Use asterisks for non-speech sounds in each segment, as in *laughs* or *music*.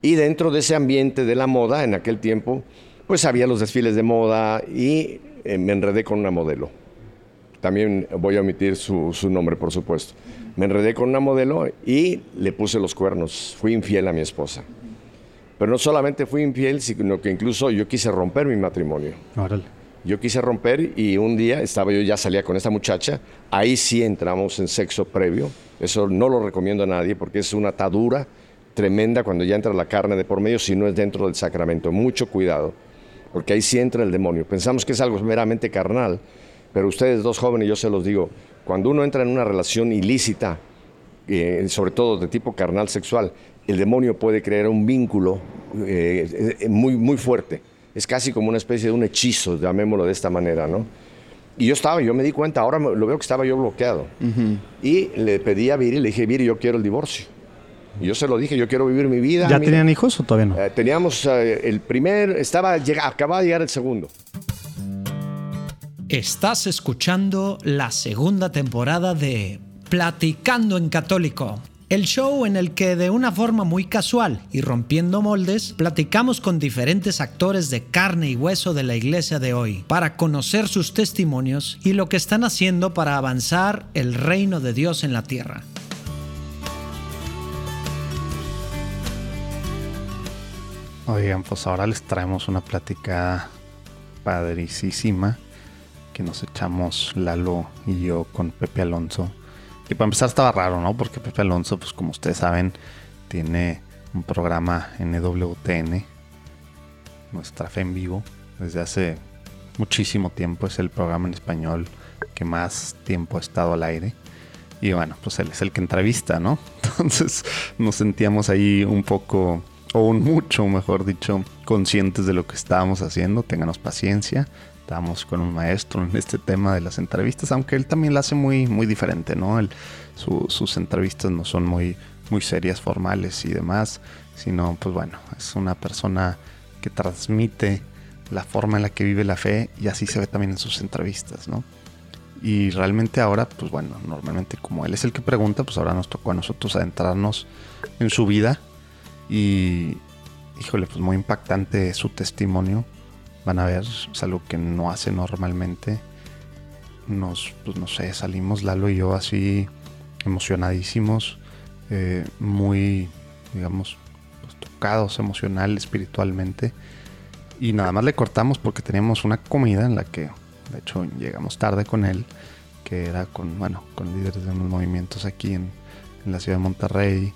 Y dentro de ese ambiente de la moda, en aquel tiempo, pues había los desfiles de moda y eh, me enredé con una modelo. También voy a omitir su, su nombre, por supuesto. Me enredé con una modelo y le puse los cuernos. Fui infiel a mi esposa. Pero no solamente fui infiel, sino que incluso yo quise romper mi matrimonio. Órale. Yo quise romper y un día estaba yo ya salía con esta muchacha. Ahí sí entramos en sexo previo. Eso no lo recomiendo a nadie porque es una atadura tremenda cuando ya entra la carne de por medio si no es dentro del sacramento. Mucho cuidado, porque ahí sí entra el demonio. Pensamos que es algo meramente carnal, pero ustedes dos jóvenes, yo se los digo, cuando uno entra en una relación ilícita, eh, sobre todo de tipo carnal sexual, el demonio puede crear un vínculo eh, eh, muy, muy fuerte. Es casi como una especie de un hechizo, llamémoslo de esta manera, ¿no? Y yo estaba, yo me di cuenta, ahora lo veo que estaba yo bloqueado. Y le pedí a Viri, le dije, Viri, yo quiero el divorcio. Yo se lo dije, yo quiero vivir mi vida. ¿Ya mira. tenían hijos o todavía no? Eh, teníamos eh, el primer, estaba, llega, acababa de llegar el segundo. Estás escuchando la segunda temporada de Platicando en Católico, el show en el que de una forma muy casual y rompiendo moldes, platicamos con diferentes actores de carne y hueso de la iglesia de hoy para conocer sus testimonios y lo que están haciendo para avanzar el reino de Dios en la tierra. Oigan, pues ahora les traemos una plática padricísima que nos echamos Lalo y yo con Pepe Alonso. Y para empezar estaba raro, ¿no? Porque Pepe Alonso, pues como ustedes saben, tiene un programa en EWTN, Nuestra Fe en Vivo, desde hace muchísimo tiempo. Es el programa en español que más tiempo ha estado al aire. Y bueno, pues él es el que entrevista, ¿no? *laughs* Entonces nos sentíamos ahí un poco, o un mucho, mejor dicho, conscientes de lo que estábamos haciendo. Ténganos paciencia. Estábamos con un maestro en este tema de las entrevistas, aunque él también la hace muy, muy diferente, ¿no? Él- su- sus entrevistas no son muy, muy serias, formales y demás, sino, pues bueno, es una persona que transmite la forma en la que vive la fe y así se ve también en sus entrevistas, ¿no? Y realmente ahora, pues bueno, normalmente como él es el que pregunta, pues ahora nos tocó a nosotros adentrarnos en su vida y, híjole, pues muy impactante su testimonio. Van a ver, es algo que no hace normalmente. Nos, pues no sé, salimos Lalo y yo así emocionadísimos, eh, muy, digamos, pues, tocados emocional, espiritualmente. Y nada más le cortamos porque teníamos una comida en la que, de hecho, llegamos tarde con él, que era con, bueno, con líderes de unos movimientos aquí en, en la ciudad de Monterrey.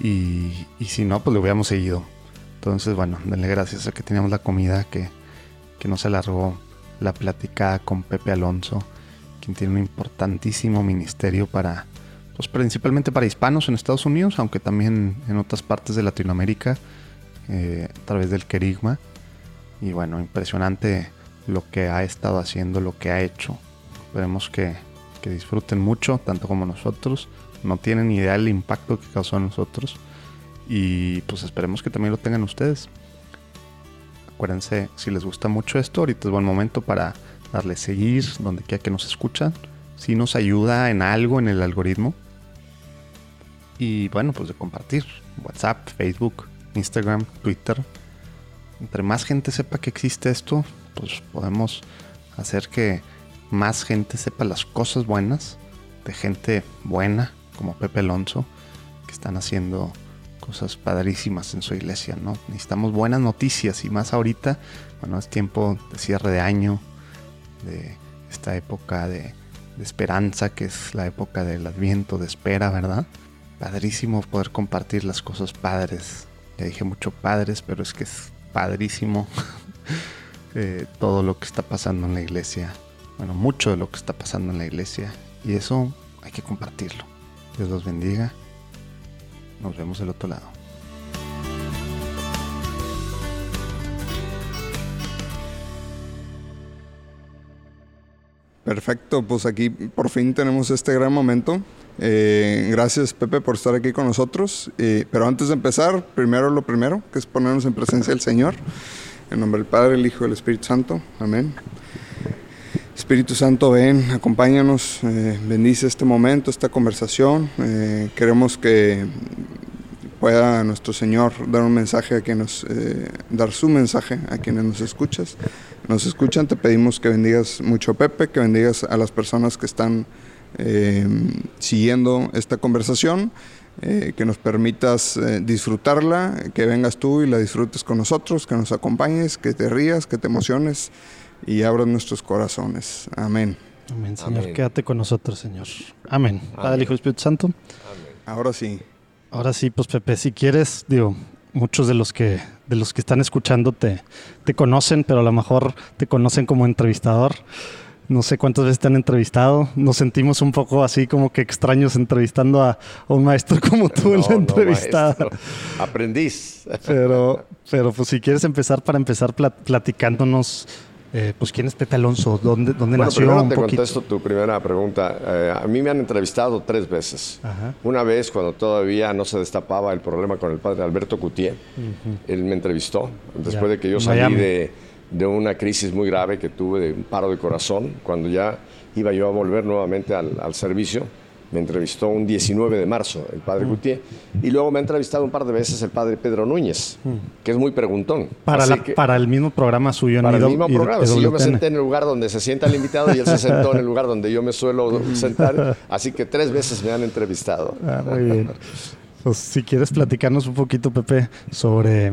Y, si no, pues le hubiéramos seguido. Entonces, bueno, denle gracias a que teníamos la comida, que, que no se alargó la plática con Pepe Alonso, quien tiene un importantísimo ministerio para, pues principalmente para hispanos en Estados Unidos, aunque también en otras partes de Latinoamérica, eh, a través del Querigma. Y bueno, impresionante lo que ha estado haciendo, lo que ha hecho. Esperemos que, que disfruten mucho, tanto como nosotros. No tienen idea del impacto que causó en nosotros. Y pues esperemos que también lo tengan ustedes. Acuérdense, si les gusta mucho esto, ahorita es buen momento para darle seguir donde quiera que nos escuchan. Si nos ayuda en algo en el algoritmo. Y bueno, pues de compartir. WhatsApp, Facebook, Instagram, Twitter. Entre más gente sepa que existe esto, pues podemos hacer que más gente sepa las cosas buenas de gente buena como Pepe Alonso que están haciendo cosas padrísimas en su iglesia, ¿no? Necesitamos buenas noticias y más ahorita, bueno, es tiempo de cierre de año, de esta época de, esperanza, que es la época del adviento, de espera, ¿verdad? Padrísimo poder compartir las cosas padres. Ya dije mucho padres, pero es que es padrísimo *laughs* eh, todo lo que está pasando en la iglesia. Bueno, mucho de lo que está pasando en la iglesia. Y eso hay que compartirlo. Dios los bendiga. Nos vemos del otro lado. Perfecto, pues aquí por fin tenemos este gran momento. Eh, gracias Pepe por estar aquí con nosotros. Eh, pero antes de empezar, primero lo primero, que es ponernos en presencia del Señor. En nombre del Padre, el Hijo y el Espíritu Santo. Amén. Espíritu Santo, ven, acompáñanos, eh, bendice este momento, esta conversación. Eh, queremos que pueda nuestro Señor dar un mensaje a quienes, eh, dar su mensaje a quienes nos escuchas, nos escuchan. Te pedimos que bendigas mucho a Pepe, que bendigas a las personas que están siguiendo esta conversación, que nos permitas disfrutarla, que vengas tú y la disfrutes con nosotros, que nos acompañes, que te rías, que te emociones y abras nuestros corazones. Amén. Amén, Señor. Quédate con nosotros, Señor. Amén. Padre, Hijo y Espíritu Santo. Ahora sí. Ahora sí, pues Pepe, si quieres, digo, muchos de los que de los que están escuchando te, te conocen, pero a lo mejor te conocen como entrevistador. No sé cuántas veces te han entrevistado. Nos sentimos un poco así como que extraños entrevistando a, a un maestro *laughs* como tú en No, la no, entrevistada. Aprendiz. pero, pero pues si quieres empezar para empezar pla- platicándonos, eh, pues quién es Pepe Alonso, dónde, dónde Bueno, nació primero te contesto tu primera pregunta. Eh, a mí me han entrevistado tres veces. Ajá. Una vez cuando todavía no se destapaba el problema con el padre Alberto Cutier, él me entrevistó después Ya. de que yo salí de, de una crisis muy grave que tuve de un paro de corazón, cuando ya iba yo a volver nuevamente al, al servicio. Me entrevistó un 19 de marzo el padre Mm. Gutiérrez y luego me ha entrevistado un par de veces el padre Pedro Núñez, que es muy preguntón. Mm. Para, Así la- que- para el mismo programa suyo en para el mismo programa. Si yo me senté en el lugar donde se sienta el invitado y él se sentó en el lugar donde yo me suelo *laughs* sentar. Así que tres veces me han entrevistado. Ah, muy bien. Pues si quieres platicarnos un poquito, Pepe, sobre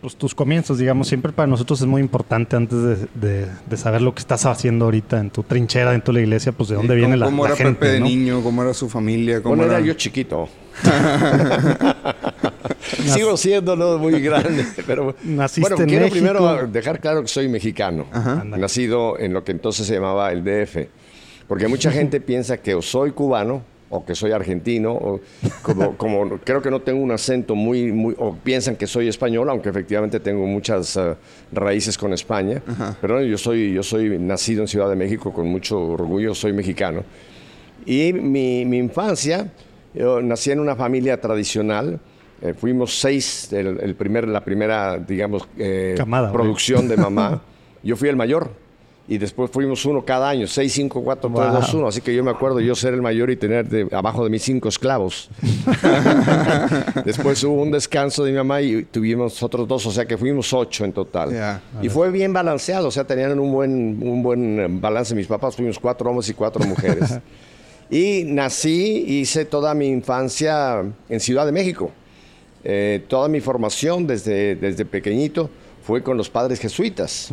pues, tus comienzos, digamos, siempre para nosotros es muy importante antes de, de- de saber lo que estás haciendo ahorita en tu trinchera dentro de la iglesia, pues de dónde ¿Cómo- viene la, ¿Cómo la era gente, Pepe de ¿no? niño? ¿Cómo era su familia? ¿Cómo Bueno, era era? yo chiquito. *laughs* Sigo siendo no muy grande, *laughs* pero Naciste bueno, en quiero México. primero dejar claro que soy mexicano, nacido en lo que entonces se llamaba el DF, porque mucha *laughs* gente piensa que o soy cubano o que soy argentino, o como, *laughs* como creo que no tengo un acento muy, muy, o piensan que soy español, aunque efectivamente tengo muchas eh, raíces con España, pero no, yo soy, yo soy nacido en Ciudad de México con mucho orgullo, soy mexicano. Y mi, mi infancia, yo nací en una familia tradicional. eh, fuimos seis, el, el primer, la primera, digamos, eh, Camada, producción de mamá. *laughs* Yo fui el mayor. Y después fuimos uno cada año, seis, cinco, cuatro, tres, Wow. dos, uno. Así que yo me acuerdo yo ser el mayor y tener de- abajo de mis cinco esclavos. *laughs* después hubo un descanso de mi mamá y tuvimos otros dos, o sea que fuimos ocho en total. Ya. Y fue bien balanceado, o sea, tenían un buen, un buen eh, balance. Mis papás fuimos cuatro hombres y cuatro mujeres. *laughs* y nací, hice toda mi infancia en Ciudad de México. Eh, toda mi formación desde, desde pequeñito fue con los padres jesuitas.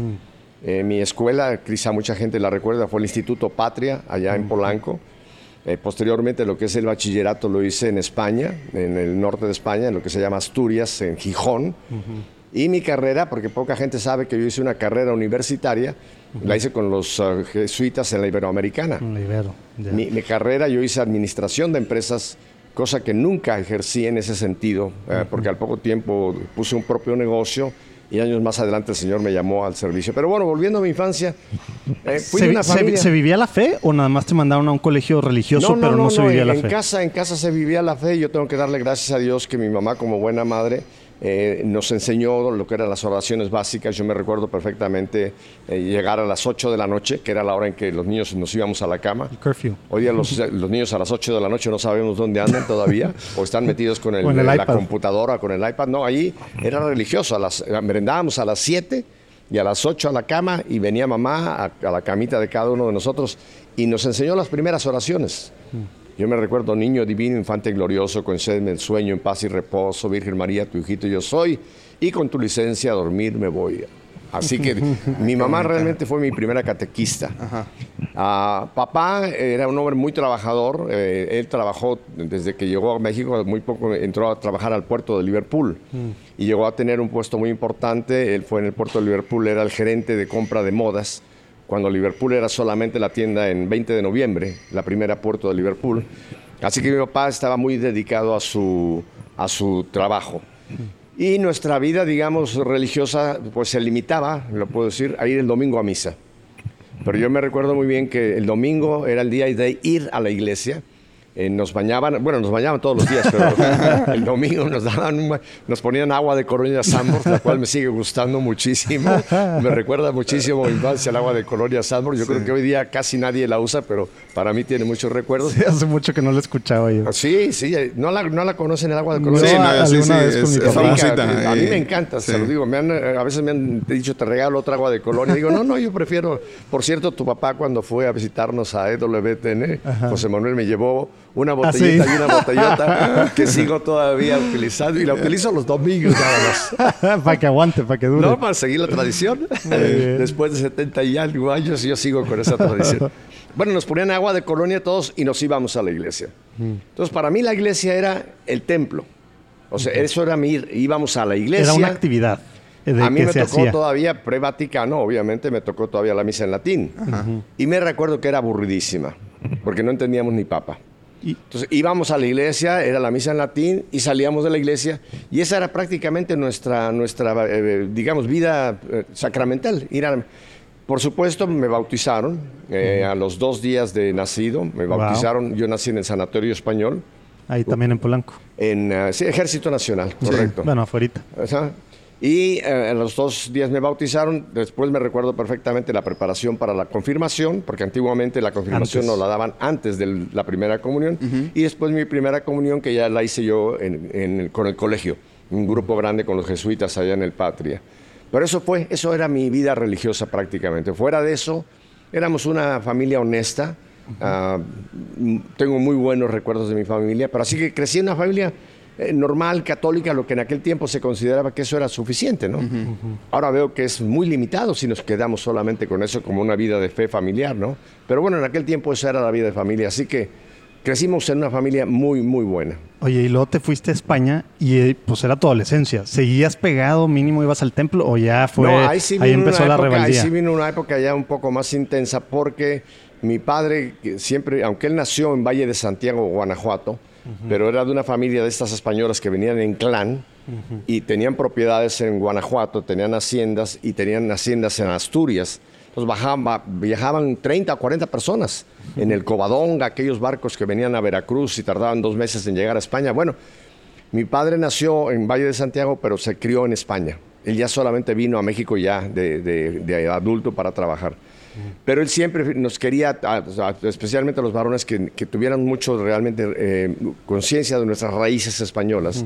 Eh, mi escuela, quizá mucha gente la recuerda, fue el Instituto Patria, allá en Polanco. Eh, posteriormente, lo que es el bachillerato lo hice en España, en el norte de España, en lo que se llama Asturias, en Gijón. Y mi carrera, porque poca gente sabe que yo hice una carrera universitaria, la hice con los ah, jesuitas en la Iberoamericana. La Ibero. Mi, mi carrera yo hice administración de empresas, cosa que nunca ejercí en ese sentido, eh, porque al poco tiempo puse un propio negocio y años más adelante el Señor me llamó al servicio. Pero bueno, volviendo a mi infancia, eh, fui ¿Se, de una se- familia... se vivía la fe o nada más te mandaron a un colegio religioso, pero no, se vivía en, la en fe? casa, en casa se vivía la fe. Yo tengo que darle gracias a Dios que mi mamá, como buena madre, eh, nos enseñó lo que eran las oraciones básicas. Yo me recuerdo perfectamente eh, llegar a las 8 de la noche, que era la hora en que los niños nos íbamos a la cama. El curfew. Hoy día los, *laughs* los niños a las 8 de la noche no sabemos dónde andan todavía, o están *laughs* metidos con, el, Con el la computadora, con el iPad. No, ahí era religioso. A las, merendábamos a las 7 y a las 8 a la cama y venía mamá a, a la camita de cada uno de nosotros y nos enseñó las primeras oraciones. Yo me recuerdo, niño divino, infante glorioso, concédeme el sueño en paz y reposo, Virgen María, tu hijito yo soy, y con tu licencia a dormir me voy. Así que *laughs* mi mamá realmente fue mi primera catequista. Ah, papá era un hombre muy trabajador. eh, él trabajó desde que llegó a México, muy poco entró a trabajar al puerto de Liverpool y llegó a tener un puesto muy importante. Él fue en el puerto de Liverpool, era el gerente de compra de modas, cuando Liverpool era solamente la tienda en 20 de noviembre, la primera puerto de Liverpool. Así que mi papá estaba muy dedicado a su, a su trabajo. Y nuestra vida, digamos, religiosa, pues se limitaba, lo puedo decir, a ir el domingo a misa. Pero yo me recuerdo muy bien que el domingo era el día de ir a la iglesia eh, nos bañaban, bueno, nos bañaban todos los días, pero *laughs* el domingo nos daban, un nos ponían agua de Colonia Sambor, la cual me sigue gustando muchísimo. Me recuerda muchísimo mi infancia el agua de Colonia Sambor. Yo creo que hoy día casi nadie la usa, pero para mí tiene muchos recuerdos. Sí, hace mucho que no la escuchaba yo. Sí, sí, eh, no la, no la conocen el agua de No, Colonia Sí, no, sí, sí, vez es, es famosita. a mí eh, me encanta, sí. se lo digo. Me han, a veces me han dicho, te regalo otra agua de colonia. Digo, no, no, yo prefiero. Por cierto, tu papá, cuando fue a visitarnos a EWTN, José Manuel me llevó una botellita ¿sí? y una botellota *laughs* que sigo todavía utilizando y la utilizo los domingos nada más. *laughs* para que aguante, para que dure. No, para seguir la tradición. Después de 70 y algo años, yo sigo con esa tradición. *laughs* Bueno, nos ponían agua de colonia todos y nos íbamos a la iglesia. Entonces, para mí la iglesia era el templo. O sea, eso era mi ir. Íbamos a la iglesia. Era una actividad de a mí que me se tocó hacía. todavía pre-Vaticano, obviamente me tocó todavía la misa en latín. Y me recuerdo que era aburridísima, porque no entendíamos ni papa. Entonces íbamos a la iglesia, era la misa en latín, y salíamos de la iglesia, y esa era prácticamente nuestra, nuestra eh, digamos, vida eh, sacramental. Ir a- por supuesto, me bautizaron eh, a los dos días de nacido, me Wow. bautizaron, yo nací en el Sanatorio Español, Ahí también en Polanco. en eh, sí, Ejército Nacional, correcto. Bueno, afuerita. Y eh, en los dos días me bautizaron. Después me recuerdo perfectamente la preparación para la confirmación, porque antiguamente la confirmación Antes. nos la daban antes de la primera comunión. Y después mi primera comunión, que ya la hice yo en- en el- con el colegio, un grupo grande con los jesuitas allá en el Patria. Pero eso fue, eso era mi vida religiosa prácticamente. Fuera de eso, éramos una familia honesta. Ah, m- tengo muy buenos recuerdos de mi familia, pero así que crecí en una familia eh, normal, católica, lo que en aquel tiempo se consideraba que eso era suficiente, ¿no? Ahora veo que es muy limitado si nos quedamos solamente con eso como una vida de fe familiar, ¿no? Pero bueno, en aquel tiempo esa era la vida de familia, así que crecimos en una familia muy, muy buena. Oye, y luego te fuiste a España y eh, pues era tu adolescencia. ¿Seguías pegado, mínimo ibas al templo o ya fue? no, ahí sí empezó una la época, rebeldía. Ahí sí vino una época ya un poco más intensa porque mi padre siempre, aunque él nació en Valle de Santiago, Guanajuato, pero era de una familia de estas españolas que venían en clan y tenían propiedades en Guanajuato, tenían haciendas y tenían haciendas en Asturias. Entonces bajaban, viajaban 30 o 40 personas en el Covadonga, aquellos barcos que venían a Veracruz y tardaban dos meses en llegar a España. Bueno, mi padre nació en Valle de Santiago, pero se crió en España. Él ya solamente vino a México ya de, de- de adulto para trabajar. Pero él siempre nos quería, especialmente a los varones, que, que tuvieran mucho realmente eh, conciencia de nuestras raíces españolas.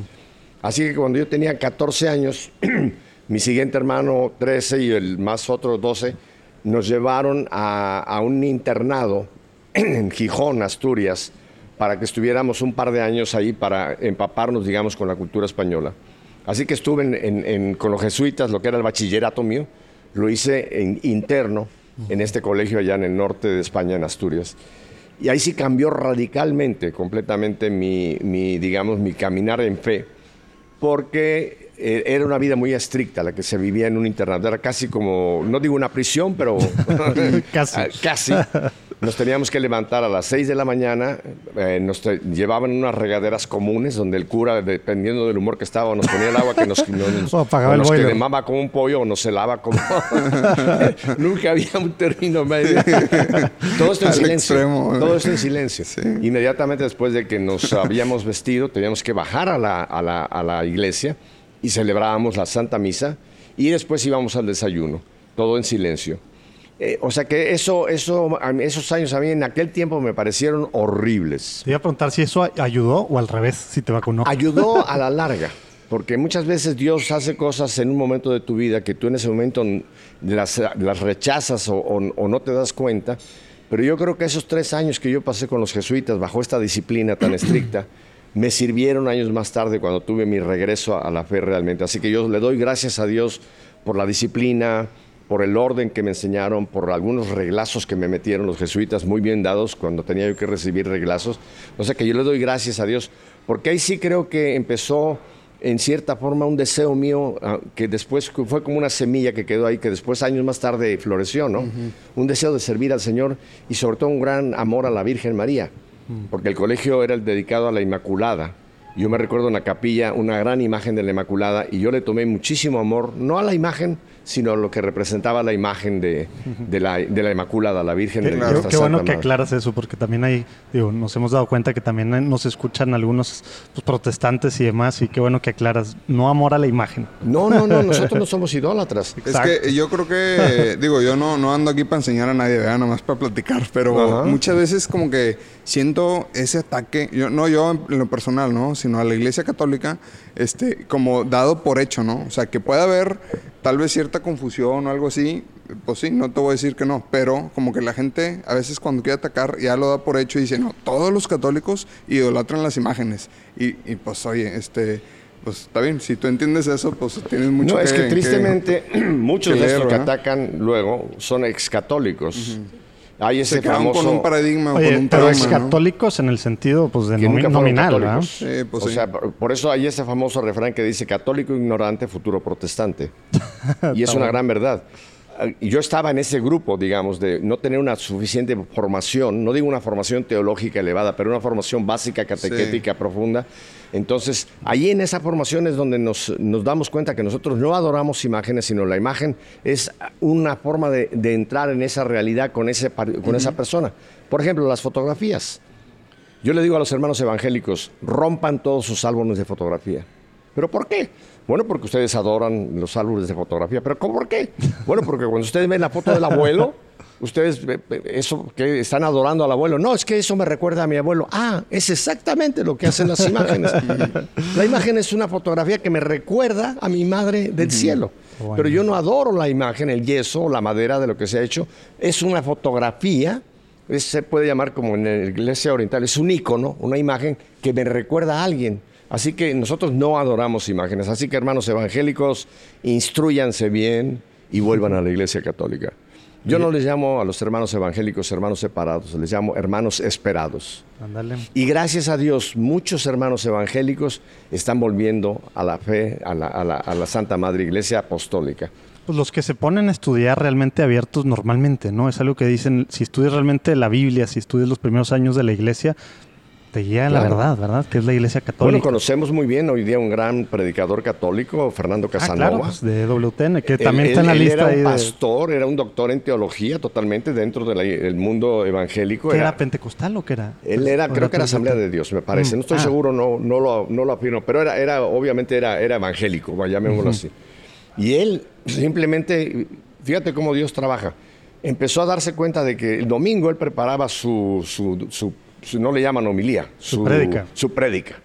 Así que cuando yo tenía 14 años, *clears throat* mi siguiente hermano 13 y el más otro 12, nos llevaron a, a un internado *clears throat* en Gijón, Asturias, para que estuviéramos un par de años ahí para empaparnos, digamos, con la cultura española. Así que estuve en- en- en- con los jesuitas, lo que era el bachillerato mío, lo hice en, interno en este colegio allá en el norte de España, en Asturias. Y ahí sí cambió radicalmente, completamente mi, mi, digamos, mi caminar en fe, porque eh, era una vida muy estricta la que se vivía en un internado. Era casi como, no digo una prisión, pero *laughs* *laughs* Casi. Ah, casi. Nos teníamos que levantar a las 6 de la mañana, eh, nos llevaban unas regaderas comunes donde el cura, dependiendo del humor que estaba, nos ponía el agua que nos, *laughs* nos, O o nos quemaba como un pollo o nos helaba como... Nunca había un término medio. Todo esto en Al silencio. extremo. Todo esto en silencio. Sí. Inmediatamente después de que nos habíamos vestido, teníamos que bajar a la, a la- a la iglesia y celebrábamos la Santa Misa y después íbamos al desayuno, todo en silencio. Eh, o sea que eso, esos años a mí en aquel tiempo me parecieron horribles. Te iba a preguntar si eso ayudó o al revés, si te vacunó. Ayudó *laughs* a la larga, porque muchas veces Dios hace cosas en un momento de tu vida que tú en ese momento las, las rechazas o, o- o no te das cuenta. Pero yo creo que esos tres años que yo pasé con los jesuitas bajo esta disciplina tan estricta, me sirvieron años más tarde cuando tuve mi regreso a, a la fe realmente. Así que yo le doy gracias a Dios por la disciplina, por el orden que me enseñaron, por algunos reglazos que me metieron los jesuitas muy bien dados cuando tenía yo que recibir reglazos. O sea que yo le doy gracias a Dios, porque ahí sí creo que empezó en cierta forma un deseo mío ah, que después fue como una semilla que quedó ahí, que después años más tarde floreció, ¿no? Un deseo de servir al Señor y sobre todo un gran amor a la Virgen María, porque el colegio era el dedicado a la Inmaculada. Yo me recuerdo en la capilla una gran imagen de la Inmaculada y yo le tomé muchísimo amor, no a la imagen, sino lo que representaba la imagen de, de, la, de la Inmaculada, la Virgen de nuestra qué bueno Santa que aclaras eso, porque también hay, digo, nos hemos dado cuenta que también nos escuchan algunos pues, protestantes y demás, y qué bueno que aclaras, no amor a la imagen. No, no, no, nosotros no *laughs* somos idólatras. Es que yo creo que, *laughs* digo, yo no, no ando aquí para enseñar a nadie, ¿verdad? Nada más para platicar, pero Ajá. muchas veces como que siento ese ataque, yo, no yo en lo personal, ¿no? Sino a la iglesia católica, este, como dado por hecho, ¿no? O sea, que pueda haber tal vez cierta confusión o algo así, pues sí, no te voy a decir que no, pero como que la gente a veces cuando quiere atacar ya lo da por hecho y dice, no, todos los católicos idolatran las imágenes. Y, y pues oye, este... Pues está bien, si tú entiendes eso, pues tienes mucho No, es que que- tristemente *clears throat* muchos que de estos que atacan luego son excatólicos. Hay ese se famoso... con un paradigma o Oye, con un pero trauma, católicos en el sentido pues, de que nomi- nominal. Sí, pues o sí. sea, por por eso hay ese famoso refrán que dice católico ignorante, futuro protestante. *laughs* y es una gran verdad. Eh, Y yo estaba en ese grupo, digamos, de no tener una suficiente formación, no digo una formación teológica elevada, pero una formación básica, catequética, profunda. Entonces, ahí en esa formación es donde nos, nos damos cuenta que nosotros no adoramos imágenes, sino la imagen es una forma de, de entrar en esa realidad con, ese, con esa persona. Por ejemplo, las fotografías. Yo le digo a los hermanos evangélicos, rompan todos sus álbumes de fotografía. ¿Pero por qué? Bueno, porque ustedes adoran los álbumes de fotografía. ¿Pero cómo por qué? Bueno, porque cuando ustedes ven la foto del abuelo, *laughs* ustedes eh, eh, eso que están adorando al abuelo. No, es que eso me recuerda a mi abuelo. Ah, es exactamente lo que hacen las *laughs* imágenes. la imagen es una fotografía que me recuerda a mi madre del cielo. Bueno. Pero yo no adoro la imagen, el yeso, la madera de lo que se ha hecho. Es una fotografía es- se puede llamar como en la iglesia oriental, es un icono, una imagen que me recuerda a alguien. Así que nosotros no adoramos imágenes. Así que hermanos evangélicos, instruyanse bien y vuelvan a la iglesia católica. Yo no les llamo a los hermanos evangélicos hermanos separados, les llamo hermanos esperados. Ándale. Y gracias a Dios, muchos hermanos evangélicos están volviendo a la fe, a la, a la- a la Santa Madre Iglesia Apostólica. Pues los que se ponen a estudiar realmente abiertos normalmente, ¿no? Es algo que dicen, si estudias realmente la Biblia, si estudias los primeros años de la iglesia, te guía la Claro. verdad, ¿verdad? Que es la iglesia Bueno, católica. conocemos muy bien hoy día un gran predicador católico, Fernando ah, Casanova. claro, pues de WTN, que Él- también está en la él- él lista era ahí un de... pastor, era un doctor en teología totalmente dentro del mundo evangélico. ¿Qué Era- era pentecostal o qué era? él era, ¿O creo que era? Asamblea de Dios, me parece. Mm, No estoy ah. seguro, no, no, lo, no lo afirmo, pero era, era obviamente era, era evangélico, llamémoslo así. Y él simplemente, fíjate cómo Dios trabaja. Empezó a darse cuenta de que el domingo él preparaba su, su, su- su- no le llaman homilía, Su prédica. Su prédica.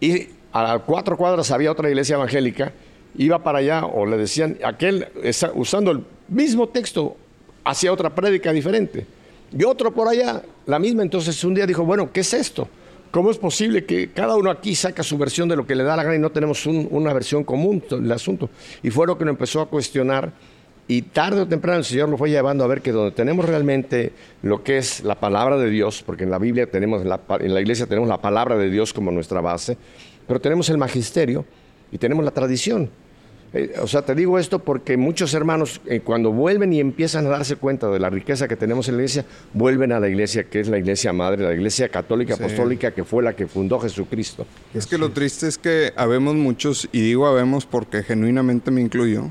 Y a cuatro cuadras había otra iglesia evangélica, iba para allá o le decían, aquel usando el mismo texto, hacía otra prédica diferente. Y otro por allá, la misma. Entonces un día dijo, bueno, ¿qué es esto? ¿Cómo es posible que cada uno aquí saca su versión de lo que le da la gana y no tenemos un- una versión común del asunto? Y fue lo que lo empezó a cuestionar. Y tarde o temprano el Señor lo fue llevando a ver que donde tenemos realmente lo que es la palabra de Dios, porque en la Biblia tenemos, la en la iglesia tenemos la palabra de Dios como nuestra base, pero tenemos el magisterio y tenemos la tradición. Eh, o sea, te digo esto porque muchos hermanos, eh, cuando vuelven y empiezan a darse cuenta de la riqueza que tenemos en la iglesia, vuelven a la iglesia que es la iglesia madre, la iglesia católica Sí. apostólica que fue la que fundó Jesucristo. Es que lo triste es que habemos muchos, y digo habemos porque genuinamente me incluyo,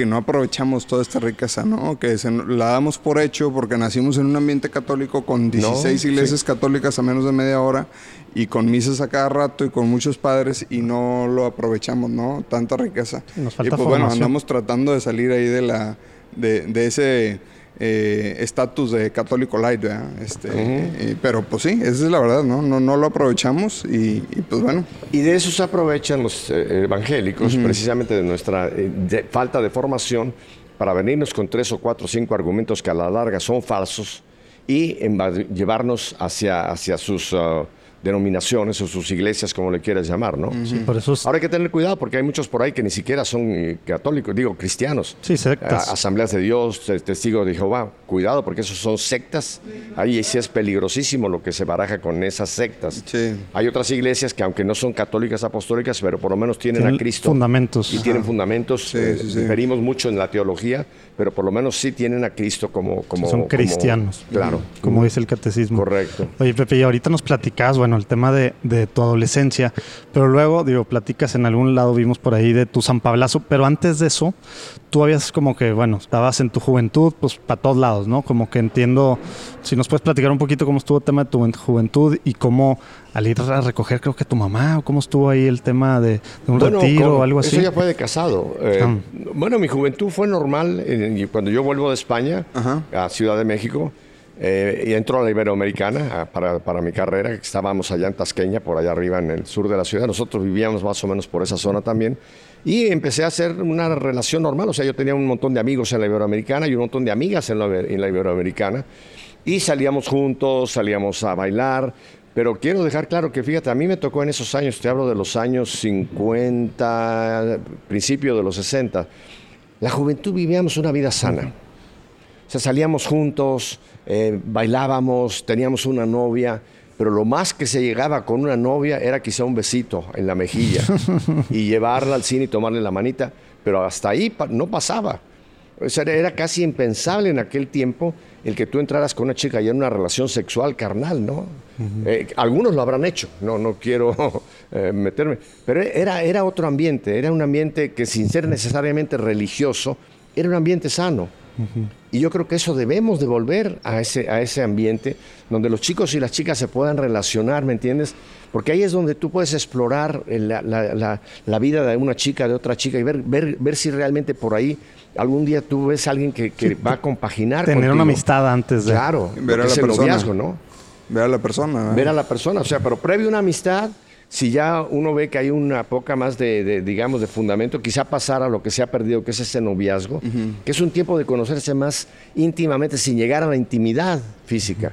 que no aprovechamos toda esta riqueza, ¿no? Que se la damos por hecho porque nacimos en un ambiente católico con 16 sí. iglesias católicas a menos de media hora y con misas a cada rato y con muchos padres y no lo aprovechamos, ¿no? Tanta riqueza. Nos y falta pues bueno, andamos tratando de salir ahí de la de, de ese eh, estatus de católico light, ¿verdad? Este, eh, pero pues sí, esa es la verdad, ¿no? No, no lo aprovechamos y, y, pues bueno. Y de eso se aprovechan los eh, evangélicos, precisamente de nuestra eh, de- falta de formación, para venirnos con tres o cuatro o cinco argumentos que a la larga son falsos y llevarnos hacia, hacia sus ah, denominaciones o sus iglesias, como le quieras llamar, ¿no? Sí, por eso es- Ahora hay que tener cuidado porque hay muchos por ahí que ni siquiera son eh, católicos, digo, cristianos. Sí, sectas. A- asambleas de Dios, te- testigos de Jehová. Cuidado porque esos son sectas. Ahí sí es peligrosísimo lo que se baraja con esas sectas. Sí. Hay otras iglesias que aunque no son católicas apostólicas, pero por lo menos tienen, Tienen a Cristo. fundamentos. Y tienen fundamentos. Sí, eh, sí, sí. diferimos mucho en la teología, pero por lo menos sí tienen a Cristo como... como son como- cristianos. claro. Como dice el catecismo. Correcto. Oye, Pepe, y ahorita nos platicabas, bueno, bueno, el tema de, de, tu adolescencia, pero luego, digo, platicas en algún lado, vimos por ahí de tu San Pablazo, pero antes de eso, tú habías como que, bueno, estabas en tu juventud, pues para todos lados, ¿no? Como que entiendo, si nos puedes platicar un poquito cómo estuvo el tema de tu juventud y cómo al ir a recoger, creo que tu mamá, o cómo estuvo ahí el tema de, un retiro o algo así. Eso ya fue de casado. Eh, ah. Bueno, mi juventud fue normal. Eh, cuando yo vuelvo de España a Ciudad de México, eh, y entro a la Iberoamericana para, para, mi carrera, estábamos allá en Tasqueña, por allá arriba en el sur de la ciudad. Nosotros vivíamos más o menos por esa zona también. Y empecé a hacer una relación normal, o sea, yo tenía un montón de amigos en la Iberoamericana y un montón de amigas en la, en la Iberoamericana. Y salíamos juntos, salíamos a bailar, pero quiero dejar claro que fíjate, a mí me tocó en esos años, te hablo de los años 50, principio de los 60, la juventud vivíamos una vida sana. O sea, salíamos juntos, eh, bailábamos, teníamos una novia, pero lo más que se llegaba con una novia era quizá un besito en la mejilla *laughs* y llevarla al cine y tomarle la manita, pero hasta ahí no pasaba. O sea, era casi impensable en aquel tiempo el que tú entraras con una chica y en una relación sexual carnal, ¿no? Eh, algunos lo habrán hecho, no, no quiero *laughs* eh, meterme, pero era, era otro ambiente, era un ambiente que sin ser necesariamente religioso, era un ambiente sano. Y yo creo que eso debemos devolver a ese, a ese ambiente donde los chicos y las chicas se puedan relacionar, ¿me entiendes? Porque ahí es donde tú puedes explorar la, la, la, vida de una chica, de otra chica y ver, ver, ver si realmente por ahí algún día tú ves a alguien que, que va a compaginar. Tener una amistad antes de... Claro, ver a la persona. ¿no? Ver a la persona. Ver a la persona, o sea, pero previo a una amistad si ya uno ve que hay una poca más de, digamos, de fundamento, quizá pasar a lo que se ha perdido, que es ese noviazgo, que es un tiempo de conocerse más íntimamente sin llegar a la intimidad física.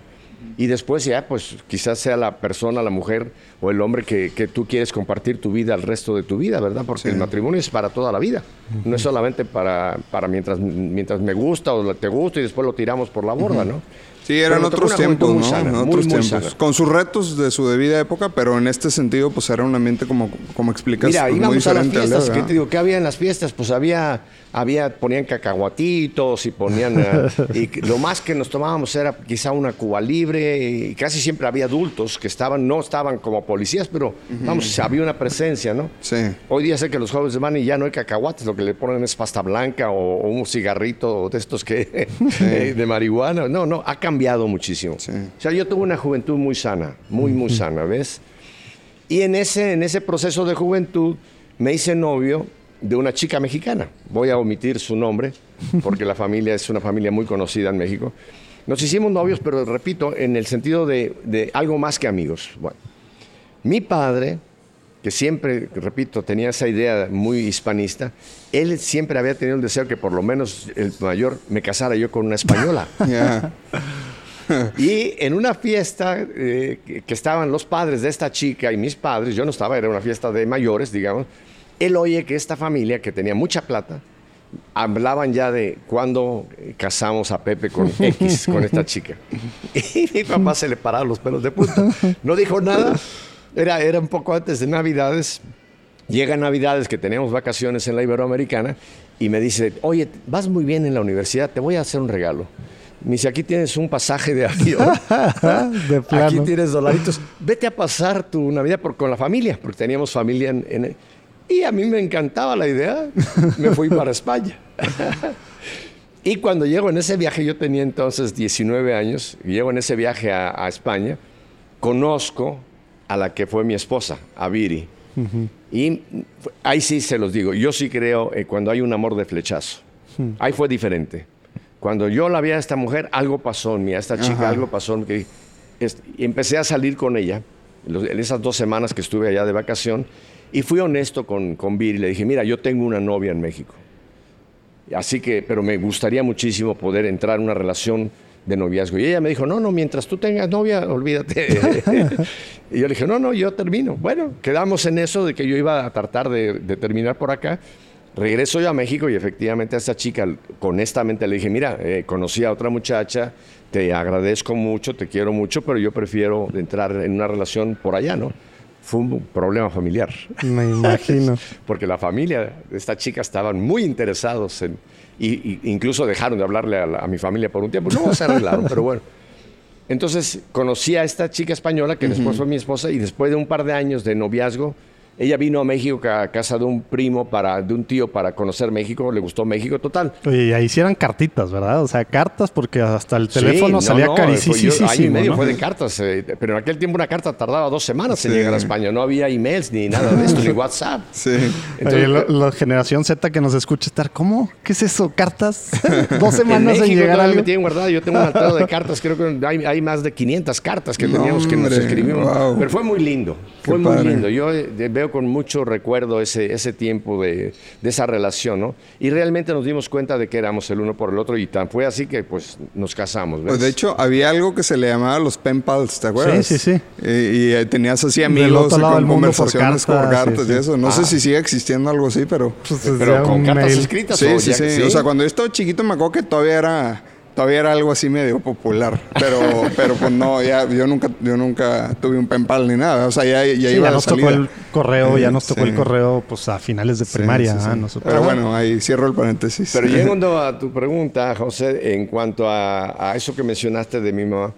Y después ya, pues quizás sea la persona, la mujer o el hombre que, tú quieres compartir tu vida el resto de tu vida, ¿verdad? Porque el matrimonio es para toda la vida. No es solamente para, para mientras, mientras me gusta o te gusta y después lo tiramos por la borda, ¿no? Sí, eran otros tiempos, ¿no? otros tiempos. Con sus retos de su debida época, pero en este sentido, pues era un ambiente como, como explicas. Mira, íbamos a las fiestas. ¿Qué te digo? ¿Qué había en las fiestas? Pues había, había ponían cacahuatitos y ponían. *laughs* Eh, y lo más que nos tomábamos era quizá una cuba libre. Y casi siempre había adultos que estaban, no estaban como policías, pero vamos, había una presencia, ¿no? Sí. Hoy día sé que los jóvenes van y ya no hay cacahuates, lo que le ponen es pasta blanca o, un cigarrito de estos que. *laughs* de marihuana. No, no, ha cambiado cambiado muchísimo. O sea, yo tuve una juventud muy sana, muy, muy sana, ¿ves? Y en ese, en ese proceso de juventud me hice novio de una chica mexicana. Voy a omitir su nombre, porque la familia es una familia muy conocida en México. Nos hicimos novios, pero repito, en el sentido de, de algo más que amigos. Bueno, mi padre, que siempre, repito, tenía esa idea muy hispanista, él siempre había tenido el deseo que por lo menos el mayor me casara yo con una española. *laughs* y en una fiesta eh, que estaban los padres de esta chica y mis padres, yo no estaba, era una fiesta de mayores, digamos, él oye que esta familia, que tenía mucha plata, hablaban ya de cuándo casamos a Pepe con *laughs* X, con esta chica. Y mi papá se le pararon los pelos de punta. No dijo nada. Era, era un poco antes de Navidades. Llega Navidades que tenemos vacaciones en la Iberoamericana y me dice, oye, vas muy bien en la universidad, te voy a hacer un regalo. Me dice, aquí tienes un pasaje de avión. *laughs* de Aquí tienes dolaritos. Vete a pasar tu Navidad con la familia, porque teníamos familia en, Y a mí me encantaba la idea. Me fui para España. *laughs* y cuando llego en ese viaje, yo tenía entonces 19 años, y llego en ese viaje a, España, conozco a la que fue mi esposa, a Viri. Y ahí sí se los digo, yo sí creo eh, cuando hay un amor de flechazo. Ahí fue diferente cuando yo la vi a esta mujer, algo pasó en mí, a esta chica, algo pasó en mí. Y empecé a salir con ella en esas dos semanas que estuve allá de vacación y fui honesto con, con Viri. Le dije, mira, yo tengo una novia en México. Así que, pero me gustaría muchísimo poder entrar en una relación de noviazgo. Y ella me dijo, no, no, mientras tú tengas novia, olvídate. *laughs* *laughs* y yo le dije, no, no, yo termino. Bueno, quedamos en eso de que yo iba a tratar de, de terminar por acá. Regreso yo a México y efectivamente a esa chica, honestamente le dije, mira, eh, conocí a otra muchacha, te agradezco mucho, te quiero mucho, pero yo prefiero entrar en una relación por allá, ¿no? Fue un problema familiar. Me imagino. *laughs* Porque la familia de esta chica estaban muy interesados en... Y, incluso dejaron de hablarle a, mi familia por un tiempo. No se arreglaron, pero bueno. Entonces conocí a esta chica española que después fue mi esposa y después de un par de años de noviazgo, ella vino a México a casa de un primo, para, de un tío para conocer México, le gustó México total. Oye, y ahí hicieran cartitas, ¿verdad? O sea, cartas porque hasta el teléfono Sí, salía no, no, carísimo. yo- año y medio fue de cartas, eh, pero en aquel tiempo una carta tardaba dos semanas en Sí. llegar a España. No había emails ni nada de esto, ni WhatsApp. *laughs* Sí. Entonces, la, la generación Z que nos escucha estar, ¿cómo? ¿Qué es eso? ¿Cartas? *laughs* Dos en semanas en, México llegar algo. me tienen guardado. Yo tengo un altado de *laughs* cartas. Creo que hay, hay más de 500 cartas que No, teníamos que nos hombre, escribimos. wow. Pero fue muy lindo. Qué Fue muy padre. lindo. Yo eh, veo con mucho recuerdo ese, ese tiempo de, de esa relación, ¿no? Y realmente nos dimos cuenta de que éramos el uno por el otro y tan fue así que pues nos casamos. ¿ves? Pues de hecho, había algo que se le llamaba los pen pals, ¿te acuerdas? Sí, sí, sí. Y, y, eh, tenías así amigos con del mundo por conversaciones por cartas, cartas, sí, y sí. eso. No Ah. sé si sigue existiendo algo así, pero... Pues, pero con cartas mail. escritas. Sí, o sí, ya- sí, O sea, cuando yo estaba chiquito me acuerdo que todavía era... Todavía era algo así medio popular, pero, pero pues no, ya, yo nunca, yo nunca tuve un pen pal ni nada, o sea, ya, ya Sí, iba ya nos tocó el correo, ya nos tocó Sí. el correo pues a finales de primaria. sí, sí. ¿ah? Nosotros- Pero bueno, ahí cierro el paréntesis. Pero *laughs* llegando a tu pregunta, José, en cuanto a, a eso que mencionaste de mi mamá,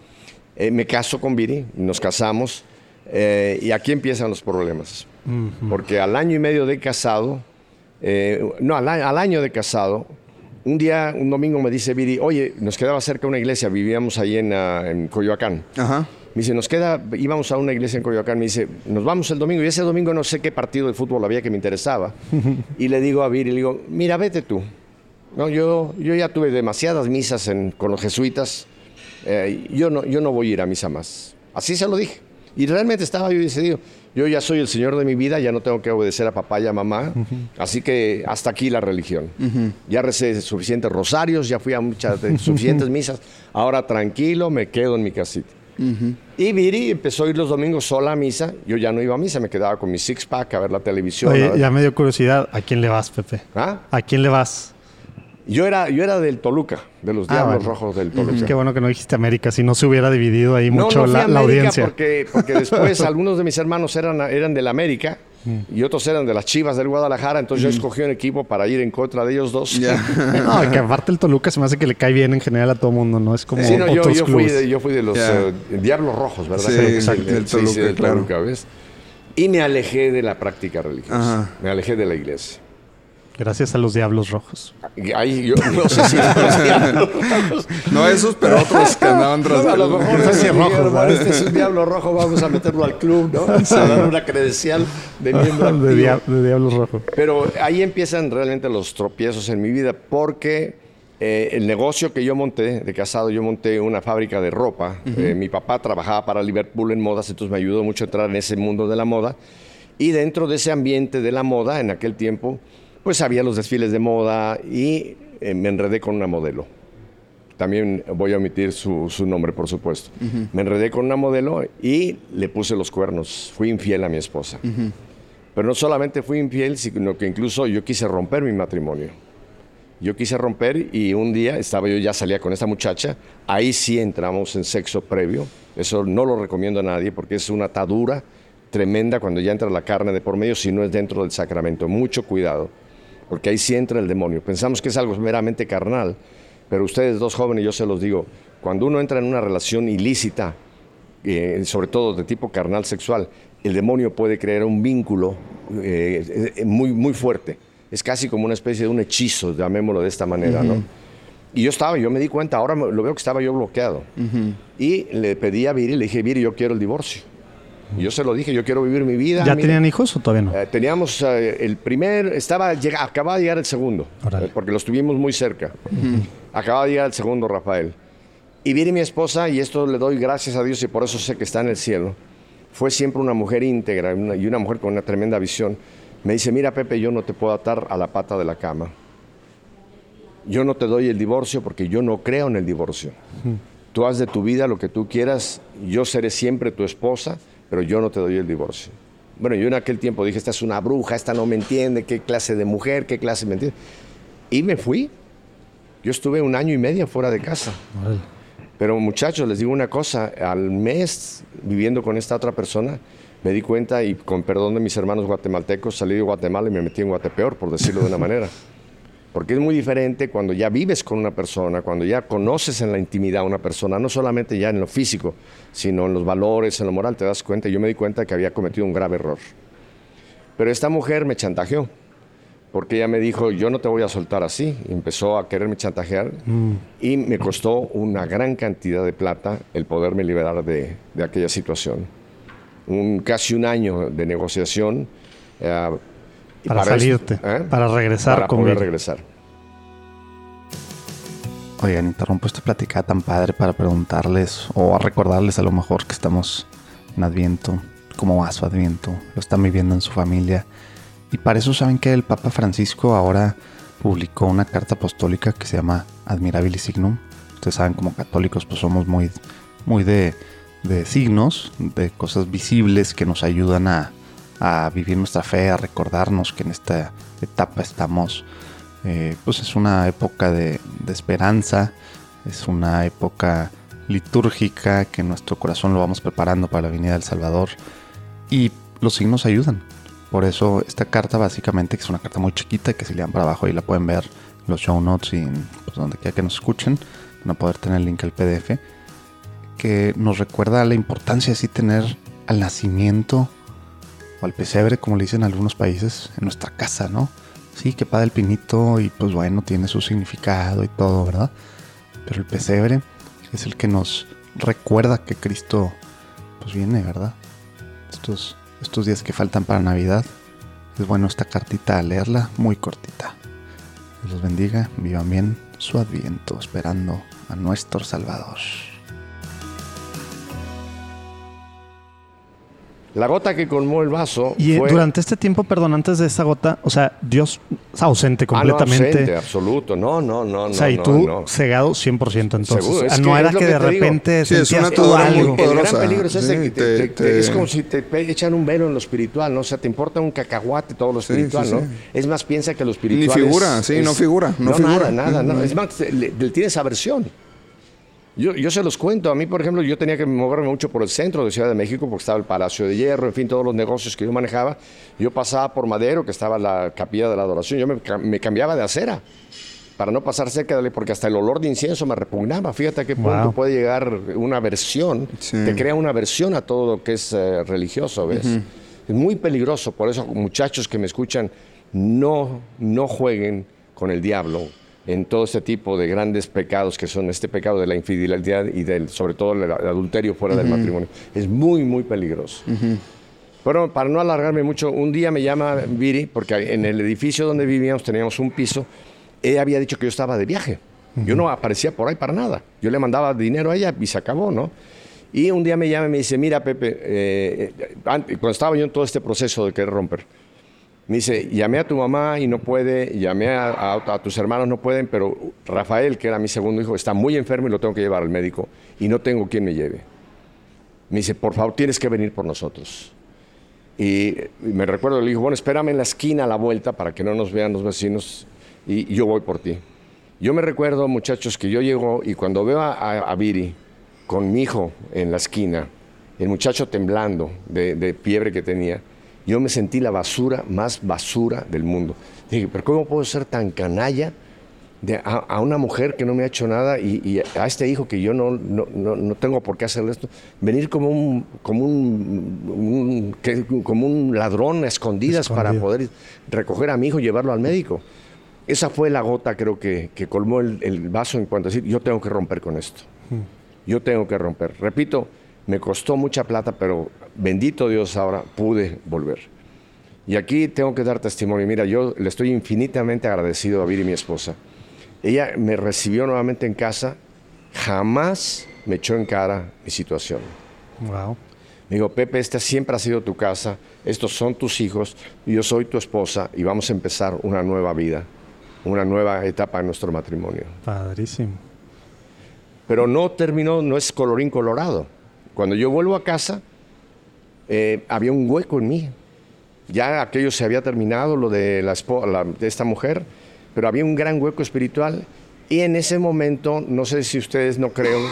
eh, me caso con Viri, nos casamos, eh, y aquí empiezan los problemas. Porque al año y medio de casado, eh, no, al, al año de casado, un día, un domingo me dice Viri, oye, nos quedaba cerca una iglesia, vivíamos ahí en, ah, en Coyoacán. Ajá. Me dice, nos queda, íbamos a una iglesia en Coyoacán, me dice, nos vamos el domingo. Y ese domingo no sé qué partido de fútbol había que me interesaba. *laughs* y le digo a Viri, le digo, mira, vete tú. No, yo, yo ya tuve demasiadas misas en- con los jesuitas. eh, yo, no, yo no voy a ir a misa más. Así se lo dije. Y realmente estaba yo decidido. Yo ya soy el señor de mi vida, ya no tengo que obedecer a papá y a mamá. Así que hasta aquí la religión. Ya recé suficientes rosarios, ya fui a muchas *laughs* suficientes misas. Ahora tranquilo, me quedo en mi casita. Y Viri empezó a ir los domingos sola a misa. Yo ya no iba a misa, me quedaba con mi six-pack a ver la televisión. Oye, ya me dio curiosidad. ¿A quién le vas, Pepe? ¿Ah? ¿A quién le vas? Yo, era, yo era del Toluca, de los Ah, Diablos bueno. Rojos del Toluca. Qué bueno que no dijiste América, si no se hubiera dividido ahí No, mucho no fui la, a la América audiencia. Porque, porque después *laughs* algunos de mis hermanos eran, eran del América y otros eran de las Chivas del Guadalajara, entonces yo escogí un equipo para ir en contra de ellos dos. Ya. *laughs* No, que aparte el Toluca se me hace que le cae bien en general a todo mundo, ¿no? Es como Sí, no, yo, otros yo fui clubes. de, yo fui de los Ya. eh, Diablos Rojos, ¿verdad? Sí, que exacto, del- del sí, sí, Toluca, del claro. Toluca, ¿ves? Y me alejé de la práctica religiosa. Ajá. Me alejé de la iglesia. Gracias a los Diablos Rojos. Y Ahí yo no sé si los Diablos Rojos. No esos, pero otros que andaban tras No, a lo mejor ese es rojo, rojo, ¿verdad? este es un diablo rojo, vamos a meterlo al club, ¿no? *laughs* A dar una credencial de miembro *laughs* de, dia- de Diablos Rojos. Pero ahí empiezan realmente los tropiezos en mi vida porque eh, el negocio que yo monté, de casado, yo monté una fábrica de ropa. Eh, mi papá trabajaba para Liverpool en modas, entonces me ayudó mucho a entrar en ese mundo de la moda. Y dentro de ese ambiente de la moda, en aquel tiempo, pues había los desfiles de moda y eh, me enredé con una modelo. También voy a omitir su, su nombre, por supuesto. Me enredé con una modelo y le puse los cuernos. Fui infiel a mi esposa. Pero no solamente fui infiel, sino que incluso yo quise romper mi matrimonio. Yo quise romper y un día estaba yo ya salía con esta muchacha. Ahí sí entramos en sexo previo. Eso no lo recomiendo a nadie porque es una atadura tremenda cuando ya entra la carne de por medio si no es dentro del sacramento. Mucho cuidado, porque ahí sí entra el demonio. Pensamos que es algo meramente carnal, pero ustedes dos jóvenes, yo se los digo, cuando uno entra en una relación ilícita, eh, sobre todo de tipo carnal sexual, el demonio puede crear un vínculo eh, muy, muy fuerte. Es casi como una especie de un hechizo, llamémoslo de esta manera, ¿no? Y yo estaba, yo me di cuenta, ahora lo veo que estaba yo bloqueado. Y le pedí a Viri, le dije, Viri, yo quiero el divorcio. Yo se lo dije, yo quiero vivir mi vida. ¿Ya mira". tenían hijos o todavía no? Eh, teníamos eh, el primer, estaba, llega- acababa de llegar el segundo, eh, porque los tuvimos muy cerca. Acababa de llegar el segundo, Rafael. Y Viri, mi esposa, y esto le doy gracias a Dios y por eso sé que está en el cielo, fue siempre una mujer íntegra una- y una mujer con una tremenda visión. Me dice, mira Pepe, yo no te puedo atar a la pata de la cama. Yo no te doy el divorcio porque yo no creo en el divorcio. Tú haz de tu vida lo que tú quieras, yo seré siempre tu esposa, pero yo no te doy el divorcio. Bueno, yo en aquel tiempo dije, esta es una bruja, esta no me entiende, qué clase de mujer, qué clase me entiende. Y me fui. Yo estuve un año y medio fuera de casa. Pero muchachos, les digo una cosa, al mes viviendo con esta otra persona, me di cuenta y con perdón de mis hermanos guatemaltecos, salí de Guatemala y me metí en Guatepeor, por decirlo de una *laughs* manera. Porque es muy diferente cuando ya vives con una persona, cuando ya conoces en la intimidad a una persona, no solamente ya en lo físico, sino en los valores, en lo moral, te das cuenta. Yo me di cuenta que había cometido un grave error. Pero esta mujer me chantajeó, porque ella me dijo, yo no te voy a soltar así. Y empezó a quererme chantajear y me costó una gran cantidad de plata el poderme liberar de, de aquella situación. Un, casi un año de negociación. eh, Para, salirte, ¿eh? para regresar para con poder regresar. Oigan, interrumpo esta plática tan padre para preguntarles o a recordarles a lo mejor que estamos en Adviento, cómo va su Adviento, lo están viviendo en su familia. Y para eso saben que el Papa Francisco ahora publicó una carta apostólica que se llama Admirabilis Signum. Ustedes saben, como católicos, pues somos muy, muy de, de signos, de cosas visibles que nos ayudan a, a vivir nuestra fe, a recordarnos que en esta etapa estamos eh, pues es una época de, esperanza, es una época litúrgica que nuestro corazón lo vamos preparando para la venida del Salvador y los signos ayudan. Por eso esta carta básicamente, que es una carta muy chiquita, que si le dan para abajo ahí la pueden ver los show notes y pues, donde quiera que nos escuchen, van a poder tener el link al PDF, que nos recuerda la importancia de sí tener al nacimiento o al pesebre, como le dicen en algunos países, en nuestra casa, ¿no? Sí, que padre el pinito y pues bueno, tiene su significado y todo, ¿verdad? Pero el pesebre es el que nos recuerda que Cristo pues viene, ¿verdad? Estos, estos días que faltan para Navidad. Es bueno esta cartita leerla, muy cortita. Dios los bendiga, vivan bien su adviento, esperando a nuestro Salvador. La gota que colmó el vaso Y eh, fue... durante este tiempo, perdón, antes de esa gota, o sea, Dios es ausente Ah, no, completamente. ausente, absoluto. No, no, no, o sea, no, y no, tú no. cegado 100% entonces. Seguro, es Ah, no que era es que, que de repente Sí, es una tú atadura muy algo. El gran peligro es ese Sí, que te- te- te- te- es como si te echan un velo en lo espiritual, ¿no? O sea, te importa un cacahuate todo lo espiritual, sí, ¿no? sí. Es más, piensa que lo espiritual Ni es- figura, sí, es- no figura, no No, figura. nada, nada, no. Ujú. Es más, le, le tienes aversión. Yo, yo se los cuento. A mí, por ejemplo, yo tenía que moverme mucho por el centro de Ciudad de México porque estaba el Palacio de Hierro, en fin, todos los negocios que yo manejaba. Yo pasaba por Madero, que estaba la capilla de la adoración. Yo me, ca- me cambiaba de acera para no pasar cerca de él, porque hasta el olor de incienso me repugnaba. Fíjate a qué punto Wow. puede llegar una aversión, Sí. te crea una aversión a todo lo que es eh, religioso, ¿ves? Es muy peligroso, por eso muchachos que me escuchan, no, no jueguen con el diablo en todo este tipo de grandes pecados que son este pecado de la infidelidad y del, sobre todo el adulterio fuera del matrimonio. Es muy, muy peligroso. Pero para no alargarme mucho, un día me llama Viri, porque en el edificio donde vivíamos teníamos un piso, ella había dicho que yo estaba de viaje. Yo no aparecía por ahí para nada. Yo le mandaba dinero a ella y se acabó, ¿no? Y un día me llama y me dice, mira Pepe, eh, eh, cuando estaba yo en todo este proceso de querer romper, me dice, llamé a tu mamá y no puede, llamé a, a- a tus hermanos, no pueden, pero Rafael, que era mi segundo hijo, está muy enfermo y lo tengo que llevar al médico y no tengo quien me lleve. Me dice, por favor, tienes que venir por nosotros. Y me recuerdo, le dijo, bueno, espérame en la esquina a la vuelta para que no nos vean los vecinos y yo voy por ti. Yo me recuerdo, muchachos, que yo llego y cuando veo a, a- con mi hijo en la esquina, el muchacho temblando de fiebre que tenía, yo me sentí la basura más basura del mundo. Dije, pero ¿cómo puedo ser tan canalla de, a, a una mujer que no me ha hecho nada y, y a este hijo que yo no, no, no- no tengo por qué hacerle esto? Venir como un, como un, como un ladrón a escondidas para poder recoger a mi hijo y llevarlo al médico. Esa fue la gota, creo que, que colmó el, el vaso en cuanto a decir, yo tengo que romper con esto. Yo tengo que romper. Repito, me costó mucha plata, pero bendito Dios ahora pude volver. Y aquí tengo que dar testimonio. Mira, yo le estoy infinitamente agradecido a Viri, mi esposa. Ella me recibió nuevamente en casa, jamás me echó en cara mi situación. Wow. Me dijo, Pepe, esta siempre ha sido tu casa, estos son tus hijos, yo soy tu esposa y vamos a empezar una nueva vida, una nueva etapa en nuestro matrimonio. Padrísimo. Pero no terminó, no es colorín colorado. Cuando yo vuelvo a casa, eh, había un hueco en mí. Ya aquello se había terminado, lo de, la, la- de esta mujer, pero había un gran hueco espiritual. Y en ese momento, no sé si ustedes no creen,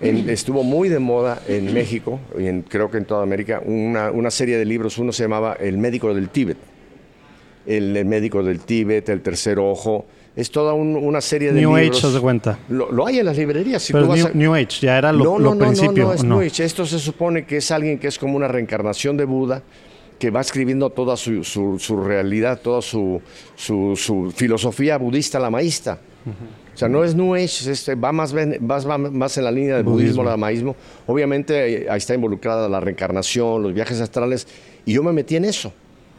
en- estuvo muy de moda en México, y creo que en toda América, una, una serie de libros. Uno se llamaba El médico del Tíbet. el, médico del Tíbet, el tercer ojo. Es toda una serie de New libros. Age, de cuenta. Lo, hay en las librerías. Si Pero New, Age, ya era lo, no, no, no, principio. No, no, es New Age. Esto se supone que es alguien que es como una reencarnación de Buda, que va escribiendo toda su, su, realidad, toda su, su, filosofía budista lamaísta. O sea, no es New Age, este, va, más, va más en la línea del budismo, budismo lamaísmo. Obviamente ahí está involucrada la reencarnación, los viajes astrales, y yo me metí en eso.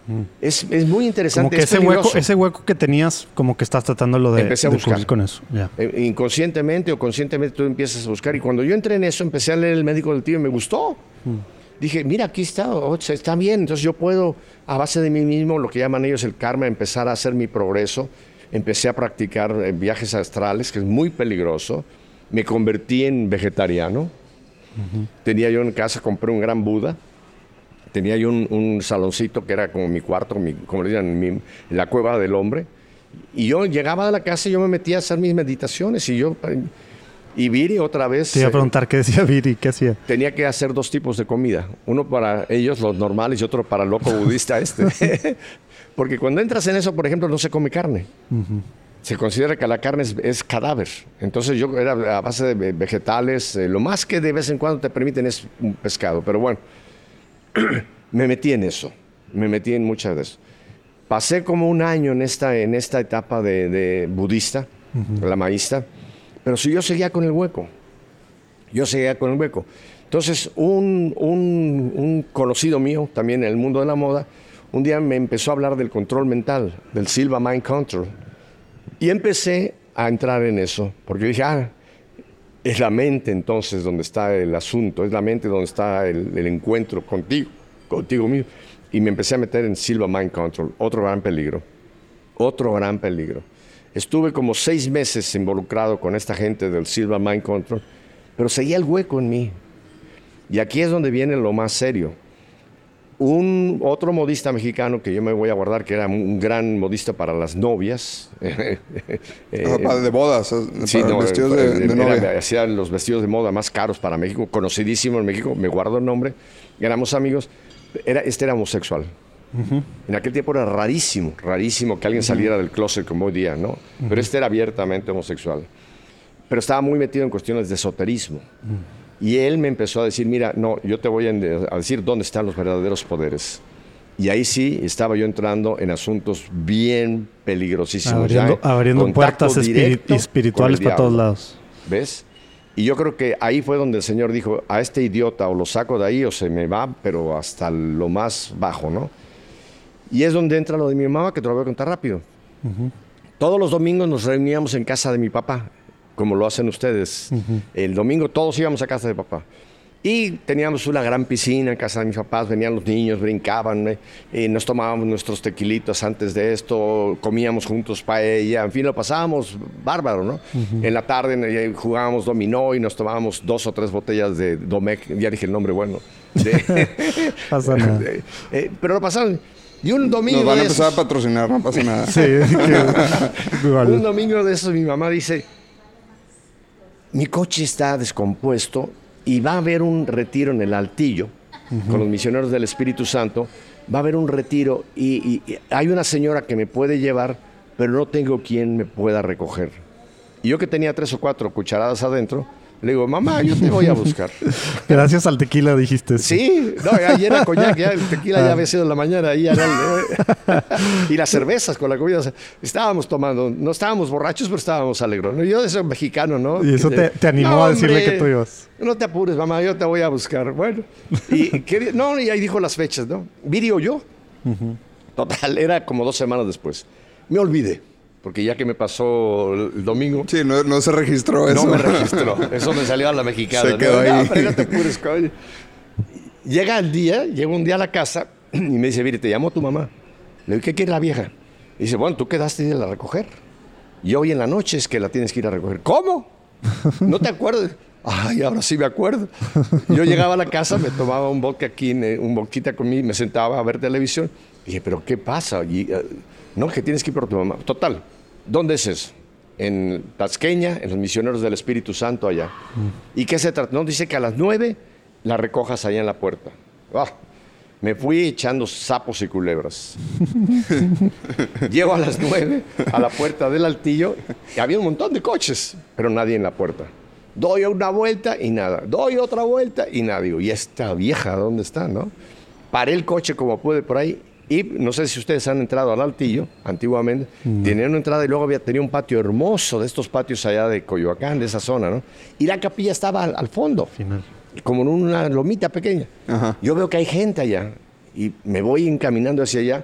Mm. Es, es, muy interesante. Como que ese hueco, ese hueco que tenías, como que estás tratando lo de, empecé a buscar. con eso. Eh, inconscientemente o conscientemente tú empiezas a buscar. Y cuando yo entré en eso, empecé a leer El médico del tío y me gustó. Mm dije, mira, aquí está, oh, está bien, entonces yo puedo, a base de mí mismo, lo que llaman ellos el karma, empezar a hacer mi progreso. Empecé a practicar eh, viajes astrales, que es muy peligroso. Me convertí en vegetariano. Tenía yo en casa, compré un gran Buda. Tenía yo un, saloncito que era como mi cuarto, como le dicen, la cueva del hombre. Y yo llegaba a la casa y yo me metía a hacer mis meditaciones y yo y Viri otra vez... Te iba a preguntar qué decía Viri, qué hacía. Tenía que hacer dos tipos de comida. Uno para ellos, los normales, y otro para el loco budista este. *laughs* Porque cuando entras en eso, por ejemplo, no se come carne. Se considera que la carne es, cadáver. Entonces yo era a base de vegetales. Eh, lo más que de vez en cuando te permiten es un pescado. Pero bueno, *clears throat* me metí en eso. Me metí en muchas de eso. Pasé como un año en esta, en esta etapa de, budista, la maísta pero si yo seguía con el hueco, yo seguía con el hueco. Entonces, un, un, conocido mío, también en el mundo de la moda, un día me empezó a hablar del control mental, del Silva Mind Control. Y empecé a entrar en eso, porque dije, ah, es la mente entonces donde está el asunto, es la mente donde está el, encuentro contigo, contigo mismo. Y me empecé a meter en Silva Mind Control, otro gran peligro, otro gran peligro. Estuve como seis meses involucrado con esta gente del Silver Mind Control, pero seguía el hueco en mí. Y aquí es donde viene lo más serio. Un otro modista mexicano que yo me voy a guardar, que era un gran modista para las novias. Eh, de bodas, sí, vestidos de, novia. Hacía los vestidos de moda más caros para México, conocidísimo en México, me guardo el nombre, éramos amigos. Era, este era homosexual. En aquel tiempo era rarísimo, rarísimo que alguien saliera del closet como hoy día, ¿no? Pero este era abiertamente homosexual. Pero estaba muy metido en cuestiones de esoterismo. Y él me empezó a decir, mira, no, yo te voy a decir dónde están los verdaderos poderes. Y ahí sí estaba yo entrando en asuntos bien peligrosísimos. Abriendo, puertas espirituales para todos lados. ¿Ves? Y yo creo que ahí fue donde el Señor dijo, a este idiota o lo saco de ahí o se me va, pero hasta lo más bajo, ¿no? Y es donde entra lo de mi mamá, que te lo voy a contar rápido. Todos los domingos nos reuníamos en casa de mi papá, como lo hacen ustedes. El domingo todos íbamos a casa de papá. Y teníamos una gran piscina en casa de mis papás, venían los niños, brincaban, eh, y nos tomábamos nuestros tequilitos antes de esto, comíamos juntos paella, en fin, lo pasábamos bárbaro, ¿no? En la tarde eh, jugábamos dominó y nos tomábamos dos o tres botellas de Domec, ya dije el nombre bueno. *laughs* Pasa nada. *laughs* Eh, pero lo pasaron. Y un domingo. Nos van a empezar a patrocinar, no pasa nada. sí, *laughs* un domingo de eso mi mamá dice: Mi coche está descompuesto y va a haber un retiro en el Altillo con los misioneros del Espíritu Santo. Va a haber un retiro y, y, hay una señora que me puede llevar, pero no tengo quien me pueda recoger. Y yo que tenía tres o cuatro cucharadas adentro, le digo, mamá, yo te voy a buscar. *laughs* Gracias al tequila dijiste. Sí, no, ayer era coñac, ya el tequila ya ah. había sido en la mañana. Ahí *laughs* y las cervezas con la comida. estábamos tomando, no estábamos borrachos, pero estábamos alegres. Yo de ser mexicano, ¿no? Y eso te, animó a decirle que tú ibas. No te apures, mamá, yo te voy a buscar. Bueno, y, *laughs* no, y ahí dijo las fechas, ¿no? Viri o yo. Total, era como dos semanas después. Me olvidé. Porque ya que me pasó el domingo. Sí, no, se registró eso. No me registró. Eso me salió a la mexicana. Se quedó ahí. Llega el día, llega un día a la casa y me dice, mire, te llamo tu mamá. Le digo, ¿qué quiere la vieja? Y dice, bueno, tú quedaste de ir a recoger. Y hoy en la noche es que la tienes que ir a recoger. ¿Cómo? ¿No te acuerdas? Ay, ahora sí me acuerdo. Yo llegaba a la casa, me tomaba un vodka aquí, un boquita conmigo, me sentaba a ver televisión. Y dije, ¿pero qué pasa? Y, eh, no, que tienes que ir por tu mamá. Total, ¿Dónde es eso? En Tasqueña, en los misioneros del Espíritu Santo allá. ¿Y qué se trata? No, dice que a las nueve la recojas allá en la puerta. Ah, Me fui echando sapos y culebras. *laughs* Llego a las nueve a la puerta del altillo y había un montón de coches, pero nadie en la puerta. Doy una vuelta y nada. Doy otra vuelta y nada. Digo, ¿y esta vieja dónde está, no? Paré el coche como pude por ahí y no sé si ustedes han entrado al Altillo, antiguamente. Tenía una entrada y luego había, tenía un patio hermoso de estos patios allá de Coyoacán, de esa zona, ¿no? Y la capilla estaba al, al fondo, Final. como en una lomita pequeña. Ajá. Yo veo que hay gente allá y me voy encaminando hacia allá.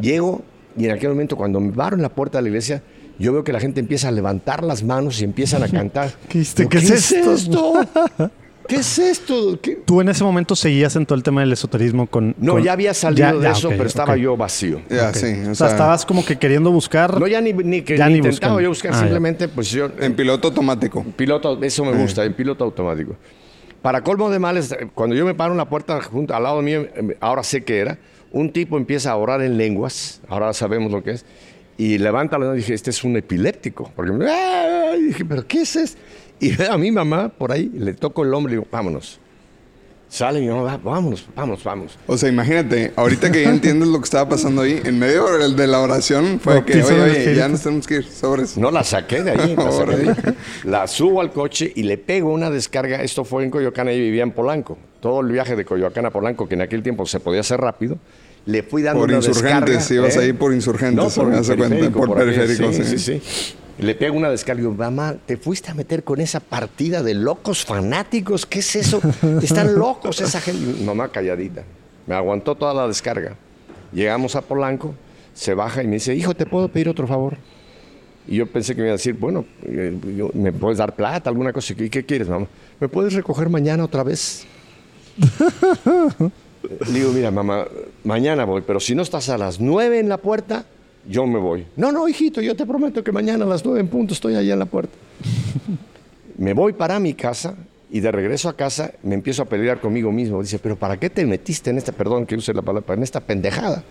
Llego y en aquel momento cuando me paro en la puerta de la iglesia, yo veo que la gente empieza a levantar las manos y empiezan a *laughs* cantar. ¿Qué? Digo, ¿Qué es esto? *laughs* ¿Qué es esto? ¿Qué- ¿Tú en ese momento seguías en todo el tema del esoterismo con... No, con- ya había salido Ya- de ya, eso, ok, pero estaba ok. yo vacío. Ya, Ok. sí. O sea, estabas como que queriendo buscar... No, ya ni, ni que Ya ni intentaba buscando. yo buscar, Ah, ya. simplemente pues yo... En piloto automático. Piloto, eso me gusta, en piloto automático. Para colmo de males, cuando yo me paro en la puerta junto, al lado mío, eh, ahora sé que era, un tipo empieza a orar en lenguas, ahora sabemos lo que es, y levanta la mano y dije, este es un epiléptico. Porque me, ¡Ah! y dije, ¿pero qué es eso? Y veo a mi mamá por ahí, le toco el hombro y digo, vámonos. Sale mi mamá, "Va, vámonos, vámonos, vámonos. O sea, imagínate, ahorita que ya entiendes lo que estaba pasando ahí, en medio de la oración fue que, oye, oye, ya nos tenemos que ir, sobres. No la saqué de ahí, la, saqué de ahí. La subo al coche y le pego una descarga. Esto fue en Coyoacán, y vivía en Polanco. Todo el viaje de Coyoacán a Polanco, que en aquel tiempo se podía hacer rápido, le fui dando Por una insurgentes, descarga, ibas ¿eh? ahí por insurgentes, No, por me hace cuenta, por aquí, periférico, sí, sí. sí, sí. Le pego una descarga mamá, ¿te fuiste a meter con esa partida de locos fanáticos? ¿Qué es eso? Están locos esa gente. Mamá calladita. Me aguantó toda la descarga. Llegamos a Polanco, se baja y me dice, hijo, ¿te puedo pedir otro favor? Y yo pensé que me iba a decir, bueno, eh, ¿me puedes dar plata, alguna cosa? ¿Y qué quieres, mamá? ¿Me puedes recoger mañana otra vez? *laughs* Le digo, mira, mamá, mañana voy, pero si no estás a las nueve en la puerta, yo me voy. No, no, hijito, yo te prometo que mañana a las nueve en punto estoy allá en la puerta. *laughs* me voy para mi casa y de regreso a casa me empiezo a pelear conmigo mismo. Dice, pero ¿para qué te metiste en esta, perdón que use la palabra, en esta pendejada?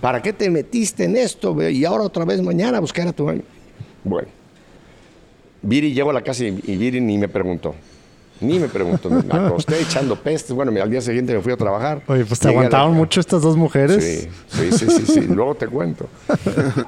¿Para qué te metiste en esto? Y ahora otra vez mañana a buscar a tu año. Bueno, Viri llegó a la casa y, y Viri ni me preguntó. Ni me preguntó. Me acosté echando pestes. Bueno, al día siguiente me fui a trabajar. Oye, pues te la- aguantaron mucho estas dos mujeres. Sí, sí, sí, sí, sí. Luego te cuento.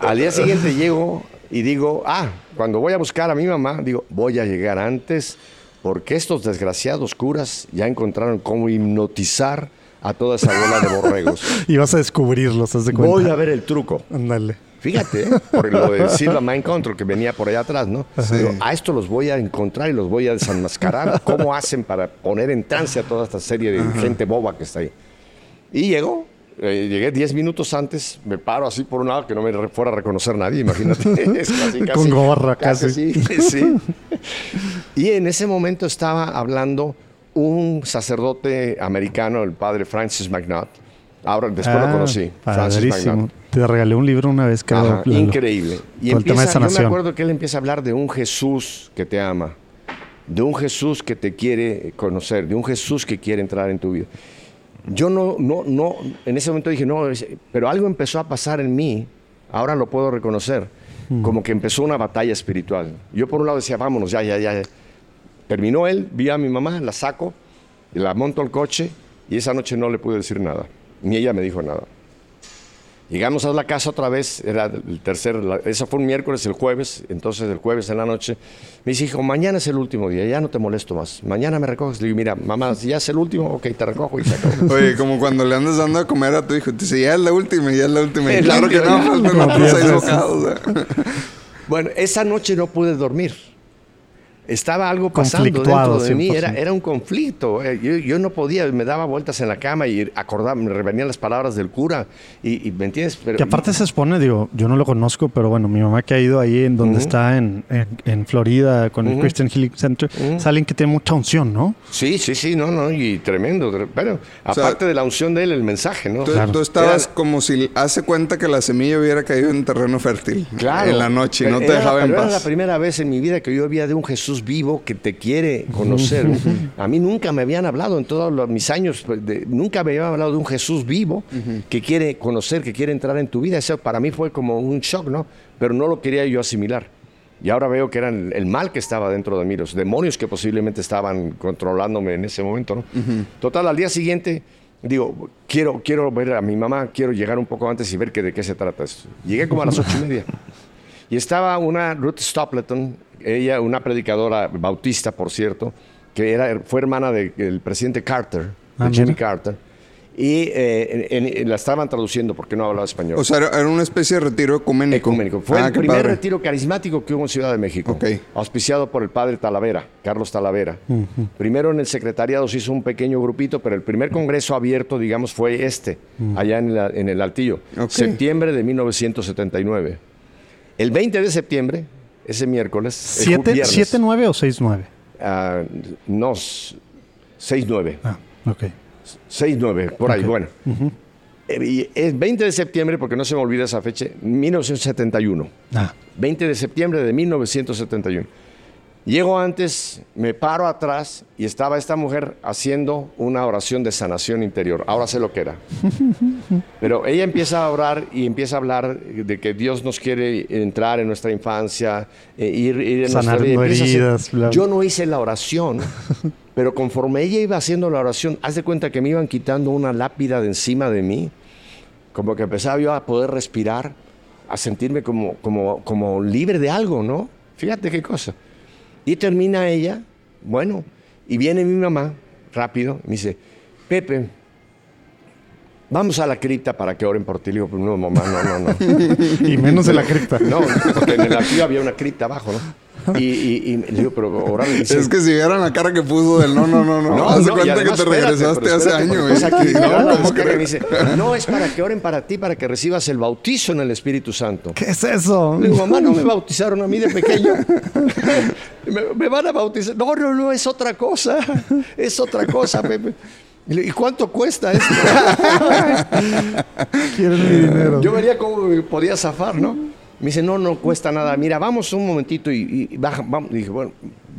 Al día siguiente llego y digo, ah, cuando voy a buscar a mi mamá, digo, voy a llegar antes porque estos desgraciados curas ya encontraron cómo hipnotizar a toda esa bola de borregos. *laughs* Y vas a descubrirlos, haz de cuenta. Voy a ver el truco. Ándale. Fíjate, ¿eh? por lo de Silva Mind Control que venía por allá atrás, ¿no? Digo, a esto los voy a encontrar y los voy a desenmascarar. *laughs* ¿Cómo hacen para poner en trance a toda esta serie de gente boba que está ahí? Y llegó, eh, llegué 10 minutos antes, me paro así por un lado que no me fuera a reconocer nadie, imagínate. *laughs* Es casi, casi- Con gorra, casi. sí, *laughs* sí. Y en ese momento estaba hablando un sacerdote americano, el padre Francis McNutt. Ahora, después lo Ah, conocí. Francis Padrísimo. Te regalé un libro una vez, creo. Ajá, increíble. Y empieza, yo me acuerdo que él empieza a hablar de un Jesús que te ama, de un Jesús que te quiere conocer, de un Jesús que quiere entrar en tu vida. Yo no, no, no, en ese momento dije, no, pero algo empezó a pasar en mí, ahora lo puedo reconocer, como que empezó una batalla espiritual. Yo por un lado decía, vámonos, ya, ya, ya. Terminó él, vi a mi mamá, la saco, la monto al coche, y esa noche no le pude decir nada, ni ella me dijo nada. Llegamos a la casa otra vez, era el tercer, la- eso fue un miércoles, el jueves, entonces el jueves en la noche, me dice, hijo, mañana es el último día, ya no te molesto más, mañana me recoges. Le digo, mira, mamá, si ya es el último, ok, te recojo y se acabó. *laughs* Oye, como cuando le andas dando a comer a tu hijo, te dice, ya es la última, ya es la última. Y claro que no, faltan otros seis bocados. ¿eh? Bueno, esa noche no pude dormir. Estaba algo pasando dentro de mí, 100%. era, era un conflicto. eh, Yo, yo no podía, me daba vueltas en la cama y acordaba, me revenían las palabras del cura. Y, y, ¿me entiendes? Pero, Que aparte se expone, digo, yo no lo conozco, pero bueno, mi mamá que ha ido ahí en donde Ujú. está en, en, en Florida con el Ujú. Christian Healing Center, es alguien que tiene mucha unción, ¿no? Sí, sí, sí, no, no, y tremendo. tre- Pero sea, aparte de la unción de él, el mensaje, ¿no? Tú, Claro. tú estabas Era- como si hace cuenta que la semilla hubiera caído en terreno fértil. Claro. En la noche y no te era- dejaba en pero Era la paz. primera vez en mi vida que yo había de un Jesús vivo que te quiere conocer. A mí nunca me habían hablado en todos los- mis años, pues, de- nunca me habían hablado de un Jesús vivo que quiere conocer, que quiere entrar en tu vida. Eso para mí fue como un shock, ¿no? Pero no lo quería yo asimilar. Y ahora veo que era el, el mal que estaba dentro de mí, los demonios que posiblemente estaban controlándome en ese momento, ¿no? Total, al día siguiente digo, quiero, quiero ver a mi mamá, quiero llegar un poco antes y ver que, de qué se trata esto. Llegué como a las ocho y media. Y estaba una Ruth Stapleton, ella, una predicadora bautista, por cierto, que era, fue hermana del presidente Carter, de Ah, Jimmy mira. Carter. Y eh, en- en- la estaban traduciendo porque no hablaba español. O sea, era, una especie de retiro ecuménico. Ecuménico. Fue Ah, el primer padre. retiro carismático que hubo en Ciudad de México. Ok. Auspiciado por el padre Talavera, Carlos Talavera. Primero en el secretariado se hizo un pequeño grupito, pero el primer congreso abierto, digamos, fue este, allá en, la- en el Altillo. Ok. Septiembre de 1979. El 20 de septiembre, ese miércoles. es ju- ¿Siete, viernes, siete, nueve o seis, nueve? ah, no, 6-9. Ah, ok. 6-9, por ahí, Ok. bueno. Eh, y es 20 de septiembre, porque no se me olvida esa fecha, 1971. Ah, 20 de septiembre de 1971. Llego antes, me paro atrás y estaba esta mujer haciendo una oración de sanación interior. Ahora sé lo que era. *laughs* Pero ella empieza a orar y empieza a hablar de que Dios nos quiere entrar en nuestra infancia, eh, ir, ir en nuestra Sanando vida. Hacer- heridas, bla. Yo no hice la oración, *laughs* pero conforme ella iba haciendo la oración, haz de cuenta que me iban quitando una lápida de encima de mí como que empezaba yo a poder respirar, a sentirme como, como, como libre de algo, ¿no? Fíjate qué cosa. Y termina ella, bueno, y viene mi mamá rápido, y me dice, Pepe, vamos a la cripta para que oren por ti. Le digo, "Pues no, mamá, no, no, no. *laughs* y menos en la cripta. No, porque en el archivo había una cripta abajo, ¿no? *laughs* Y, y, y le digo, pero orar. y dice, Es que si vieran la cara que puso del no, no, no, no. *laughs* no, Haz de no, cuenta que te espérate, regresaste hace años. *laughs* no, es para que oren para ti, para que recibas el bautizo en el Espíritu Santo. ¿Qué es eso? Le digo, mamá, no me bautizaron a mí de pequeño. me, me van a bautizar. No, no, no, es otra cosa. Es otra cosa, Pepe. Y le digo, ¿Y cuánto cuesta esto? Quieren mi dinero. Yo vería cómo me podía zafar, ¿no? Me dice, no, no cuesta nada. Mira, vamos un momentito y, y baja, vamos. Dije, bueno,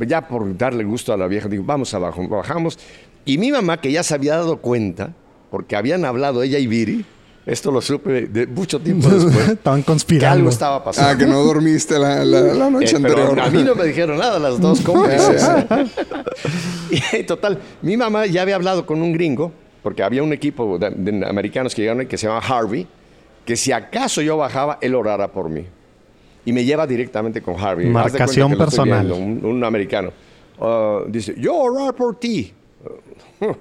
ya por darle gusto a la vieja, digo, vamos abajo. Bajamos. Y mi mamá, que ya se había dado cuenta, porque habían hablado ella y Viri, esto lo supe de mucho tiempo *laughs* después, Estaban que conspirando. algo estaba pasando. Ah, que no dormiste la, la, la noche Eh, pero a mí no me dijeron nada las dos *laughs* cómplices. *laughs* y total, mi mamá ya había hablado con un gringo, porque había un equipo de, de americanos que llegaron que se llama Harvey, que si acaso yo bajaba, él orara por mí. Y me lleva directamente con Harvey. Marcación personal. viendo, un, un americano. Ah, dice, yo orar por ti. *laughs*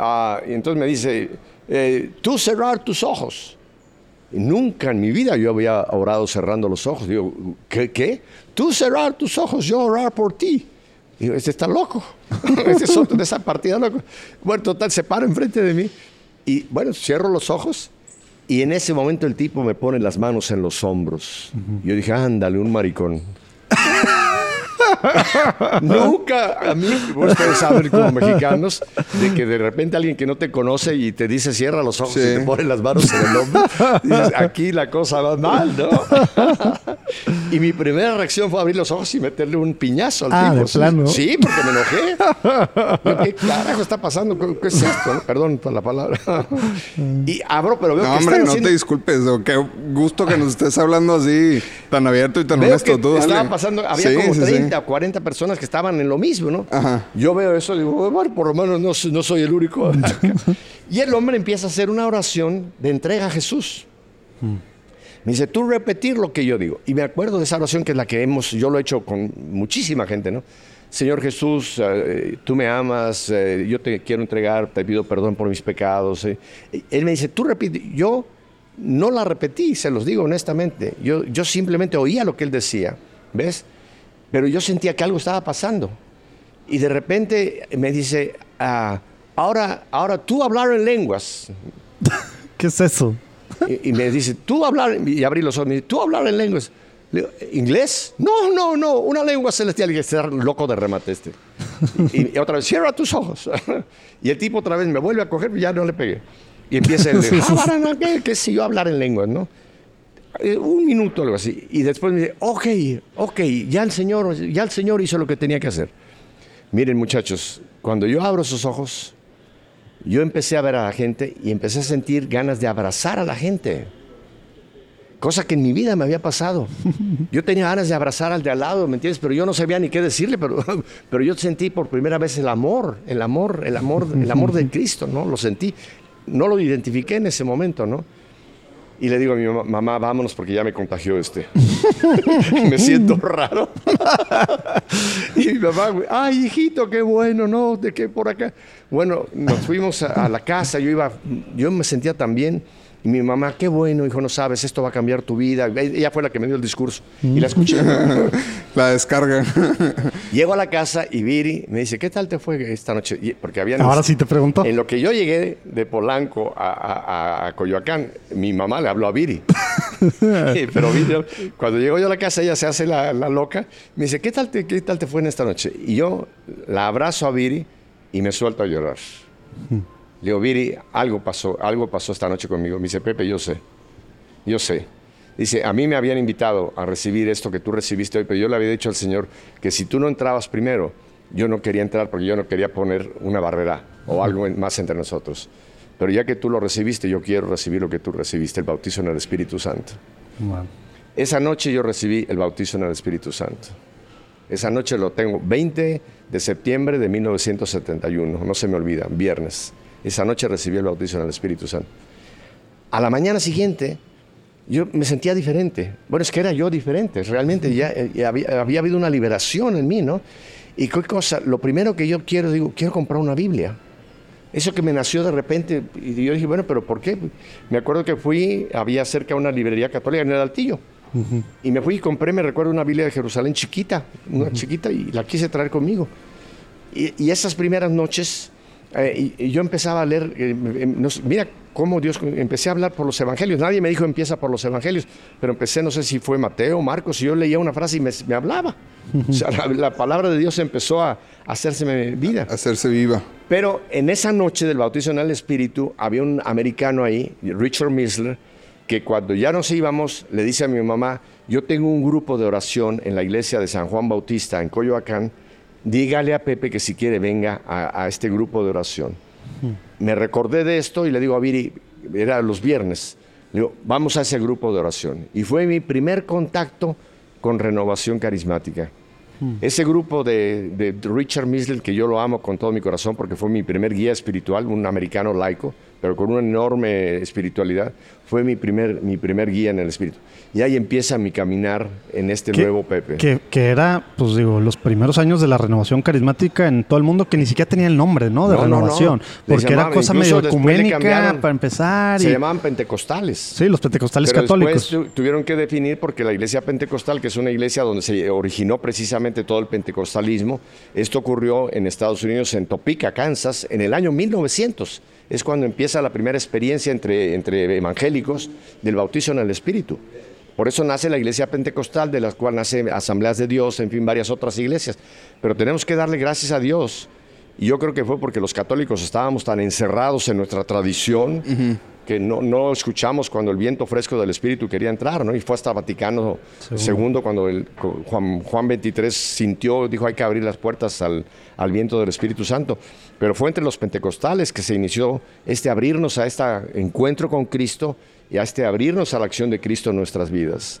Ah, y entonces me dice, eh, tú cerrar tus ojos. Y nunca en mi vida yo había orado cerrando los ojos. Digo, ¿qué? qué? Tú cerrar tus ojos, yo orar por ti. Digo, este está loco. *laughs* este es otro de esa partida loco. Bueno, total, se para enfrente de mí. Y bueno, cierro los ojos. Y en ese momento el tipo me pone las manos en los hombros. Yo dije, ándale, un maricón. *laughs* *laughs* Nunca a mí, ustedes saben como mexicanos, de que de repente alguien que no te conoce y te dice cierra los ojos Sí. y te pone las manos en el hombro, dices, aquí la cosa va mal, ¿no? *laughs* y mi primera reacción fue abrir los ojos y meterle un piñazo al Ah, tipo. de Sí, plano. Sí, porque me enojé. ¿Qué carajo está pasando? ¿Qué, es esto? Perdón por la palabra. y abro, pero veo No, que hombre, están no haciendo- te disculpes. o Qué gusto que nos estés hablando así, tan abierto y tan Veo honesto. que Tú, dale. estaba pasando, había Sí, como sí, sí. 30 o 40 personas que estaban en lo mismo, ¿no? Ajá. Yo veo eso y digo, bueno, por lo menos no, soy- no soy el único. *laughs* y el hombre empieza a hacer una oración de entrega a Jesús. Me dice, tú repetir lo que yo digo. Y me acuerdo de esa oración que es la que hemos, yo lo he hecho con muchísima gente, ¿no? Señor Jesús, eh, tú me amas, eh, yo te quiero entregar, te pido perdón por mis pecados. eh. Él me dice, tú repite. Yo no la repetí, se los digo honestamente. Yo, yo simplemente oía lo que él decía, ¿ves? Pero yo sentía que algo estaba pasando. Y de repente me dice, ah, ahora, ahora tú hablar en lenguas. *laughs* ¿Qué es eso? Y, y me dice, tú hablar, y abrí los ojos, me dice, tú hablar en lenguas. Le digo, ¿Inglés? No, no, no, una lengua celestial. Y está loco de remate este. Y, y otra vez, cierra tus ojos. *laughs* y el tipo otra vez me vuelve a coger, y ya no le pegué. Y empieza el, *laughs* ¿qué, qué sé yo hablar en lenguas, no? Eh, un minuto, algo así. Y después me dice, ok, ok, ya el Señor, ya el Señor hizo lo que tenía que hacer. Miren, muchachos, cuando yo abro esos ojos, yo empecé a ver a la gente y empecé a sentir ganas de abrazar a la gente. Cosa que en mi vida me había pasado. *laughs* Yo tenía ganas de abrazar al de al lado, ¿me entiendes? Pero yo no sabía ni qué decirle, pero, *laughs* pero yo sentí por primera vez el amor, el amor, el amor, el amor de *laughs* Cristo, ¿no? Lo sentí. no lo identifiqué en ese momento, ¿no? Y le digo a mi mamá, mamá, vámonos porque ya me contagió este. *laughs* me siento raro. *laughs* y mi mamá, ay, hijito, qué bueno, ¿no? De que por acá. Bueno, nos fuimos a, a la casa, yo iba, yo me sentía tan bien y mi mamá, qué bueno, hijo, no sabes, esto va a cambiar tu vida. Ella fue la que me dio el discurso y la escuché. *laughs* la descarga. *laughs* Llego a la casa y Viri me dice, ¿qué tal te fue esta noche? Porque habían... Ahora sí te pregunto. En lo que yo llegué de Polanco a, a, Coyoacán, mi mamá le habló a Viri. *laughs* Pero Viri, cuando llego yo a la casa, ella se hace la, loca. Me dice, ¿qué tal, te, ¿qué tal te fue en esta noche? Y yo la abrazo a Viri y me suelto a llorar. Le digo, Viri, algo pasó, algo pasó esta noche conmigo. Me dice, Pepe, yo sé, yo sé. Dice, a mí me habían invitado a recibir esto que tú recibiste hoy, pero yo le había dicho al Señor que si tú no entrabas primero, yo no quería entrar porque yo no quería poner una barrera o algo más entre nosotros. Pero ya que tú lo recibiste, yo quiero recibir lo que tú recibiste, el bautizo en el Espíritu Santo. Esa noche yo recibí el bautizo en el Espíritu Santo. Esa noche lo tengo, 20 de septiembre de 1971, no se me olvida, viernes. Esa noche recibí el bautismo en el Espíritu Santo. A la mañana siguiente, yo me sentía diferente. Bueno, es que era yo diferente. Realmente ya, eh, había, habido una liberación en mí, ¿no? Y qué cosa, lo primero que yo quiero, digo, quiero comprar una Biblia. Eso que me nació de repente, y yo dije, bueno, pero ¿por qué? Me acuerdo que fui, había cerca una librería católica en el Altillo. Y me fui y compré, me recuerdo, una Biblia de Jerusalén chiquita, una chiquita, y la quise traer conmigo. y esas primeras noches eh, y, yo empezaba a leer, eh, mira cómo Dios, empecé a hablar por los evangelios. Nadie me dijo empieza por los evangelios, pero empecé, no sé si fue Mateo, Marcos, y yo leía una frase y me, hablaba. O sea, la, palabra de Dios empezó a, hacerse vida. hacerse viva. Pero en esa noche del bautismo en el Espíritu, había un americano ahí, Richard Misler, que cuando ya nos íbamos, le dice a mi mamá, yo tengo un grupo de oración en la iglesia de San Juan Bautista en Coyoacán, dígale a Pepe que si quiere venga a, este grupo de oración. Me recordé de esto y le digo a Viri, era los viernes, le digo, vamos a ese grupo de oración. Y fue mi primer contacto con renovación carismática. Ese grupo de, Richard Misler, que yo lo amo con todo mi corazón porque fue mi primer guía espiritual, un americano laico, pero con una enorme espiritualidad, fue mi primer, mi primer guía en el espíritu. Y ahí empieza mi caminar en este nuevo Pepe. Que, que, era, pues digo, los primeros años de la renovación carismática en todo el mundo que ni siquiera tenía el nombre, ¿no? De renovación. Porque era cosa medio ecuménica para empezar. Se llamaban pentecostales. Sí, los pentecostales católicos. Después tuvieron que definir porque la iglesia pentecostal, que es una iglesia donde se originó precisamente todo el pentecostalismo, esto ocurrió en Estados Unidos, en Topeka, Kansas, en el año 1900 es cuando empieza la primera experiencia entre, entre evangélicos del bautizo en el Espíritu. Por eso nace la iglesia pentecostal, de la cual nace Asambleas de Dios, en fin, varias otras iglesias. Pero tenemos que darle gracias a Dios. Y yo creo que fue porque los católicos estábamos tan encerrados en nuestra tradición que no, no, escuchamos cuando el viento fresco del Espíritu quería entrar, ¿no? Y fue hasta Vaticano II cuando el, Juan, Juan 23 sintió, dijo hay que abrir las puertas al, al, viento del Espíritu Santo. Pero fue entre los pentecostales que se inició este abrirnos a este encuentro con Cristo y a este abrirnos a la acción de Cristo en nuestras vidas.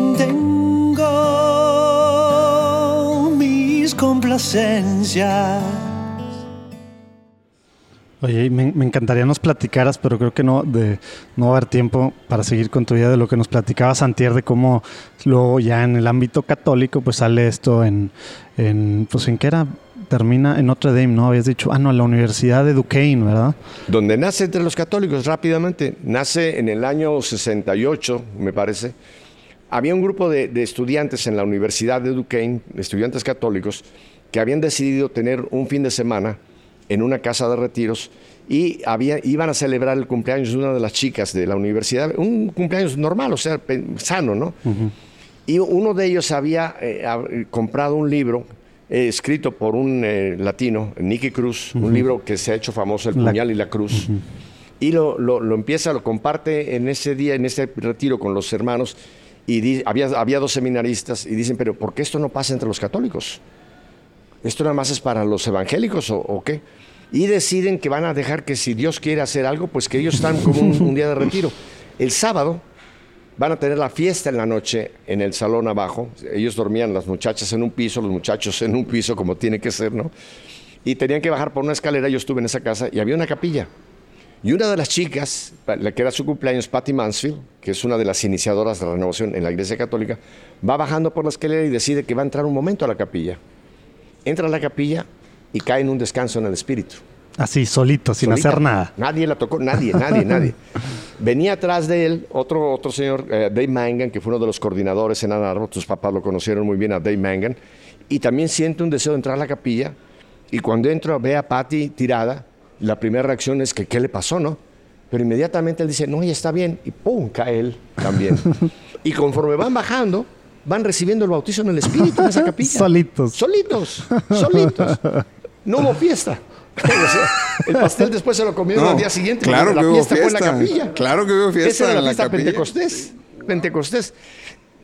complacencias. Oye, me, encantaría nos platicaras, pero creo que no, de, no va a haber tiempo para seguir con tu vida de lo que nos platicaba Santier, de cómo luego ya en el ámbito católico pues sale esto en, en pues en qué era, termina en Notre Dame, ¿no? Habías dicho, ah, no, en la Universidad de Duquesne, ¿verdad? Donde nace entre los católicos rápidamente, nace en el año 68, me parece, había un grupo de, estudiantes en la Universidad de Duquesne, estudiantes católicos, que habían decidido tener un fin de semana en una casa de retiros y iban a celebrar el cumpleaños de una de las chicas de la universidad, un cumpleaños normal, o sea, sano, ¿no? Y uno de ellos había eh, comprado un libro eh, escrito por un eh, latino, Nicky Cruz, un libro que se ha hecho famoso, El La- puñal y la cruz. Y lo, lo- lo empieza, lo comparte en ese día, en ese retiro con los hermanos. Y había, había dos seminaristas y dicen, pero ¿por qué esto no pasa entre los católicos? ¿Esto nada más es para los evangélicos o, o qué? Y deciden que van a dejar que si Dios quiere hacer algo, pues que ellos están como un, un día de retiro. El sábado van a tener la fiesta en la noche en el salón abajo. Ellos dormían, las muchachas en un piso, los muchachos en un piso, como tiene que ser, ¿no? Y tenían que bajar por una escalera. Yo estuve en esa casa y había una capilla. Y una de las chicas, la que era su cumpleaños, Patty Mansfield, que es una de las iniciadoras de la renovación en la Iglesia Católica, va bajando por la escalera y decide que va a entrar un momento a la capilla. Entra a la capilla y cae en un descanso en el espíritu. Así, solito, sin Solita. hacer nada. Nadie la tocó, nadie, nadie, nadie. *laughs* Venía atrás de él otro, otro señor, eh, Dave Mangan, que fue uno de los coordinadores en Ann Arbor. Tus papás lo conocieron muy bien a Dave Mangan. Y también siente un deseo de entrar a la capilla. Y cuando entro, ve a Patty tirada. La primera reacción es que, ¿qué le pasó, no? Pero inmediatamente él dice, no, ya está bien. Y pum, cae él también. *laughs* y conforme van bajando, van recibiendo el bautizo en el Espíritu en esa capilla. Solitos. Solitos, solitos. No hubo fiesta. O sea, el pastel después se lo comieron No, al día siguiente. claro pero que la hubo fiesta, fue en la fiesta. capilla. Claro que hubo fiesta Esa era la en la fiesta capilla. Pentecostés. Pentecostés.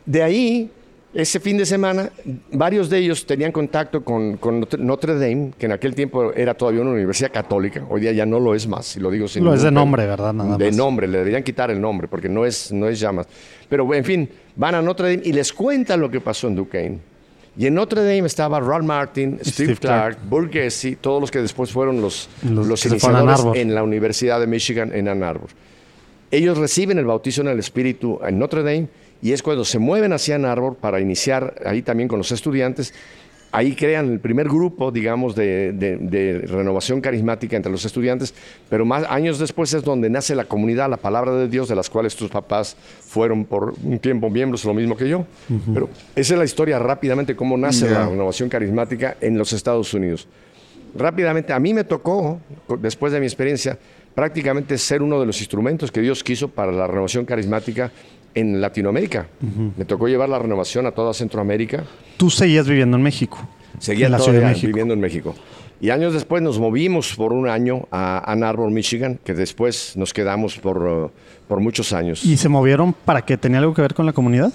De ahí, ese fin de semana, varios de ellos tenían contacto con, con Notre- Dame, que en aquel tiempo era todavía una universidad católica. Hoy día ya no lo es más, y lo digo sin Lo es de nombre. ¿verdad? Nada de más. nombre, le deberían quitar el nombre, porque no es, no es ya más. Pero, en fin, van a Notre Dame y les cuentan lo que pasó en Duquesne. Y en Notre Dame estaba Ron Martin, Steve, Steve Clark, Clark. Todos los que después fueron los, Los los, iniciadores en la Universidad de Michigan en Ann Arbor. Ellos reciben el bautizo en el Espíritu en Notre Dame y es cuando se mueven hacia Ann Arbor para iniciar ahí también con los estudiantes. Ahí crean el primer grupo, digamos, de, de- de renovación carismática entre los estudiantes, pero más años después es donde nace la comunidad, la palabra de Dios, de las cuales tus papás fueron por un tiempo miembros, lo mismo que yo. Pero esa es la historia rápidamente, cómo nace la renovación carismática en los Estados Unidos rápidamente, a mí me tocó, después de mi experiencia, prácticamente ser uno de los instrumentos que Dios quiso para la renovación carismática en Latinoamérica. Me tocó llevar la renovación a toda Centroamérica. Tú seguías viviendo en México. Seguía en la todavía Ciudad de México. viviendo en México. Y años después nos movimos por un año a Ann Arbor, Michigan, que después nos quedamos por, uh, por muchos años. ¿Y se movieron para que tenía algo que ver con la comunidad?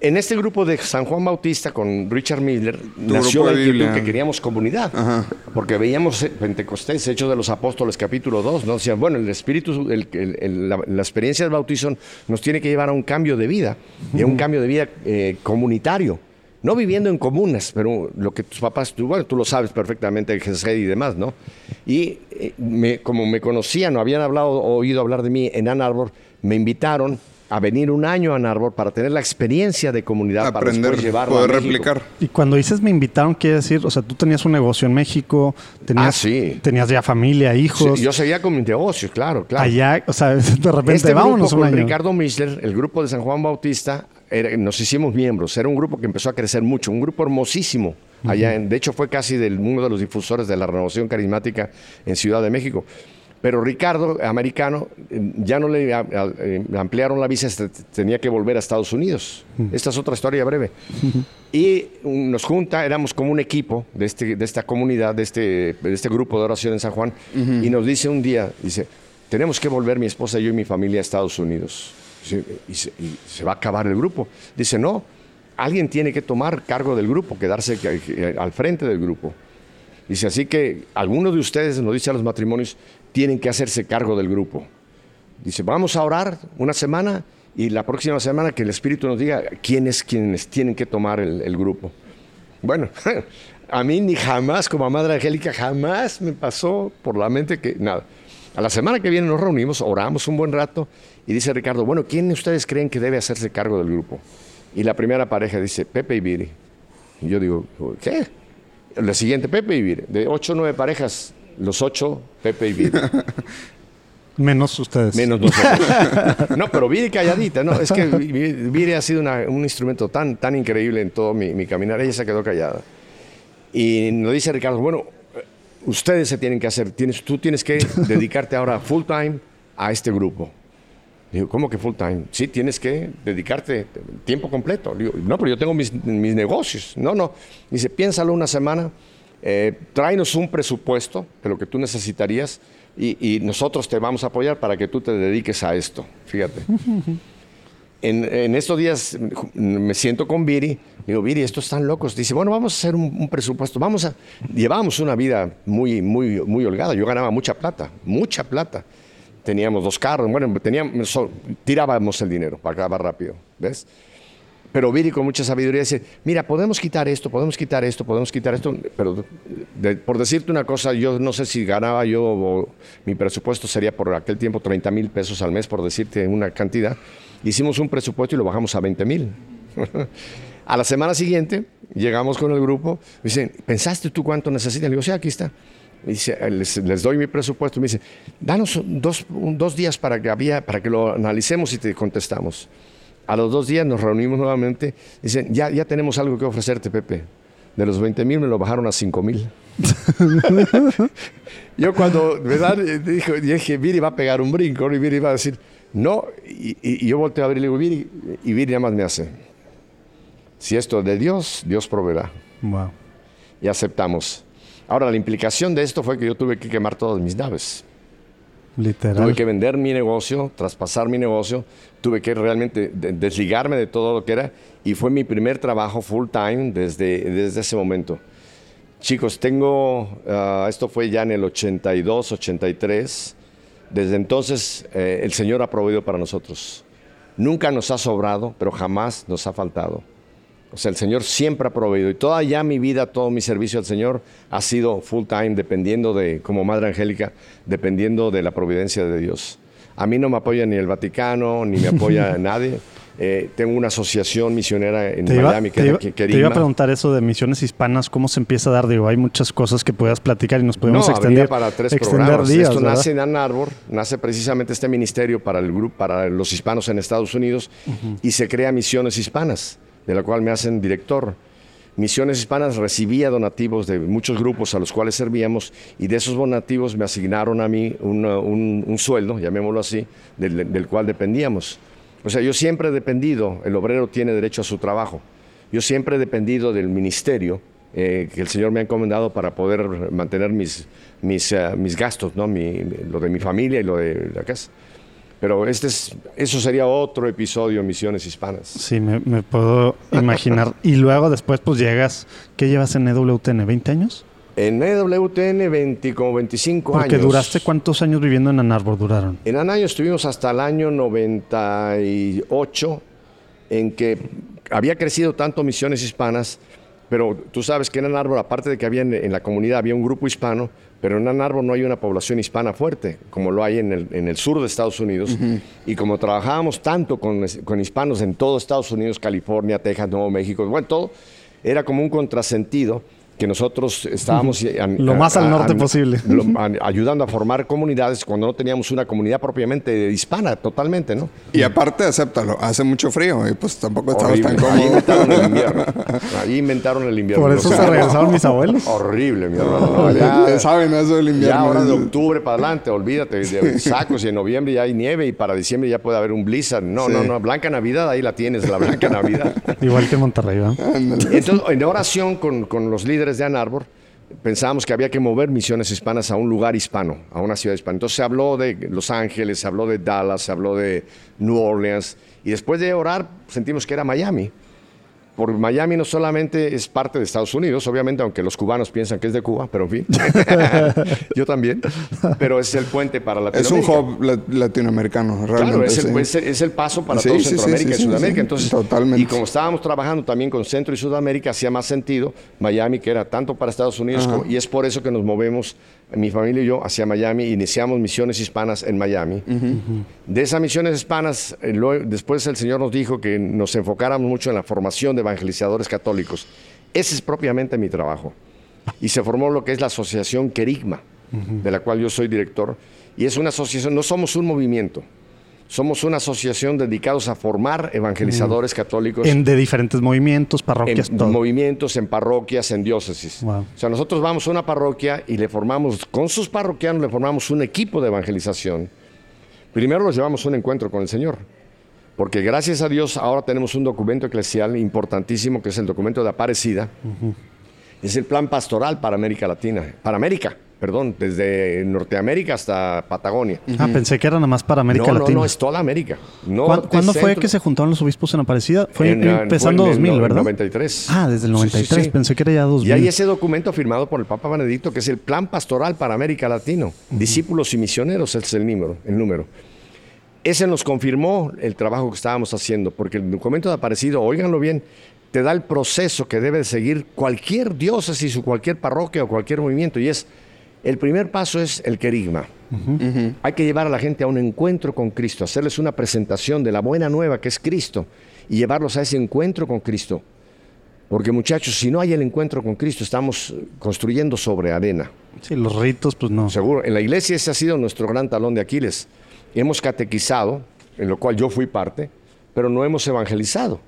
En este grupo de San Juan Bautista con Richard Miller nació la inquietud que queríamos comunidad. Ajá. Porque veíamos Pentecostés, Hechos de los Apóstoles, capítulo 2, ¿no? Decían, bueno, el Espíritu, el- el- el- la, la experiencia del bautizo nos tiene que llevar a un cambio de vida, y a un cambio de vida eh, comunitario. No viviendo en comunas, pero lo que tus papás, tú, bueno, tú lo sabes perfectamente, Gesed y demás, ¿no? Y eh, me- como me conocían o habían hablado, oído hablar de mí en Ann Arbor, me invitaron a venir un año a Ann Arbor para tener la experiencia de comunidad, para Aprender, después llevarla poder a replicar. Y cuando dices me invitaron, quiere decir, o sea, tú tenías un negocio en México, tenías, Ah, sí. tenías ya familia, hijos. Sí, yo seguía con mis negocios, claro, claro. Allá, o sea, *laughs* de repente, este vámonos grupo un con año. Ricardo Michler, el grupo de San Juan Bautista, era- nos hicimos miembros. Era un grupo que empezó a crecer mucho, un grupo hermosísimo. Allá, en- de hecho, fue casi del uno de los difusores de la renovación carismática en Ciudad de México. Pero Ricardo, americano, ya no le eh, ampliaron la visa, este- tenía que volver a Estados Unidos. Esta es otra historia breve. Y nos junta, éramos como un equipo de, este, de esta comunidad, de este, de este grupo de oración en San Juan, y nos dice un día, dice, tenemos que volver mi esposa, yo y mi familia a Estados Unidos. Y se, y se va a acabar el grupo. Dice, no, alguien tiene que tomar cargo del grupo, quedarse que- que- al frente del grupo. Dice, así que algunos de ustedes, nos dice a los matrimonios, tienen que hacerse cargo del grupo. Dice, vamos a orar una semana y la próxima semana que el Espíritu nos diga quiénes quienes tienen que tomar el, grupo. Bueno, *laughs* a mí ni jamás, como a Madre Angélica, jamás me pasó por la mente que nada. A la semana que viene nos reunimos, oramos un buen rato y dice Ricardo, bueno, ¿quién de ustedes creen que debe hacerse cargo del grupo? Y la primera pareja dice, Pepe y Viri. Y yo digo, ¿qué? La siguiente, Pepe y Viri. De ocho o nueve parejas, los ocho, Pepe y Viri. *laughs* Menos ustedes. Menos nosotros. *laughs* No, pero Viri calladita, ¿no? Es que Vi- Viri ha sido una- un instrumento tan, tan increíble en todo mi, mi caminar. Ella se quedó callada. Y nos dice Ricardo, bueno, ustedes se tienen que hacer, tienes, tú tienes que *laughs* dedicarte ahora full time a este grupo. Digo, ¿cómo que full time? Sí, tienes que dedicarte tiempo completo. Digo, no, pero yo tengo mis, mis negocios. No, no. Dice, piénsalo una semana, eh, tráenos un presupuesto de lo que tú necesitarías y, y nosotros te vamos a apoyar para que tú te dediques a esto. Fíjate. *laughs* En, en estos días me siento con Viri, digo, Viri, estos están locos. Dice, bueno, vamos a hacer un, un presupuesto, vamos a... Llevábamos una vida muy, muy, muy holgada, yo ganaba mucha plata, mucha plata. Teníamos dos carros, bueno, teníamos, so- tirábamos el dinero para acabar rápido, ¿ves? Pero Viri con mucha sabiduría dice, mira, podemos quitar esto, podemos quitar esto, podemos quitar esto, pero de- por decirte una cosa, yo no sé si ganaba yo, o mi presupuesto sería por aquel tiempo 30 mil pesos al mes, por decirte una cantidad. Hicimos un presupuesto y lo bajamos a 20 mil. *laughs* a la semana siguiente llegamos con el grupo, me dicen, ¿pensaste tú cuánto necesitan? Le digo, sí, aquí está. Dice, les, les doy mi presupuesto. Me dice, danos dos, un- dos días para que, había, para que lo analicemos y te contestamos. A los dos días nos reunimos nuevamente. Dicen, ya, ya tenemos algo que ofrecerte, Pepe. De los 20 mil me lo bajaron a 5 mil. *laughs* Yo cuando, ¿verdad? Dijo, dije, Viri va a pegar un brinco, y Viri va a decir, no, y, y- y yo volteo a ver y le digo, Viri, y Viri nada más me hace, si esto es de Dios, Dios proveerá. Wow. Y aceptamos. Ahora, la implicación de esto fue que yo tuve que quemar todas mis naves. Tuve que vender mi negocio, traspasar mi negocio, tuve que realmente de- desligarme de todo lo que era y fue mi primer trabajo full time desde, desde ese momento. Chicos, tengo, ah, esto fue ya en el 82, 83, desde entonces eh, el Señor ha proveído para nosotros. Nunca nos ha sobrado, pero jamás nos ha faltado. O sea, el Señor siempre ha proveído y toda ya mi vida, todo mi servicio al Señor ha sido full time, dependiendo de, como Madre Angélica, dependiendo de la providencia de Dios. A mí no me apoya ni el Vaticano, ni me apoya *laughs* nadie. Eh, tengo una asociación misionera en Te iba, Miami que te iba- que- te iba a preguntar eso de misiones hispanas, ¿cómo se empieza a dar? Digo, hay muchas cosas que puedas platicar y nos podemos no, extender, para tres extender programas. días. Esto ¿verdad? nace en Ann Arbor, nace precisamente este ministerio para el grupo, para los hispanos en Estados Unidos y se crea Misiones Hispanas, de la cual me hacen director. Misiones Hispanas recibía donativos de muchos grupos a los cuales servíamos y de esos donativos me asignaron a mí un, sueldo, llamémoslo así, del, del cual dependíamos. O sea, yo siempre he dependido, el obrero tiene derecho a su trabajo. Yo siempre he dependido del ministerio eh, que el Señor me ha encomendado para poder mantener mis, mis, eh, mis gastos, ¿no? Mi- lo de mi familia y lo de la casa. Pero este es, eso sería otro episodio Misiones Hispanas. Sí, me, me puedo imaginar. *laughs* y luego después pues llegas, ¿qué llevas en EWTN? ¿20 años? En EWTN 20, como 25 Porque años. duraste cuántos años viviendo en Ann Arbor duraron. En Ann Arbor estuvimos hasta el año 98, en que había crecido tanto Misiones Hispanas, pero tú sabes que en Ann Arbor, aparte de que había en, en la comunidad, había un grupo hispano, pero en Ann Arbor no hay una población hispana fuerte, como lo hay en el, en el sur de Estados Unidos. Y como trabajábamos tanto con, con hispanos en todo Estados Unidos, California, Texas, Nuevo México, bueno, todo, era como un contrasentido que nosotros estábamos y- an- Lo más al norte an- posible. lo- an- ayudando a formar comunidades cuando no teníamos una comunidad propiamente hispana, totalmente, ¿no? Y aparte, acéptalo, hace mucho frío y pues tampoco estamos tan Ahí cómodos. inventaron el invierno. *laughs* Ahí inventaron el invierno. Por eso O sea, se regresaron mis abuelos. Horrible, mi hermano. No, Ya ya, saben eso del ya invierno. ahora de octubre para adelante, olvídate de *laughs* sacos y en noviembre ya hay nieve y para diciembre ya puede haber un blizzard. No, Sí. no, no. Blanca Navidad, ahí la tienes, la Blanca *laughs* Navidad. Igual que Monterrey, ¿verdad? Entonces, en oración con, con los líderes de Ann Arbor, pensábamos que había que mover misiones hispanas a un lugar hispano, a una ciudad hispana. Entonces se habló de Los Ángeles, se habló de Dallas, se habló de New Orleans, y después de orar sentimos que era Miami. Por Miami no solamente es parte de Estados Unidos, obviamente, aunque los cubanos piensan que es de Cuba, pero en fin. *laughs* Yo también. Pero es el puente para Es Latinoamérica. un hub la- latinoamericano, realmente. Claro, es el, sí. es el- es el paso para Sí, todo sí, Centroamérica y Sudamérica. Entonces, totalmente. Y como estábamos trabajando también con Centro y Sudamérica, hacía más sentido Miami, que era tanto para Estados Unidos, como- y es por eso que nos movemos, mi familia y yo, hacia Miami. Iniciamos misiones hispanas en Miami. De esas misiones hispanas, eh, después el Señor nos dijo que nos enfocáramos mucho en la formación de evangelizadores católicos. Ese es propiamente mi trabajo. Y se formó lo que es la Asociación Querigma, de la cual yo soy director. Y es una asociación, no somos un movimiento, somos una asociación dedicados a formar evangelizadores católicos En, de diferentes movimientos, parroquias, en todo. movimientos, en parroquias, en diócesis. Wow. O sea, nosotros vamos a una parroquia y le formamos, con sus parroquianos le formamos un equipo de evangelización Primero los llevamos a un encuentro con el Señor. Porque gracias a Dios ahora tenemos un documento eclesial importantísimo que es el documento de Aparecida. Es el plan pastoral para América Latina, para América, perdón, desde Norteamérica hasta Patagonia. Ah, pensé que era nada más para América no, Latina. no, no, es toda América. No ¿Cuán- de ¿Cuándo fue centro- que se juntaron los obispos en Aparecida? Fue en, empezando fue en el 2000, no- ¿verdad? 93. Ah, desde el Sí, sí, 93. sí. Pensé que era ya 2000. Y hay ese documento firmado por el Papa Benedicto que es el Plan Pastoral para América Latina. Discípulos y misioneros ese es el número, el número. Ese nos confirmó el trabajo que estábamos haciendo, porque el documento de Aparecido, óiganlo bien, te da el proceso que debe seguir cualquier diócesis o cualquier parroquia o cualquier movimiento. Y es, el primer paso es el querigma. Hay que llevar a la gente a un encuentro con Cristo, hacerles una presentación de la buena nueva que es Cristo y llevarlos a ese encuentro con Cristo. Porque muchachos, si no hay el encuentro con Cristo, estamos construyendo sobre arena. Sí, los ritos, pues no. Seguro, en la iglesia ese ha sido nuestro gran talón de Aquiles. Hemos catequizado, en lo cual yo fui parte, pero no hemos evangelizado.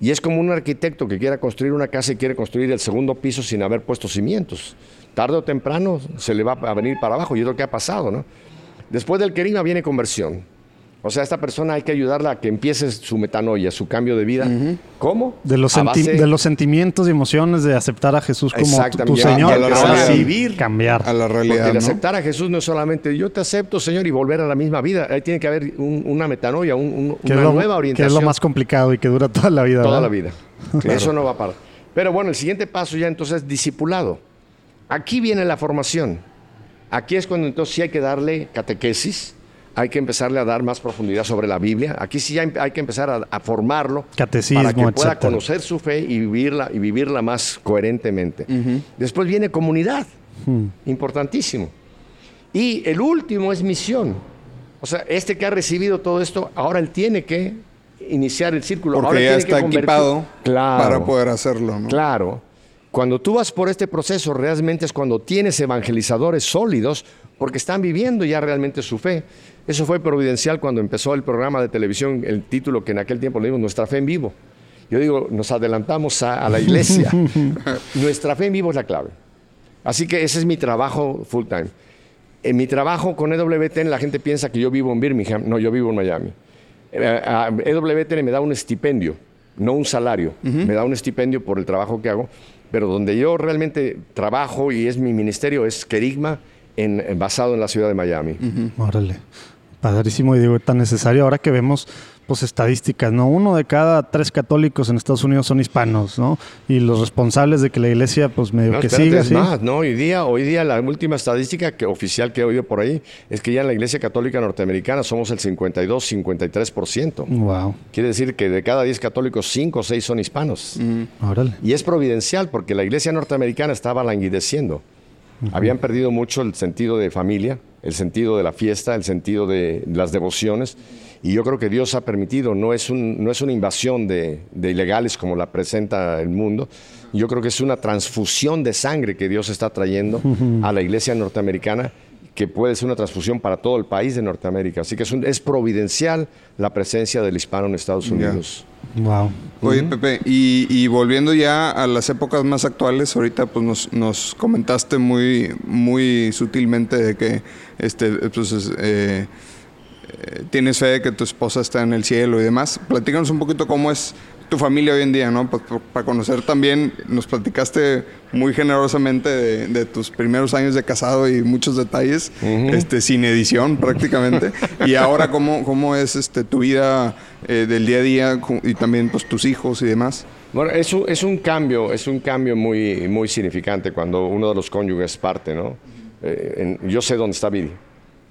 Y es como un arquitecto que quiera construir una casa y quiere construir el segundo piso sin haber puesto cimientos. Tarde o temprano se le va a venir para abajo y es lo que ha pasado, ¿no? Después del querigma viene conversión. O sea, esta persona hay que ayudarla a que empiece su metanoia, su cambio de vida. ¿Cómo? De los, A senti- base- de los sentimientos y emociones de aceptar a Jesús como tu. Señor. A la Vivir. cambiar. A la Porque realidad, el ¿no? aceptar a Jesús no es solamente yo te acepto, Señor, y volver a la misma vida. Ahí tiene que haber un- una metanoia, un- un- que, una lo, nueva que orientación. es lo más complicado y que dura toda la vida. toda ¿verdad? la vida. Eso no va a parar. Pero bueno, el siguiente paso ya entonces es discipulado. Aquí viene la formación. Aquí es cuando entonces sí hay que darle catequesis, hay que empezarle a dar más profundidad sobre la Biblia. Aquí sí hay, hay que empezar a, a formarlo Catecismo, para que pueda etcétera. conocer su fe y vivirla, y vivirla más coherentemente. Después viene comunidad, importantísimo. Y el último es misión. O sea, este que ha recibido todo esto, ahora él tiene que iniciar el círculo. Porque ahora ya tiene está equipado Claro. para poder hacerlo, ¿no? Claro. Cuando tú vas por este proceso, realmente es cuando tienes evangelizadores sólidos, porque están viviendo ya realmente su fe. Eso fue providencial cuando empezó el programa de televisión, el título que en aquel tiempo le dimos, Nuestra fe en vivo. Yo digo, nos adelantamos a, a la iglesia. *laughs* Nuestra fe en vivo es la clave. Así que ese es mi trabajo full time. En mi trabajo con EWTN la gente piensa que yo vivo en Birmingham. No, yo vivo en Miami. Eh, a EWTN me da un estipendio, no un salario. Me da un estipendio por el trabajo que hago. Pero donde yo realmente trabajo y es mi ministerio es Kerigma, en, en- basado en la ciudad de Miami. Órale. Padrísimo y digo, tan necesario ahora que vemos pues estadísticas, ¿no? Uno de cada tres católicos en Estados Unidos son hispanos, ¿no? Y los responsables de que la iglesia pues medio No, que siga es así. más, no, hoy día, hoy día la última estadística que, oficial que he oído por ahí es que ya en la Iglesia Católica Norteamericana somos el 52-53%. Wow. Quiere decir que de cada 10 católicos, 5 o 6 son hispanos. Órale. Y es providencial porque la iglesia norteamericana estaba languideciendo. Habían perdido mucho el sentido de familia, el sentido de la fiesta, el sentido de las devociones. Y yo creo que Dios ha permitido, no es, un- no es una invasión de, de ilegales como la presenta el mundo. Yo creo que es una transfusión de sangre que Dios está trayendo a la iglesia norteamericana que puede ser una transfusión para todo el país de Norteamérica. Así que es, un- es providencial la presencia del hispano en Estados Unidos. Wow. Oye, Pepe, y, y volviendo ya a las épocas más actuales, ahorita pues nos, nos comentaste muy, muy sutilmente de que este, pues, es, eh, eh, tienes fe de que tu esposa está en el cielo y demás. Platícanos un poquito cómo es tu familia hoy en día, ¿no? Pa- pa- Para conocer también, nos platicaste muy generosamente de, de tus primeros años de casado y muchos detalles, este, sin edición prácticamente. y ahora cómo, cómo es este, tu vida eh, del día a día y también pues tus hijos y demás. Bueno, es un, es un cambio, es un cambio muy, muy significante cuando uno de los cónyuges parte, ¿no? Eh, en- yo sé dónde está Viri.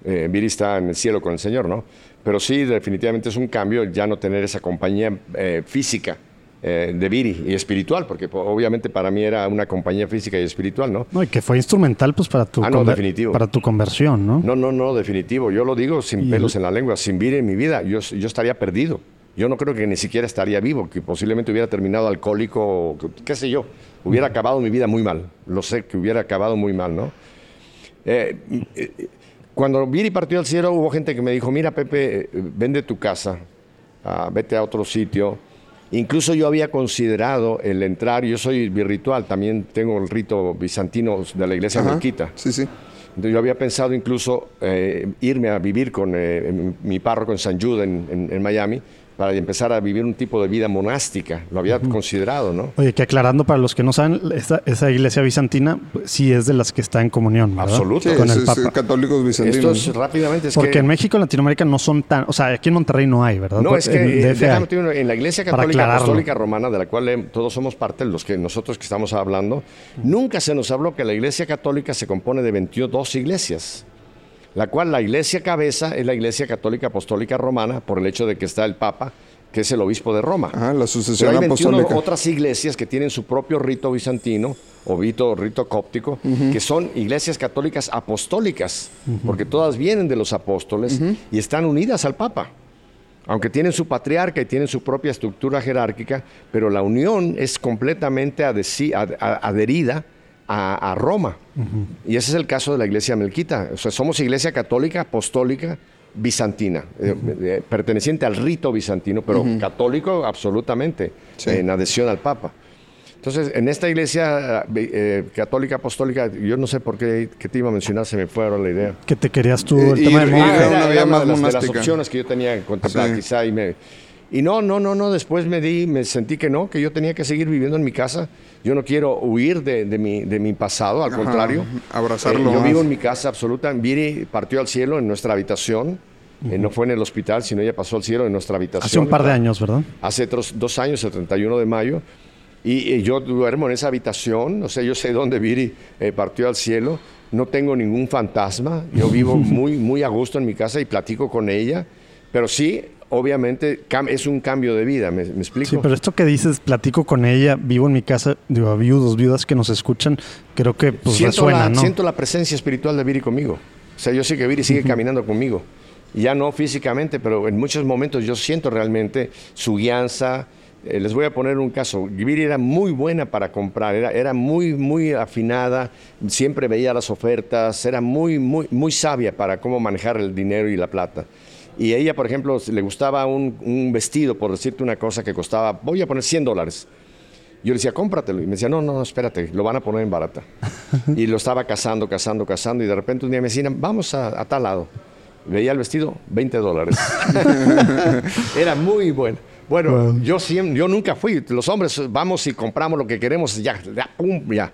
Eh, Viri está en el cielo con el Señor, ¿no? Pero sí, definitivamente es un cambio ya no tener esa compañía eh, física eh, de Viri y espiritual, porque po- obviamente para mí era una compañía física y espiritual, ¿no? No, y que fue instrumental pues para tu Ah, no, definitivo. para tu conversión, ¿no? No, no, no, definitivo. Yo lo digo sin pelos en la lengua. Sin Viri en mi vida, yo, yo estaría perdido. Yo no creo que ni siquiera estaría vivo, que posiblemente hubiera terminado alcohólico, qué sé yo. Hubiera acabado mi vida muy mal. Lo sé que hubiera acabado muy mal, ¿no? Eh, eh, cuando Viri partió al cielo, hubo gente que me dijo, mira Pepe, vende tu casa, ah, vete a otro sitio. Incluso yo había considerado el entrar, yo soy birritual, también tengo el rito bizantino de la iglesia Ajá. melquita. Sí, sí. Entonces, yo había pensado incluso eh, irme a vivir con eh, mi- mi párroco en San Jude, en, en- en Miami, para empezar a vivir un tipo de vida monástica. Lo había considerado, ¿no? Oye, que aclarando para los que no saben, esa, esa iglesia bizantina pues, sí es de las que está en comunión, ¿verdad? Absoluto. Sí, Con el es- es Papa. católicos Esto bizantinos. es rápidamente. Es Porque que, en México y Latinoamérica no son tan... O sea, aquí en Monterrey no hay, ¿verdad? No, es que En eh, déjame en la Iglesia Católica. Apostólica Romana, de la cual eh, todos somos parte, los que nosotros que estamos hablando, nunca se nos habló que la Iglesia Católica se compone de 22 iglesias, la cual la Iglesia cabeza es la Iglesia Católica Apostólica Romana por el hecho de que está el Papa, que es el obispo de Roma. Ajá, la Pero sucesión hay 21 apostólica. otras iglesias que tienen su propio rito bizantino o rito, rito cóptico, que son iglesias católicas apostólicas, porque todas vienen de los apóstoles y están unidas al Papa. Aunque tienen su patriarca y tienen su propia estructura jerárquica, pero la unión es completamente adhesi- ad- a- adherida a, a Roma. Y ese es el caso de la iglesia melquita. O sea, somos iglesia católica apostólica bizantina, eh, eh, perteneciente al rito bizantino, pero católico absolutamente, Sí. en adhesión al Papa. Entonces, en esta iglesia eh, eh, católica apostólica, yo no sé por qué que te iba a mencionar, se me fue ahora la idea. Que te querías tú Eh, el tema ir- de ir- monje. era una de las, de las monástica. opciones que yo tenía Sí. quizá. Y, me, y no, no, no, no. Después me di, me sentí que no, que yo tenía que seguir viviendo en mi casa. Yo no quiero huir de, de mi, de mi pasado, al Ajá, contrario. abrazarlo Eh, yo vivo en mi casa absoluta. Viri partió al cielo en nuestra habitación. Eh, no fue en el hospital, sino ella pasó al cielo en nuestra habitación. Hace un par de años, ¿verdad? Hace otros dos años, el 31 de mayo. Y, eh, yo duermo en esa habitación, o sea, yo sé dónde Viri eh, partió al cielo. No tengo ningún fantasma. Yo vivo *laughs* muy, muy a gusto en mi casa y platico con ella. Pero sí, obviamente, es un cambio de vida, ¿me, me explico? Sí, pero esto que dices, platico con ella, vivo en mi casa, digo, a viudos, viudas que nos escuchan, creo que pues siento, resuena, la, ¿no? siento la presencia espiritual de Viri conmigo. O sea, yo sé que Viri sigue caminando conmigo. Ya no físicamente, pero en muchos momentos yo siento realmente su guianza. Eh, les voy a poner un caso. Viri era muy buena para comprar, era, era muy, muy afinada, siempre veía las ofertas, era muy, muy, muy sabia para cómo manejar el dinero y la plata. Y ella, por ejemplo, le gustaba un, un vestido, por decirte una cosa, que costaba, voy a poner 100 dólares. Yo le decía, cómpratelo. Y me decía, no, no, no, espérate, lo van a poner en barata. *laughs* y lo estaba cazando, cazando, cazando. Y de repente un día me decían, vamos a, a tal lado. Veía el vestido, 20 dólares. *laughs* *laughs* Era muy bueno. Bueno, yo, yo nunca fui. Los hombres vamos y compramos lo que queremos, ya, ya, pum, ya.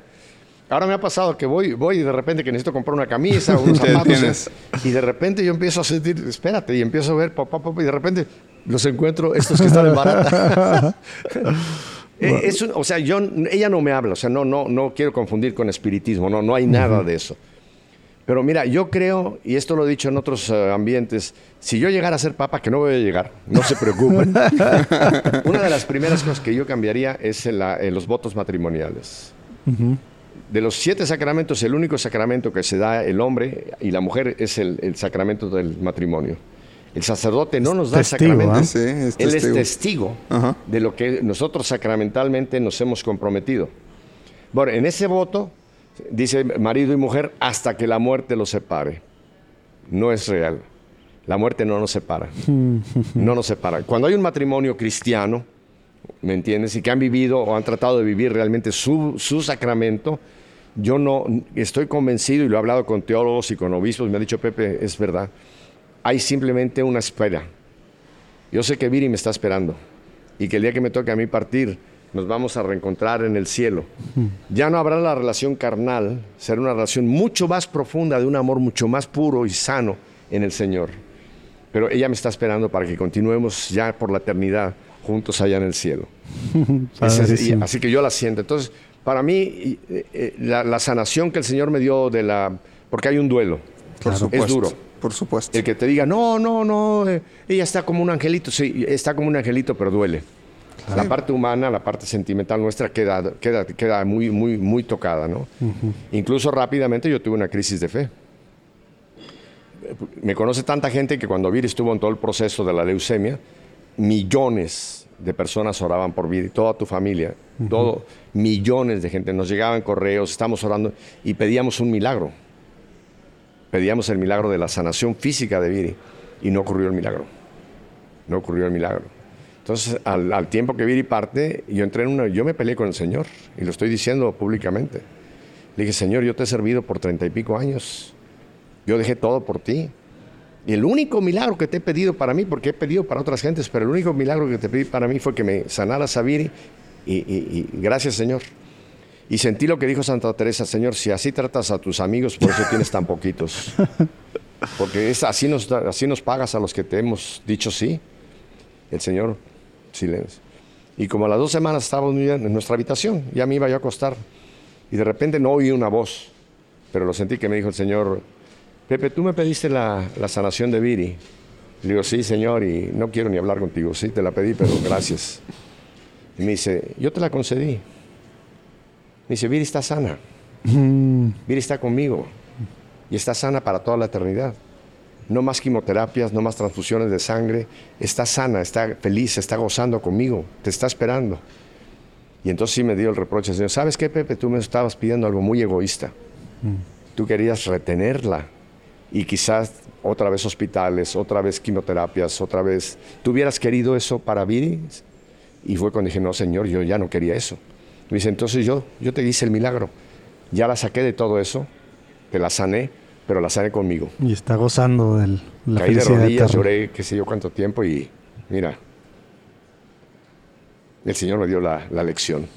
Ahora me ha pasado que voy, voy y de repente que necesito comprar una camisa o *laughs* unos zapatos. Y de repente yo empiezo a sentir, espérate, y empiezo a ver, pop, pop, y de repente los encuentro, estos que están en barata. *laughs* Eh, es un- o sea, yo, ella no me habla, o sea, no, no, no quiero confundir con espiritismo, no, no hay nada de eso. Pero mira, yo creo, y esto lo he dicho en otros eh, ambientes, si yo llegara a ser papa, que no voy a llegar, no se preocupen. *laughs* Una de las primeras cosas que yo cambiaría es en la- en los votos matrimoniales. De los siete sacramentos, el único sacramento que se da el hombre y la mujer es el, el sacramento del matrimonio. El sacerdote no nos da el testigo, sacramento. ¿ah? Sí, es Él es testigo. testigo Ajá. de lo que nosotros sacramentalmente nos hemos comprometido. Bueno, en ese voto dice marido y mujer hasta que la muerte los separe. No es real. La muerte no nos separa. *laughs* No nos separa. Cuando hay un matrimonio cristiano, ¿me entiendes? Y que han vivido o han tratado de vivir realmente su, su sacramento, yo no estoy convencido, y lo he hablado con teólogos y con obispos, me ha dicho Pepe, es verdad, hay simplemente una espera. Yo sé que Viri me está esperando y que el día que me toque a mí partir, nos vamos a reencontrar en el cielo. Ya no habrá la relación carnal, será una relación mucho más profunda, de un amor mucho más puro y sano en el Señor. Pero ella me está esperando para que continuemos ya por la eternidad juntos allá en el cielo. *laughs* Ese y- así que yo la siento. Entonces, para mí, eh, eh, la, la sanación que el Señor me dio de la... Porque hay un duelo. Por supuesto. Es duro. Por supuesto. El que te diga, no, no, no, eh, ella está como un angelito. Sí, está como un angelito, pero duele. La parte humana, la parte sentimental nuestra queda, queda, queda muy, muy, muy tocada, ¿no? Incluso rápidamente yo tuve una crisis de fe. Me conoce tanta gente que cuando Viri estuvo en todo el proceso de la leucemia, millones de personas oraban por Viri, toda tu familia, todo, millones de gente. Nos llegaban correos, estamos orando y pedíamos un milagro. Pedíamos el milagro de la sanación física de Viri y no ocurrió el milagro. No ocurrió el milagro. Entonces, al, al tiempo que Viri parte, yo entré en una, yo me peleé con el Señor y lo estoy diciendo públicamente. Le dije, Señor, yo te he servido por treinta y pico años. Yo dejé todo por ti. Y el único milagro que te he pedido para mí, porque he pedido para otras gentes, pero el único milagro que te pedí para mí fue que me sanara Sabiri. Y, y- y gracias, Señor. Y sentí lo que dijo Santa Teresa, Señor, si así tratas a tus amigos, por eso tienes tan poquitos. *laughs* Porque es, así, nos, así nos pagas a los que te hemos dicho sí. El Señor, silencio. Y como a las dos semanas estábamos en nuestra habitación, ya me iba yo a acostar. Y de repente no oí una voz, pero lo sentí que me dijo el Señor, Pepe, tú me pediste la, la sanación de Viri. Le digo, sí, Señor, y no quiero ni hablar contigo. Sí, te la pedí, pero gracias. Y me dice, yo te la concedí. Me dice, Viri está sana. Viri está conmigo. Y está sana para toda la eternidad. No más quimioterapias, no más transfusiones de sangre. Está sana, está feliz, está gozando conmigo. Te está esperando. Y entonces sí me dio el reproche, Señor. ¿Sabes qué, Pepe? Tú me estabas pidiendo algo muy egoísta. Tú querías retenerla. Y quizás otra vez hospitales, otra vez quimioterapias, otra vez... ¿Tú hubieras querido eso para Viri? Y fue cuando dije, no, Señor, yo ya no quería eso. Me dice, entonces yo, yo te hice el milagro. Ya la saqué de todo eso, te la sané, pero la sané conmigo. Y está gozando de la Caí de felicidad rodillas, lloré qué sé yo cuánto tiempo y mira, el Señor me dio la, la lección.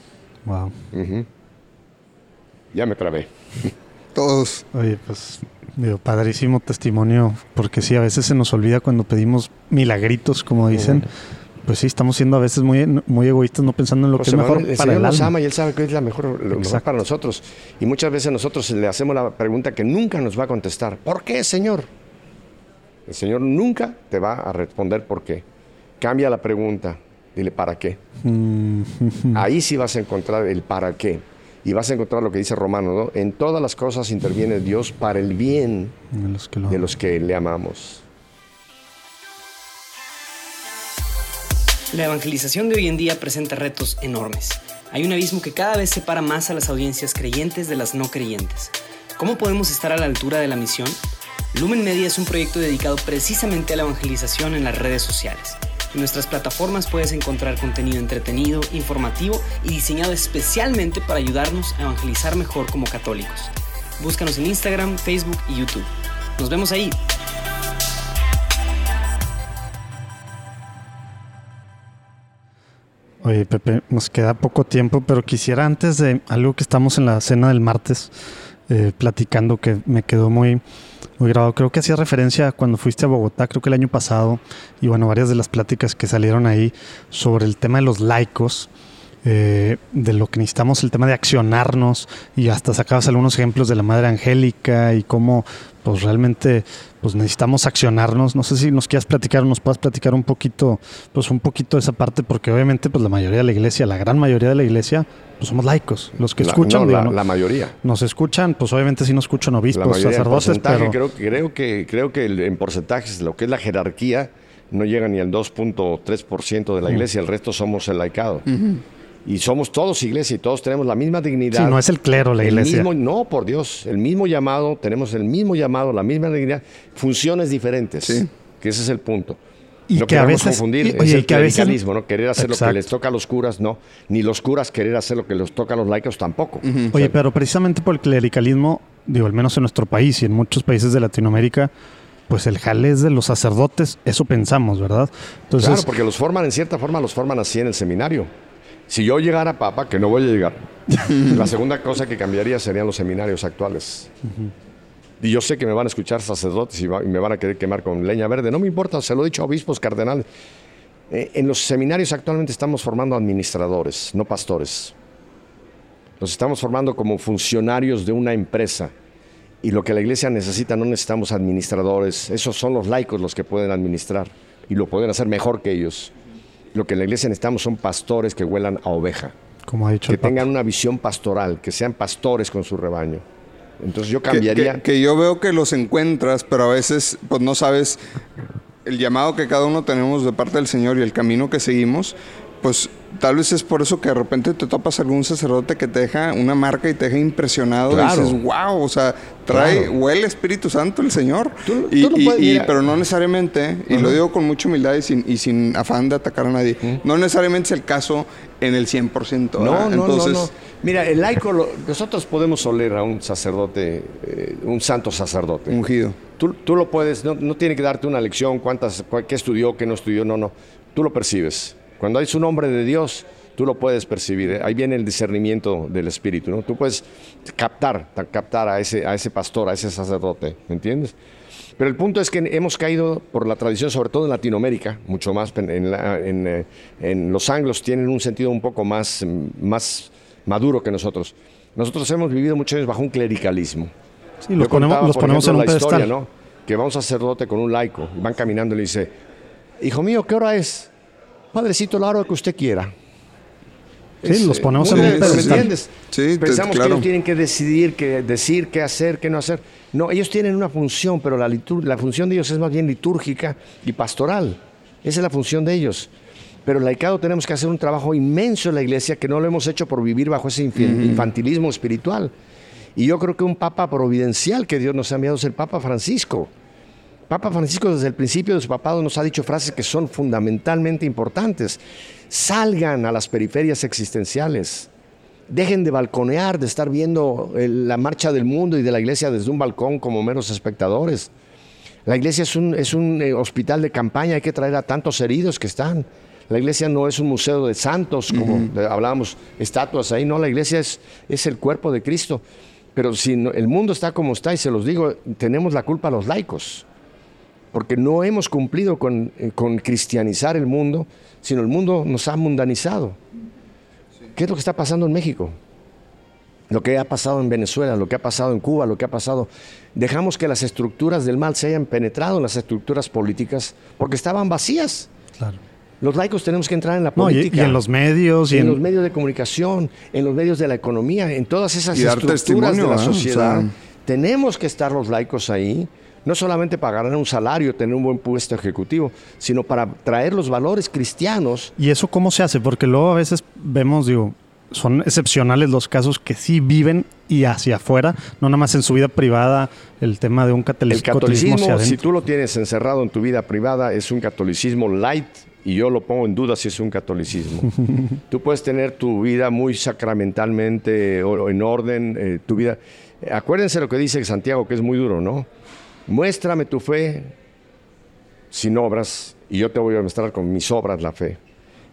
Wow. Ya me trabé. Todos. Oye, pues, digo, padrísimo testimonio, porque sí, a veces se nos olvida cuando pedimos milagritos, como dicen. Pues sí, estamos siendo a veces muy, muy egoístas, no pensando en lo que José es mejor Manuel, para el nos alma. ama y Él sabe que es la mejor, lo mejor Exacto. para nosotros. Y muchas veces nosotros le hacemos la pregunta que nunca nos va a contestar. ¿Por qué, Señor? El Señor nunca te va a responder por qué. Cambia la pregunta. Dile, ¿para qué? Mm, *laughs* Ahí sí vas a encontrar el para qué. Y vas a encontrar lo que dice Romano, ¿no? En todas las cosas interviene Dios para el bien de los que lo de los que le amamos. La evangelización de hoy en día presenta retos enormes. Hay un abismo que cada vez separa más a las audiencias creyentes de las no creyentes. ¿Cómo podemos estar a la altura de la misión? Lumen Media es un proyecto dedicado precisamente a la evangelización en las redes sociales. En nuestras plataformas puedes encontrar contenido entretenido, informativo y diseñado especialmente para ayudarnos a evangelizar mejor como católicos. Búscanos en Instagram, Facebook y YouTube. Nos vemos ahí. Oye, Pepe, nos queda poco tiempo, pero quisiera antes de algo que estamos en la cena del martes eh, platicando que me quedó muy, muy grabado. Creo que hacía referencia cuando fuiste a Bogotá, creo que el año pasado, y bueno, varias de las pláticas que salieron ahí sobre el tema de los laicos. eh, de lo que necesitamos, el tema de accionarnos y hasta sacabas algunos ejemplos de la Madre Angélica y cómo pues realmente pues necesitamos accionarnos. No sé si nos quieras platicar o nos puedas platicar un poquito, pues un poquito de esa parte, porque obviamente pues la mayoría de la iglesia, la gran mayoría de la iglesia, pues somos laicos. Los que La- escuchan, no, digo, la, ¿no? la mayoría. nos escuchan, pues obviamente sí nos escuchan obispos, sacerdotes, pero creo, creo que, creo que el- en porcentajes, lo que es la jerarquía, no llega ni al 2.3% de la iglesia, el resto somos el laicado. Y somos todos iglesia y todos tenemos la misma dignidad. Sí, no es el clero la El iglesia. mismo- no, por Dios, el mismo llamado, tenemos el mismo llamado, la misma dignidad, funciones diferentes. Sí. Que ese es el punto. Y no que a queremos veces- confundir, y- es oye, el que a veces- clericalismo, ¿no? Querer hacer lo que les toca a los curas, no. Ni los curas querer hacer lo que les toca a los laicos tampoco. Oye, pero precisamente por el clericalismo, digo, al menos en nuestro país y en muchos países de Latinoamérica, pues el jale es de los sacerdotes, eso pensamos, ¿verdad? Entonces, claro, porque los forman, en cierta forma, los forman así en el seminario. Si yo llegara a papa, que no voy a llegar, *laughs* la segunda cosa que cambiaría serían los seminarios actuales. Y yo sé que me van a escuchar sacerdotes y, me van a querer quemar con leña verde. No me importa, se lo he dicho a obispos, cardenales. Eh, en los seminarios actualmente estamos formando administradores, no pastores. Los estamos formando como funcionarios de una empresa. Y lo que la iglesia necesita no necesitamos administradores. Esos son los laicos los que pueden administrar. Y lo pueden hacer mejor que ellos. Lo que en la iglesia necesitamos son pastores que huelan a oveja. como ha dicho Que el tengan una visión pastoral, que sean pastores con su rebaño. Entonces yo Que- cambiaría. Que, que yo veo que los encuentras, pero a veces pues no sabes el llamado que cada uno tenemos de parte del Señor y el camino que seguimos. Pues tal vez es por eso que de repente te topas algún sacerdote que te deja una marca y te deja impresionado Claro. y dices, wow, o sea, trae, Claro. huele Espíritu Santo el Señor. Tú- y, tú puedes- y- pero no necesariamente, y lo digo con mucha humildad y sin, y sin afán de atacar a nadie, no necesariamente es el caso en el 100%. No, no, Entonces, no, no. Mira, el laico, lo- nosotros podemos oler a un sacerdote, eh, un santo sacerdote. ungido. Tú, tú lo puedes, no, no tiene que darte una lección, cuántas, qué estudió, qué no estudió, no, no. Tú lo percibes. Cuando es un hombre de Dios, tú lo puedes percibir. ¿eh? Ahí viene el discernimiento del espíritu, ¿no? Tú puedes captar, ta- captar a ese, a ese pastor, a ese sacerdote, ¿me entiendes? Pero el punto es que hemos caído por la tradición, sobre todo en Latinoamérica, mucho más en, en la- en, eh, en los anglos tienen un sentido un poco más, más maduro que nosotros. Nosotros hemos vivido muchos años bajo un clericalismo. Sí, los Yo ponemos, contaba, los ponemos en ejemplo, un la pedestal. historia, ¿no? Que va un sacerdote con un laico, van caminando y le dice, hijo mío, ¿qué hora es? Padrecito, la hora que usted quiera. Sí, los eh, ponemos en un bien, ¿me pedestal. entiendes? Sí, te- Pensamos que ellos tienen que decidir, que decir qué hacer, qué no hacer. No, ellos tienen una función, pero la, litur- la función de ellos es más bien litúrgica y pastoral. Esa es la función de ellos. Pero el laicado tenemos que hacer un trabajo inmenso en la iglesia que no lo hemos hecho por vivir bajo ese infantilismo espiritual. Y yo creo que un papa providencial que Dios nos ha enviado es el Papa Francisco. Papa Francisco desde el principio de su papado nos ha dicho frases que son fundamentalmente importantes. Salgan a las periferias existenciales. Dejen de balconear, de estar viendo la marcha del mundo y de la iglesia desde un balcón como meros espectadores. La iglesia es un, es un eh, hospital de campaña, hay que traer a tantos heridos que están. La iglesia no es un museo de santos, como eh, hablábamos, estatuas ahí, no, la iglesia es, es el cuerpo de Cristo. Pero si no- el mundo está como está, y se los digo, tenemos la culpa los laicos, porque no hemos cumplido con, eh, con cristianizar el mundo, sino el mundo nos ha mundanizado. ¿Qué es lo que está pasando en México? Lo que ha pasado en Venezuela, lo que ha pasado en Cuba, lo que ha pasado. Dejamos que las estructuras del mal se hayan penetrado en las estructuras políticas porque estaban vacías. Claro. Los laicos tenemos que entrar en la No, y, política. y en los medios y en en, los medios de comunicación, en los medios de la economía, en todas esas Y dar estructuras testimonio, de la. O sociedad. sea- tenemos que estar los laicos ahí, no solamente para ganar un salario, tener un buen puesto ejecutivo, sino para traer los valores cristianos. ¿Y eso cómo se hace? Porque luego a veces vemos, digo, son excepcionales los casos que sí viven y hacia afuera, no nada más en su vida privada, el tema de un catolic- El catolicismo hacia catolicismo, si tú lo tienes encerrado en tu vida privada, es un catolicismo light y yo lo pongo en duda si es un catolicismo. *laughs* tú puedes tener tu vida muy sacramentalmente o- en orden, eh, tu vida. Acuérdense lo que dice Santiago, que es muy duro, ¿no? Muéstrame tu fe sin obras y yo te voy a mostrar con mis obras la fe.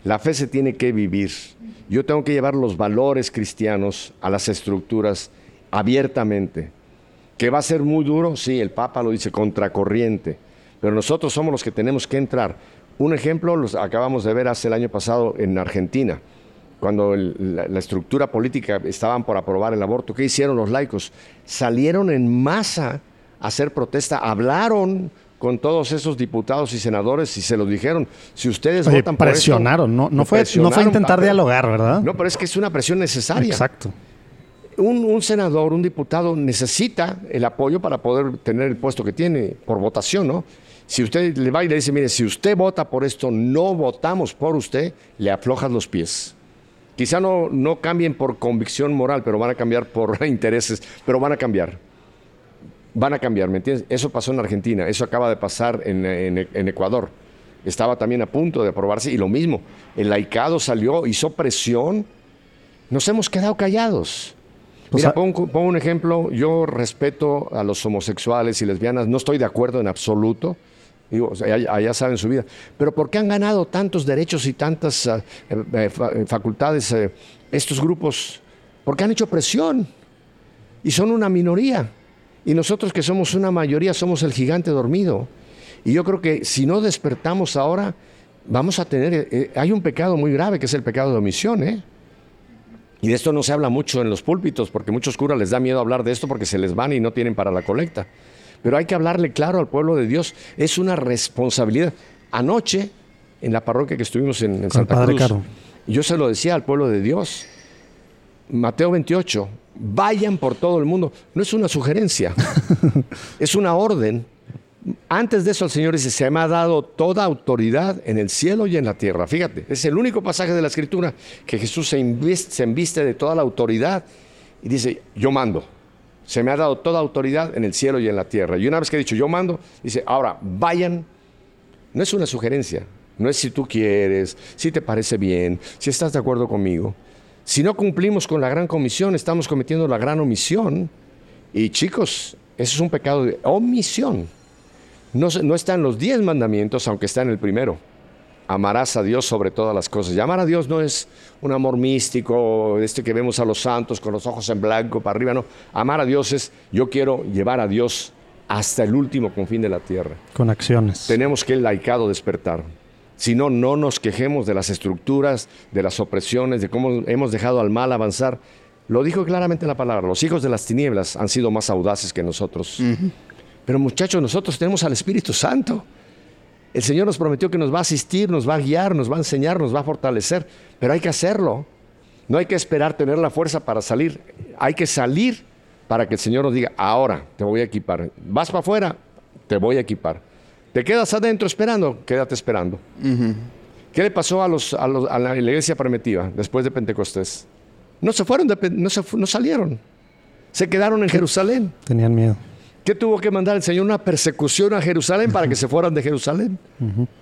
La fe se tiene que vivir. Yo tengo que llevar los valores cristianos a las estructuras abiertamente. ¿Que va a ser muy duro? Sí, el Papa lo dice, contracorriente. Pero nosotros somos los que tenemos que entrar. Un ejemplo los acabamos de ver hace el año pasado en Argentina, cuando la, la estructura política estaban por aprobar el aborto. ¿Qué hicieron los laicos? Salieron en masa hacer protesta, hablaron con todos esos diputados y senadores y se los dijeron, si ustedes Oye, votan por esto- presionaron, no, no, fue, no fue presionaron, intentar dialogar, ¿verdad? No, pero es que es una presión necesaria Exacto. un, un senador, un diputado necesita el apoyo para poder tener el puesto que tiene por votación, ¿no? Si usted le va y le dice, mire, si usted vota por esto, no votamos por usted, le aflojas los pies. Quizá no, no cambien por convicción moral, pero van a cambiar por *laughs* intereses, pero van a cambiar. Van a cambiar, ¿me entiendes? Eso pasó en Argentina, eso acaba de pasar en, en- en Ecuador. Estaba también a punto de aprobarse y lo mismo, el laicado salió, hizo presión, nos hemos quedado callados. O Mira, sea- pongo, pongo un ejemplo. Yo respeto a los homosexuales y lesbianas. No estoy de acuerdo en absoluto. Digo, o sea, allá, allá saben su vida. Pero ¿por qué han ganado tantos derechos y tantas eh, eh, eh, facultades eh, estos grupos? Porque han hecho presión. Y son una minoría. Y nosotros que somos una mayoría somos el gigante dormido. Y yo creo que si no despertamos ahora, vamos a tener... eh, eh, hay un pecado muy grave que es el pecado de omisión, ¿eh? Y de esto no se habla mucho en los púlpitos, porque muchos curas les da miedo hablar de esto porque se les van y no tienen para la colecta. Pero hay que hablarle claro al pueblo de Dios. Es una responsabilidad. Anoche, en la parroquia que estuvimos en, Santa Cruz, Caro. yo se lo decía al pueblo de Dios. Mateo 28, vayan por todo el mundo. No es una sugerencia, *laughs* es una orden. Antes de eso el Señor dice, se me ha dado toda autoridad en el cielo y en la tierra. Fíjate, es el único pasaje de la Escritura que Jesús se inviste, se embiste de toda la autoridad y dice, yo mando. Se me ha dado toda autoridad en el cielo y en la tierra. Y una vez que he dicho, yo mando, dice, ahora vayan. No es una sugerencia, No es si tú quieres, si te parece bien, si estás de acuerdo conmigo. Si no cumplimos con la gran comisión, estamos cometiendo la gran omisión. Y chicos, eso es un pecado de omisión. No, no está en los diez mandamientos, aunque está en el primero. Amarás a Dios sobre todas las cosas. Y amar a Dios no es un amor místico, este que vemos a los santos con los ojos en blanco para arriba, no. Amar a Dios es yo quiero llevar a Dios hasta el último confín de la tierra. Con acciones. Tenemos que el laicado despertar. Si no, no nos quejemos de las estructuras, de las opresiones, de cómo hemos dejado al mal avanzar. Lo dijo claramente la palabra, los hijos de las tinieblas han sido más audaces que nosotros. Pero muchachos, nosotros tenemos al Espíritu Santo. El Señor nos prometió que nos va a asistir, nos va a guiar, nos va a enseñar, nos va a fortalecer, pero hay que hacerlo. No hay que esperar tener la fuerza para salir. Hay que salir para que el Señor nos diga, ahora te voy a equipar. Vas para afuera, te voy a equipar. Te quedas adentro esperando, quédate esperando. ¿Qué le pasó a, los, a, los- a la iglesia primitiva después de Pentecostés? No se fueron, de no, se no salieron. Se quedaron en Jerusalén. Tenían miedo. ¿Qué tuvo que mandar el Señor? Una persecución a Jerusalén para que se fueran de Jerusalén.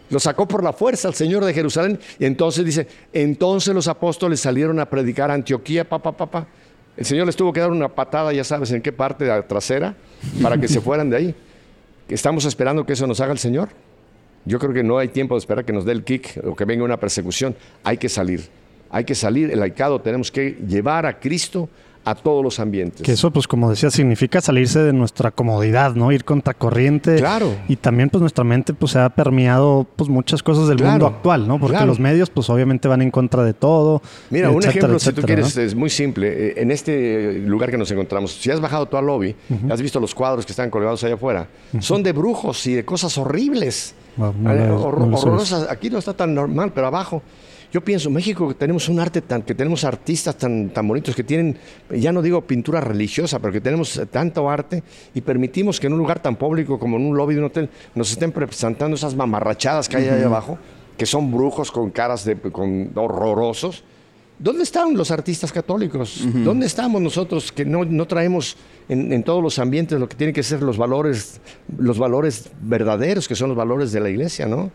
Lo sacó por la fuerza el Señor de Jerusalén. Y entonces dice, entonces los apóstoles salieron a predicar a Antioquía, papá, papá. El Señor les tuvo que dar una patada, ya sabes, en qué parte de la trasera, para que se fueran de ahí. ¿Estamos esperando que eso nos haga el Señor? Yo creo que no hay tiempo de esperar que nos dé el kick o que venga una persecución. Hay que salir. Hay que salir. El laicado tenemos que llevar a Cristo a todos los ambientes. Que eso, pues como decía, significa salirse de nuestra comodidad, ¿no? Ir contracorriente. Claro. Y también, pues nuestra mente, pues se ha permeado, pues muchas cosas del Claro, mundo actual, ¿no? Porque claro. los medios, pues obviamente van en contra de todo. Mira, un etcétera, ejemplo, si tú etcétera, quieres, ¿no? es muy simple. Eh, En este lugar que nos encontramos, si has bajado tú al lobby, has visto los cuadros que están colgados allá afuera, son de brujos y de cosas horribles. Wow, no sé. horrorosas. Aquí no está tan normal, pero abajo. Yo pienso, México que tenemos un arte tan, que tenemos artistas tan, tan bonitos que tienen, ya no digo pintura religiosa, pero que tenemos eh, tanto arte y permitimos que en un lugar tan público como en un lobby de un hotel nos estén presentando esas mamarrachadas que hay ahí abajo, que son brujos con caras de, con horrorosos. ¿Dónde están los artistas católicos? ¿Dónde estamos nosotros que no, no traemos en, en todos los ambientes lo que tienen que ser los valores, los valores verdaderos, que son los valores de la iglesia, ¿no?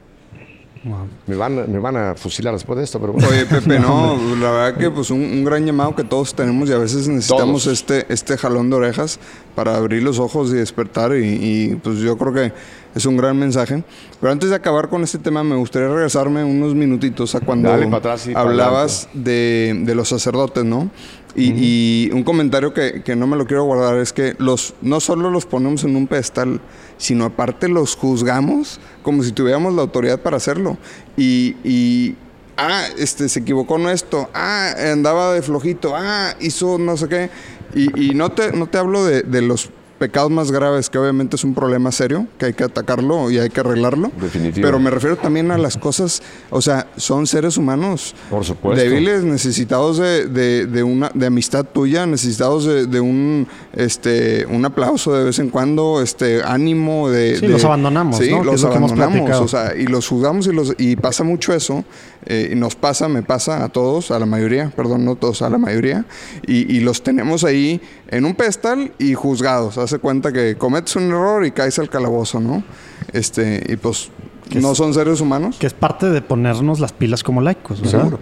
Wow. Me van, a- me van a fusilar después de esto, pero bueno. Oye, Pepe, *laughs* no, la verdad que pues un, un gran llamado que todos tenemos y a veces necesitamos Todos. este, este jalón de orejas para abrir los ojos y despertar y, y, pues yo creo que es un gran mensaje. Pero antes de acabar con este tema me gustaría regresarme unos minutitos a cuando Dale atrás hablabas de, de los sacerdotes, ¿no? Y, y un comentario que, que no me lo quiero guardar es que los no solo los ponemos en un pedestal, sino aparte los juzgamos como si tuviéramos la autoridad para hacerlo. Y, y, ah, este, se equivocó en esto, ah, andaba de flojito, ah, hizo no sé qué. Y, y no, te, no te hablo de, de los pecados más graves, que obviamente es un problema serio, que hay que atacarlo y hay que arreglarlo. Definitivo. Pero me refiero también a las cosas, o sea, son seres humanos. Por supuesto. Débiles, necesitados de, de, de una, de amistad tuya, necesitados de, de un, este, un aplauso de vez en cuando, este, ánimo de... Sí, de- los abandonamos, Sí, los abandonamos, o sea, y los juzgamos y, los, y pasa mucho eso, eh, y nos pasa, me pasa a todos, a la mayoría, perdón, no todos, a la mayoría, y, y los tenemos ahí en un pedestal y juzgados. Hace cuenta que cometes un error y caes al calabozo, ¿no? Este, y pues Que no es- son seres humanos. Que es parte de ponernos las pilas como laicos, ¿verdad? Seguro.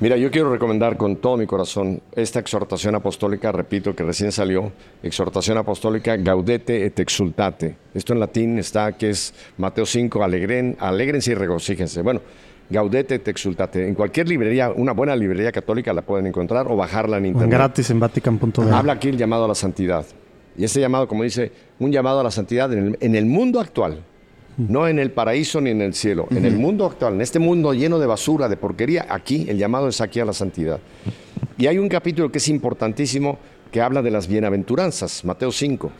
Mira, yo quiero recomendar con todo mi corazón esta exhortación apostólica, repito, que recién salió, exhortación apostólica Gaudete et exultate. Esto en latín está, que es Mateo 5, alegren, alegrense y regocíjense. Bueno, Gaudete et exultate. En cualquier librería, una buena librería católica la pueden encontrar o bajarla en internet. gratis en vatican.de. Habla aquí el llamado a la santidad. Y ese llamado, como dice, un llamado a la santidad en el, en el mundo actual. No en el paraíso ni en el cielo. En el mundo actual, en este mundo lleno de basura, de porquería, aquí el llamado es aquí a la santidad. Y hay un capítulo que es importantísimo que habla de las bienaventuranzas, Mateo 5.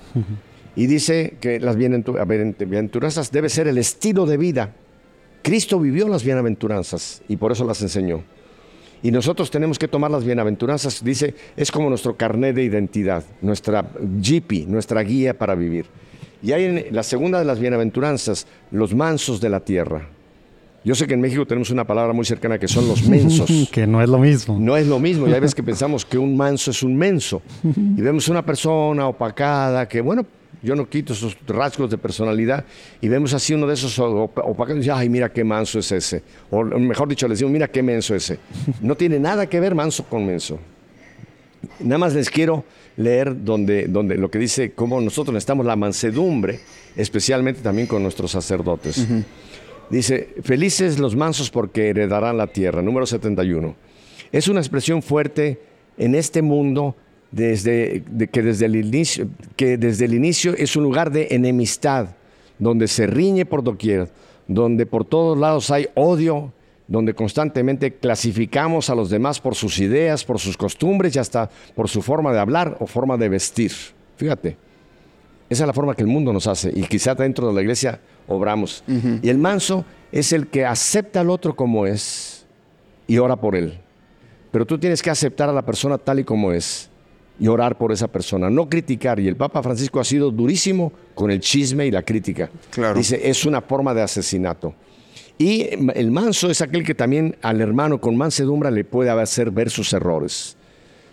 Y dice que las bienaventu- bienaventuranzas debe ser el estilo de vida. Cristo vivió las bienaventuranzas y por eso las enseñó. Y nosotros tenemos que tomar las bienaventuranzas, dice, es como nuestro carnet de identidad, nuestra GP, nuestra guía para vivir. Y hay en la segunda de las bienaventuranzas, los mansos de la tierra. Yo sé que en México tenemos una palabra muy cercana que son los *laughs* mensos. que no es lo mismo. No es lo mismo, ya ves que *laughs* pensamos que un manso es un menso. Y vemos una persona opacada que, bueno, yo no quito esos rasgos de personalidad y vemos así uno de esos op- opacos y dice, ay, mira qué manso es ese. O mejor dicho, le decimos, mira qué menso ese. No tiene nada que ver manso con menso. Nada más les quiero leer donde, donde lo que dice cómo nosotros necesitamos la mansedumbre, especialmente también con nuestros sacerdotes. Dice, felices los mansos porque heredarán la tierra. Número 71. Es una expresión fuerte en este mundo desde, de que, desde el inicio, que desde el inicio es un lugar de enemistad, donde se riñe por doquier, donde por todos lados hay odio, donde constantemente clasificamos a los demás por sus ideas, por sus costumbres y hasta por su forma de hablar o forma de vestir. Fíjate, esa es la forma que el mundo nos hace y quizá dentro de la iglesia obramos. Y el manso es el que acepta al otro como es y ora por él. Pero tú tienes que aceptar a la persona tal y como es y orar por esa persona, no criticar. Y el Papa Francisco ha sido durísimo con el chisme y la crítica. Claro. Dice, es una forma de asesinato. Y el manso es aquel que también al hermano con mansedumbre le puede hacer ver sus errores.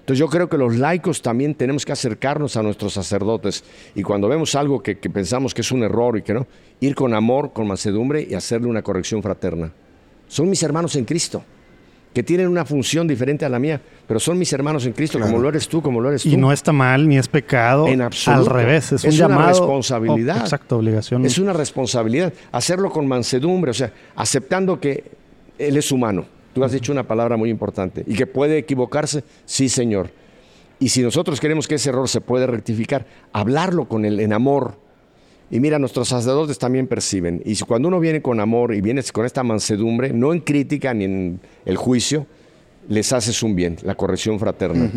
Entonces yo creo que los laicos también tenemos que acercarnos a nuestros sacerdotes y cuando vemos algo que, que pensamos que es un error y que no, ir con amor, con mansedumbre y hacerle una corrección fraterna. Son mis hermanos en Cristo, que tienen una función diferente a la mía, pero son mis hermanos en Cristo, como lo eres tú, como lo eres tú. Y no está mal ni es pecado. En absoluto. Al revés, es, Es un una llamado. responsabilidad. Oh, exacto, obligación. Es una responsabilidad hacerlo con mansedumbre, o sea, aceptando que Él es humano. Tú has dicho una palabra muy importante y que puede equivocarse, sí, Señor. Y si nosotros queremos que ese error se puede rectificar, hablarlo con Él en amor. Y mira, nuestros sacerdotes también perciben. Y si cuando uno viene con amor y vienes con esta mansedumbre, no en crítica ni en el juicio, les haces un bien, la corrección fraterna.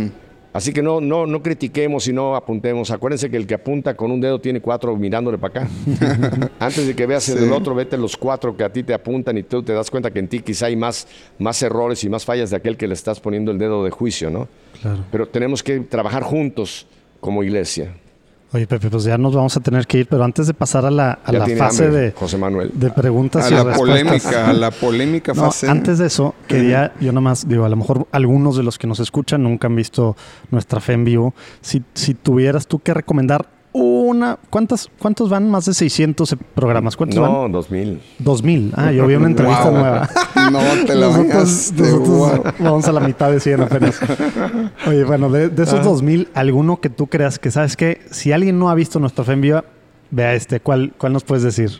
Así que no, no, no critiquemos y no apuntemos. Acuérdense que el que apunta con un dedo tiene cuatro mirándole para acá. *laughs* Antes de que veas el del otro, vete los cuatro que a ti te apuntan y tú te das cuenta que en ti quizá hay más, más errores y más fallas de aquel que le estás poniendo el dedo de juicio, ¿no? Claro. Pero tenemos que trabajar juntos como iglesia. Oye, Pepe, pues ya nos vamos a tener que ir, pero antes de pasar a la, a la fase hambre, de, José Manuel. de preguntas A y la respuestas. polémica, a la polémica No, fase. antes de eso, quería yo nada más, digo, a lo mejor algunos de los que nos escuchan nunca han visto nuestra fe en vivo. Si, si tuvieras tú que recomendar una, ¿cuántas, ¿cuántos van? Más de 600 programas. ¿Cuántos van? No, 2000. 2000. Ah, yo *laughs* vi una entrevista Wow. nueva. No te la Nosotros, nosotros vamos a la mitad de 100 apenas. *laughs* Oye, bueno, de, de Ah. esos 2000, alguno que tú creas que, ¿sabes qué? Si alguien no ha visto nuestra fe en viva, vea este. ¿Cuál, cuál nos puedes decir?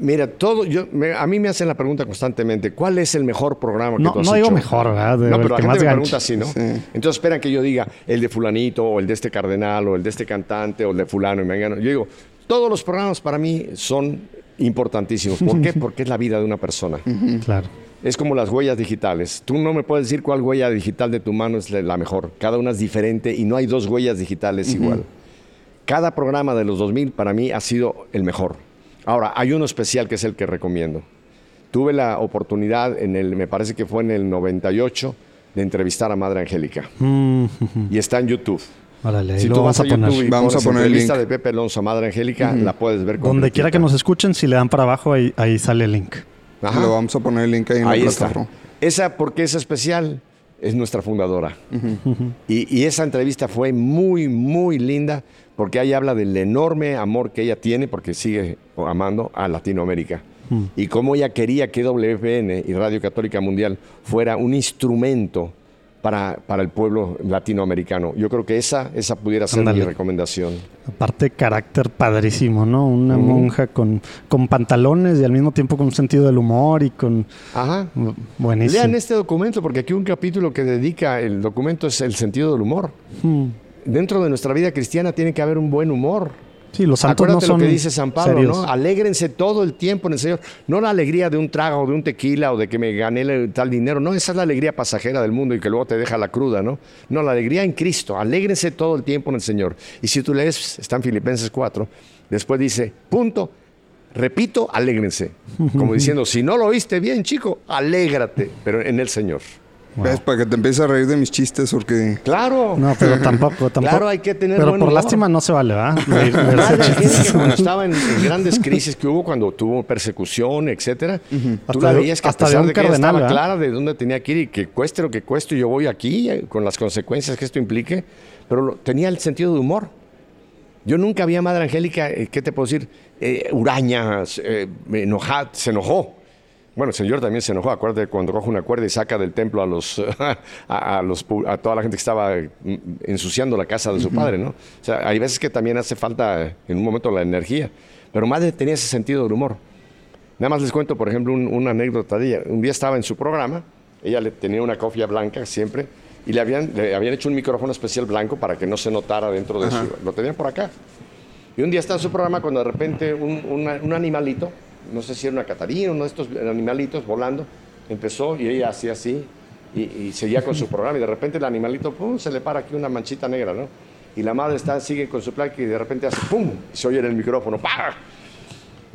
Mira, todo, yo, me- a mí me hacen la pregunta constantemente, ¿cuál es el mejor programa que No- tú has no digo hecho? mejor, ¿verdad? De- no, pero la gente me pregunta así, ¿no? Sí. Entonces esperan que yo diga el de fulanito, o el de este cardenal, o el de este cantante, o el de fulano y mengano. Yo digo, todos los programas para mí son importantísimos. ¿Por qué? *laughs* Porque es la vida de una persona. Claro. Es como las huellas digitales. Tú no me puedes decir cuál huella digital de tu mano es la la mejor. Cada una es diferente y no hay dos huellas digitales igual. Cada programa de los 2000 para mí ha sido el mejor. Ahora, hay uno especial que es el que recomiendo. Tuve la oportunidad, en el, me parece que fue en el 98, de entrevistar a Madre Angélica. Mm, Y está en YouTube. órale, ahí Si lo tú vas a a poner. YouTube y Vamos a poner link. de Pepe Alonso a Madre Angélica, la puedes ver Donde quiera que nos escuchen, si le dan para abajo, ahí, ahí sale el link. Ajá. Lo vamos a poner el link ahí en Ahí la está. plataforma. Esa, porque es especial, es nuestra fundadora. y, y esa entrevista fue muy, muy linda, porque ahí habla del enorme amor que ella tiene, porque sigue amando a Latinoamérica. Y cómo ella quería que WFN y Radio Católica Mundial fuera un instrumento para, para el pueblo latinoamericano. Yo creo que esa, esa pudiera ser mi Ándale. recomendación. Aparte, carácter padrísimo, ¿no? Una monja con, con pantalones y al mismo tiempo con un sentido del humor y con... Ajá. Buenísimo. Lean este documento, porque aquí un capítulo que dedica el documento es el sentido del humor. Mm. Dentro de nuestra vida cristiana tiene que haber un buen humor. Sí, los santos no Acuérdate son lo que dice San Pablo, serios. ¿no? Alégrense todo el tiempo en el Señor. No la alegría de un trago, de un tequila o de que me gané tal dinero. No, esa es la alegría pasajera del mundo y que luego te deja la cruda, ¿no? No, la alegría en Cristo. Alégrense todo el tiempo en el Señor. Y si tú lees, está en Filipenses 4, después dice, punto, repito, alégrense. Como *laughs* diciendo, si no lo oíste bien, chico, alégrate, pero en el Señor. ¿Ves? Para que te empieces a reír de mis chistes porque... Claro. No, pero tampoco, *laughs* tampoco. Claro, hay que tener Pero buen por humor. lástima no se vale, ¿verdad? Madre chistes. Angélica, cuando estaba en, en grandes *laughs* crisis que hubo, cuando tuvo persecución, etcétera, tú Hasta la de- veías que a hasta de pesar un de, que cardenal, estaba ¿verdad? clara de dónde tenía que ir y que cueste lo que cueste, yo voy aquí eh, con las consecuencias que esto implique, pero lo- tenía el sentido de humor. Yo nunca había Madre Angélica, eh, ¿qué te puedo decir? Eh, urañas, eh, enojada, se enojó. Bueno, el Señor también se enojó. Acuérdate cuando coge una cuerda y saca del templo a, los, *laughs* a, a los, pu- a toda la gente que estaba mm, ensuciando la casa de su padre, ¿no? O sea, hay veces que también hace falta en un momento la energía. Pero madre tenía ese sentido del humor. Nada más les cuento, por ejemplo, un- una anécdota de ella. Un día estaba en su programa, ella le tenía una cofia blanca siempre, y le habían, le habían hecho un micrófono especial blanco para que no se notara dentro de su... Lo tenían por acá. Y un día está en su programa cuando de repente un, un animalito, no sé si era una catarina, uno de estos animalitos volando, empezó y ella hacía así y, y seguía con su *laughs* programa y de repente el animalito, pum, se le para aquí una manchita negra, ¿no? Y la madre está, sigue con su placa y de repente hace pum, y se oye en el micrófono, ¡pah!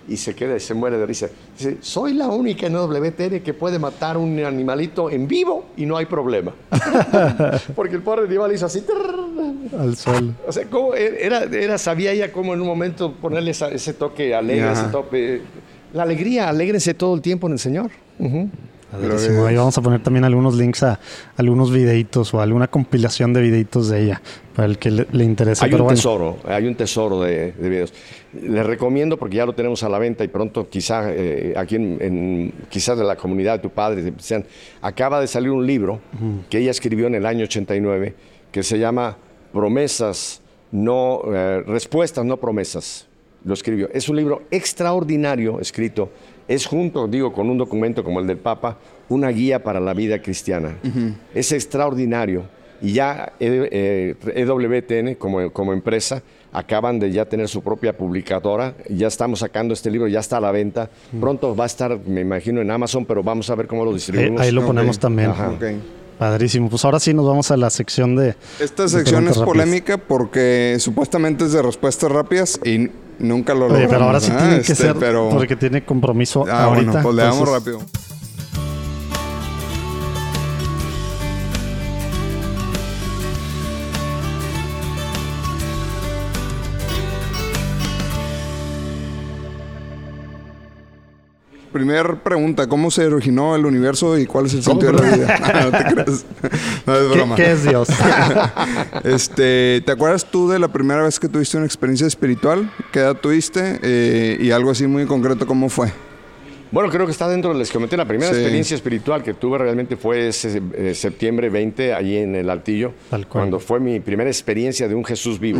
y se queda y se muere de risa. Dice, soy la única en WTN que puede matar un animalito en vivo y no hay problema. *laughs* Porque el pobre animal hizo así. Al suelo. O sea, ¿cómo era, era, sabía ella cómo en un momento ponerle esa- ese toque alegre, ese. La alegría, alégrense todo el tiempo en el Señor. Padrísimo. Ahí vamos a poner también algunos links a algunos videitos o alguna compilación de videitos de ella para el que le, le interese. Hay Pero un bueno, tesoro, hay un tesoro de, de videos. Les recomiendo porque ya lo tenemos a la venta y pronto quizá eh, aquí en, en- quizás de la comunidad de tu padre sean, acaba de salir un libro que ella escribió en el año 89 que se llama Promesas no eh, respuestas no promesas. Lo escribió. Es un libro extraordinario escrito. Es junto, digo, con un documento como el del Papa, una guía para la vida cristiana. Es extraordinario. Y ya eh, eh, EWTN como, como empresa acaban de ya tener su propia publicadora. Ya estamos sacando este libro, ya está a la venta. Pronto va a estar, me imagino, en Amazon, pero vamos a ver cómo lo ahí, distribuimos. ahí lo ponemos también. Padrísimo. Pues ahora sí nos vamos a la sección de. Esta sección es rápidas. polémica porque supuestamente es de respuestas rápidas y nunca lo Oye, logramos. pero ahora sí tiene que Este, ser pero- porque tiene compromiso Ah, ahorita. bueno, pues le damos entonces- rápido. Primer pregunta, ¿cómo se originó el universo y cuál es el sentido de la vida? *laughs* no te creas. No es ¿Qué, broma. qué es Dios? *laughs* Este, ¿te acuerdas tú de la primera vez que tuviste una experiencia espiritual? ¿Qué edad tuviste? Eh, y algo así muy concreto, ¿cómo fue? Bueno, creo que está dentro, les comenté, la primera Sí. experiencia espiritual que tuve realmente fue ese eh, septiembre 20, allí en el Altillo, Tal cual. cuando fue mi primera experiencia de un Jesús vivo.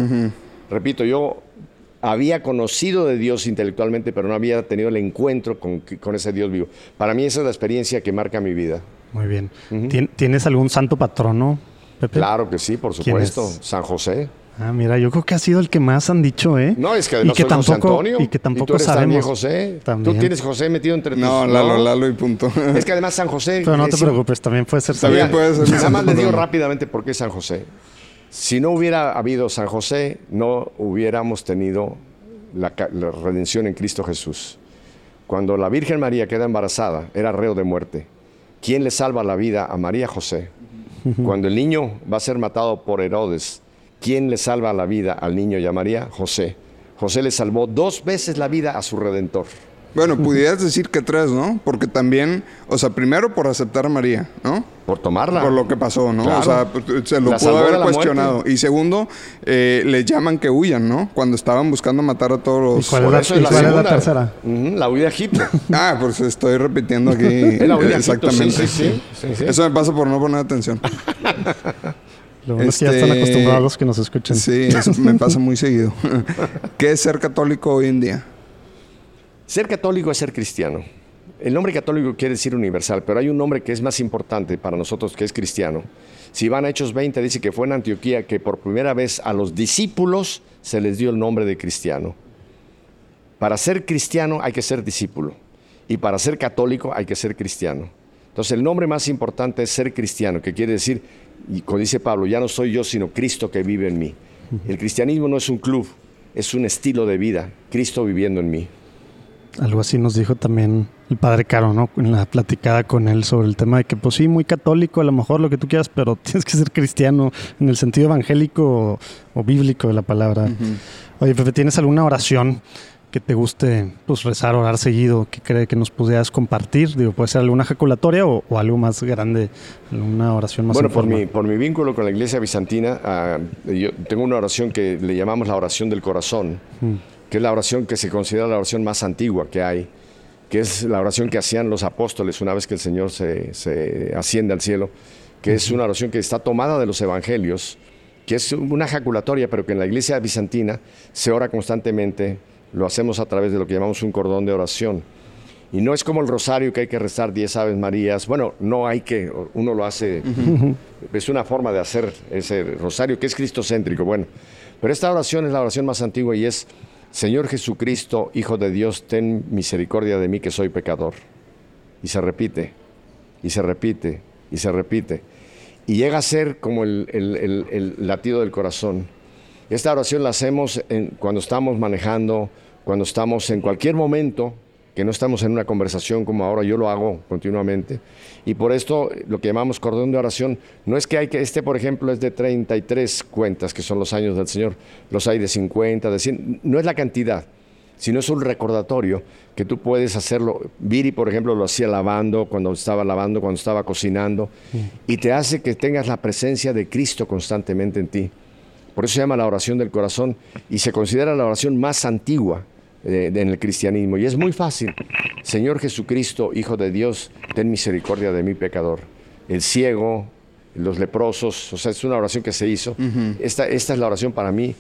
Repito, yo había conocido de Dios intelectualmente, pero no había tenido el encuentro con, con ese Dios vivo. Para mí esa es la experiencia que marca mi vida. Muy bien. ¿Tien- ¿Tienes algún santo patrono, Pepe? Claro que sí, por supuesto. San José. Ah, mira, yo creo que ha sido el que más han dicho, ¿eh? No, es que y además que soy José tampoco Antonio. y que tampoco tú eres sabemos. también José. También. Tú tienes José metido entre tus... No, Lalo, Lalo y punto. Es que además San José... Pero no te es- preocupes, también puede ser También puede ser Nada más les digo rápidamente por qué San José. Si no hubiera habido San José, no hubiéramos tenido la, redención en Cristo Jesús. Cuando la Virgen María queda embarazada, era reo de muerte. ¿Quién le salva la vida a María José? Cuando el niño va a ser matado por Herodes, ¿quién le salva la vida al niño y a María? José. José le salvó dos veces la vida a su redentor. Bueno, pudieras decir que tres, ¿no? Porque también, o sea, primero por aceptar a María, ¿no? Por tomarla. Por lo que pasó, ¿no? Claro. O sea, pues, se lo La pudo haber cuestionado. muerte. Y segundo, eh, le llaman que huyan, ¿no? Cuando estaban buscando matar a todos ¿Y los... cuál es Por la, eso y la cuál es la segunda. tercera? La huida a *laughs* Egipto. Ah, pues estoy repitiendo aquí. *laughs* Es la huida Egipto, Exactamente. sí, sí, sí, sí, sí. Eso me pasa por no poner atención. Lo bueno es que ya están Este- acostumbrados los que nos escuchan. Sí, eso me pasa muy seguido. *laughs* ¿Qué es ser católico hoy en día? Ser católico es ser cristiano. El nombre católico quiere decir universal, pero hay un nombre que es más importante para nosotros que es cristiano. Si van a Hechos 20, dice que fue en Antioquía que por primera vez a los discípulos se les dio el nombre de cristiano. Para ser cristiano hay que ser discípulo y para ser católico hay que ser cristiano. Entonces el nombre más importante es ser cristiano, que quiere decir, y como dice Pablo, ya no soy yo, sino Cristo que vive en mí. El cristianismo no es un club, es un estilo de vida, Cristo viviendo en mí. Algo así nos dijo también el padre Caro, ¿no? En la platicada con él sobre el tema de que, pues sí, muy católico, a lo mejor lo que tú quieras, pero *laughs* tienes que ser cristiano en el sentido evangélico o, o bíblico de la palabra. Oye, Pepe, ¿tienes alguna oración que te guste pues, rezar, orar seguido, que cree que nos pudieras compartir? Digo, puede ser alguna ejaculatoria o, o algo más grande, una oración más Bueno, en por mi, por mi vínculo con la iglesia bizantina, ah, yo tengo una oración que le llamamos la oración del corazón, que es la oración que se considera la oración más antigua que hay, que es la oración que hacían los apóstoles una vez que el Señor se, se asciende al cielo, que es una oración que está tomada de los evangelios, que es una ejaculatoria, pero que en la iglesia bizantina se ora constantemente, lo hacemos a través de lo que llamamos un cordón de oración. Y no es como el rosario que hay que rezar 10 Aves Marías. Bueno, no hay que, uno lo hace, es una forma de hacer ese rosario que es cristocéntrico. Bueno, pero esta oración es la oración más antigua y es, Señor Jesucristo, Hijo de Dios, ten misericordia de mí que soy pecador. Y se repite, y se repite, y se repite. Y llega a ser como el, latido del corazón. Esta oración la hacemos en- cuando estamos manejando, cuando estamos en cualquier momento, que no estamos en una conversación como ahora, yo lo hago continuamente. Y por esto lo que llamamos cordón de oración, no es que hay que, este por ejemplo es de 33 cuentas, que son los años del Señor, los hay de 50, de 100, no es la cantidad, sino es un recordatorio que tú puedes hacerlo. Viri, por ejemplo, lo hacía lavando, cuando estaba lavando, cuando estaba cocinando, y te hace que tengas la presencia de Cristo constantemente en ti. Por eso se llama la oración del corazón y se considera la oración más antigua eh, en el cristianismo. Y es muy fácil. Señor Jesucristo, Hijo de Dios, ten misericordia de mi pecador. El ciego, los leprosos, o sea, es una oración que se hizo. esta, esta es la oración para mí,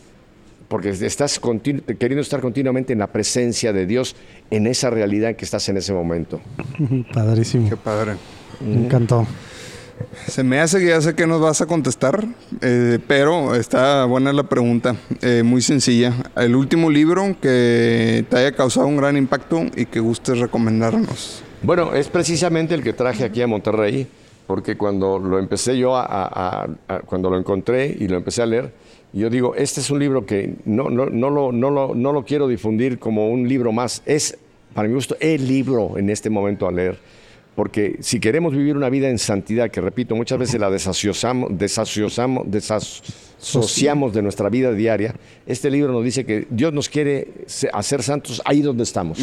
porque estás queriendo estar continuamente en la presencia de Dios, en esa realidad en que estás en ese momento. Padrísimo. Qué padre. Me encantó. Se me hace que ya sé que nos vas a contestar, eh, pero está buena la pregunta, eh, muy sencilla. El último libro que te haya causado un gran impacto y que gustes recomendarnos. Bueno, es precisamente el que traje aquí a Monterrey, porque cuando lo empecé yo a, cuando lo encontré y lo empecé a leer, yo digo, este es un libro que no, no, no, lo, no, lo, no lo quiero difundir como un libro más, es, para mi gusto, el libro en este momento a leer. Porque si queremos vivir una vida en santidad, que repito, muchas veces la desasociamos, desasociamos, desasociamos de nuestra vida diaria, este libro nos dice que Dios nos quiere hacer santos ahí donde estamos.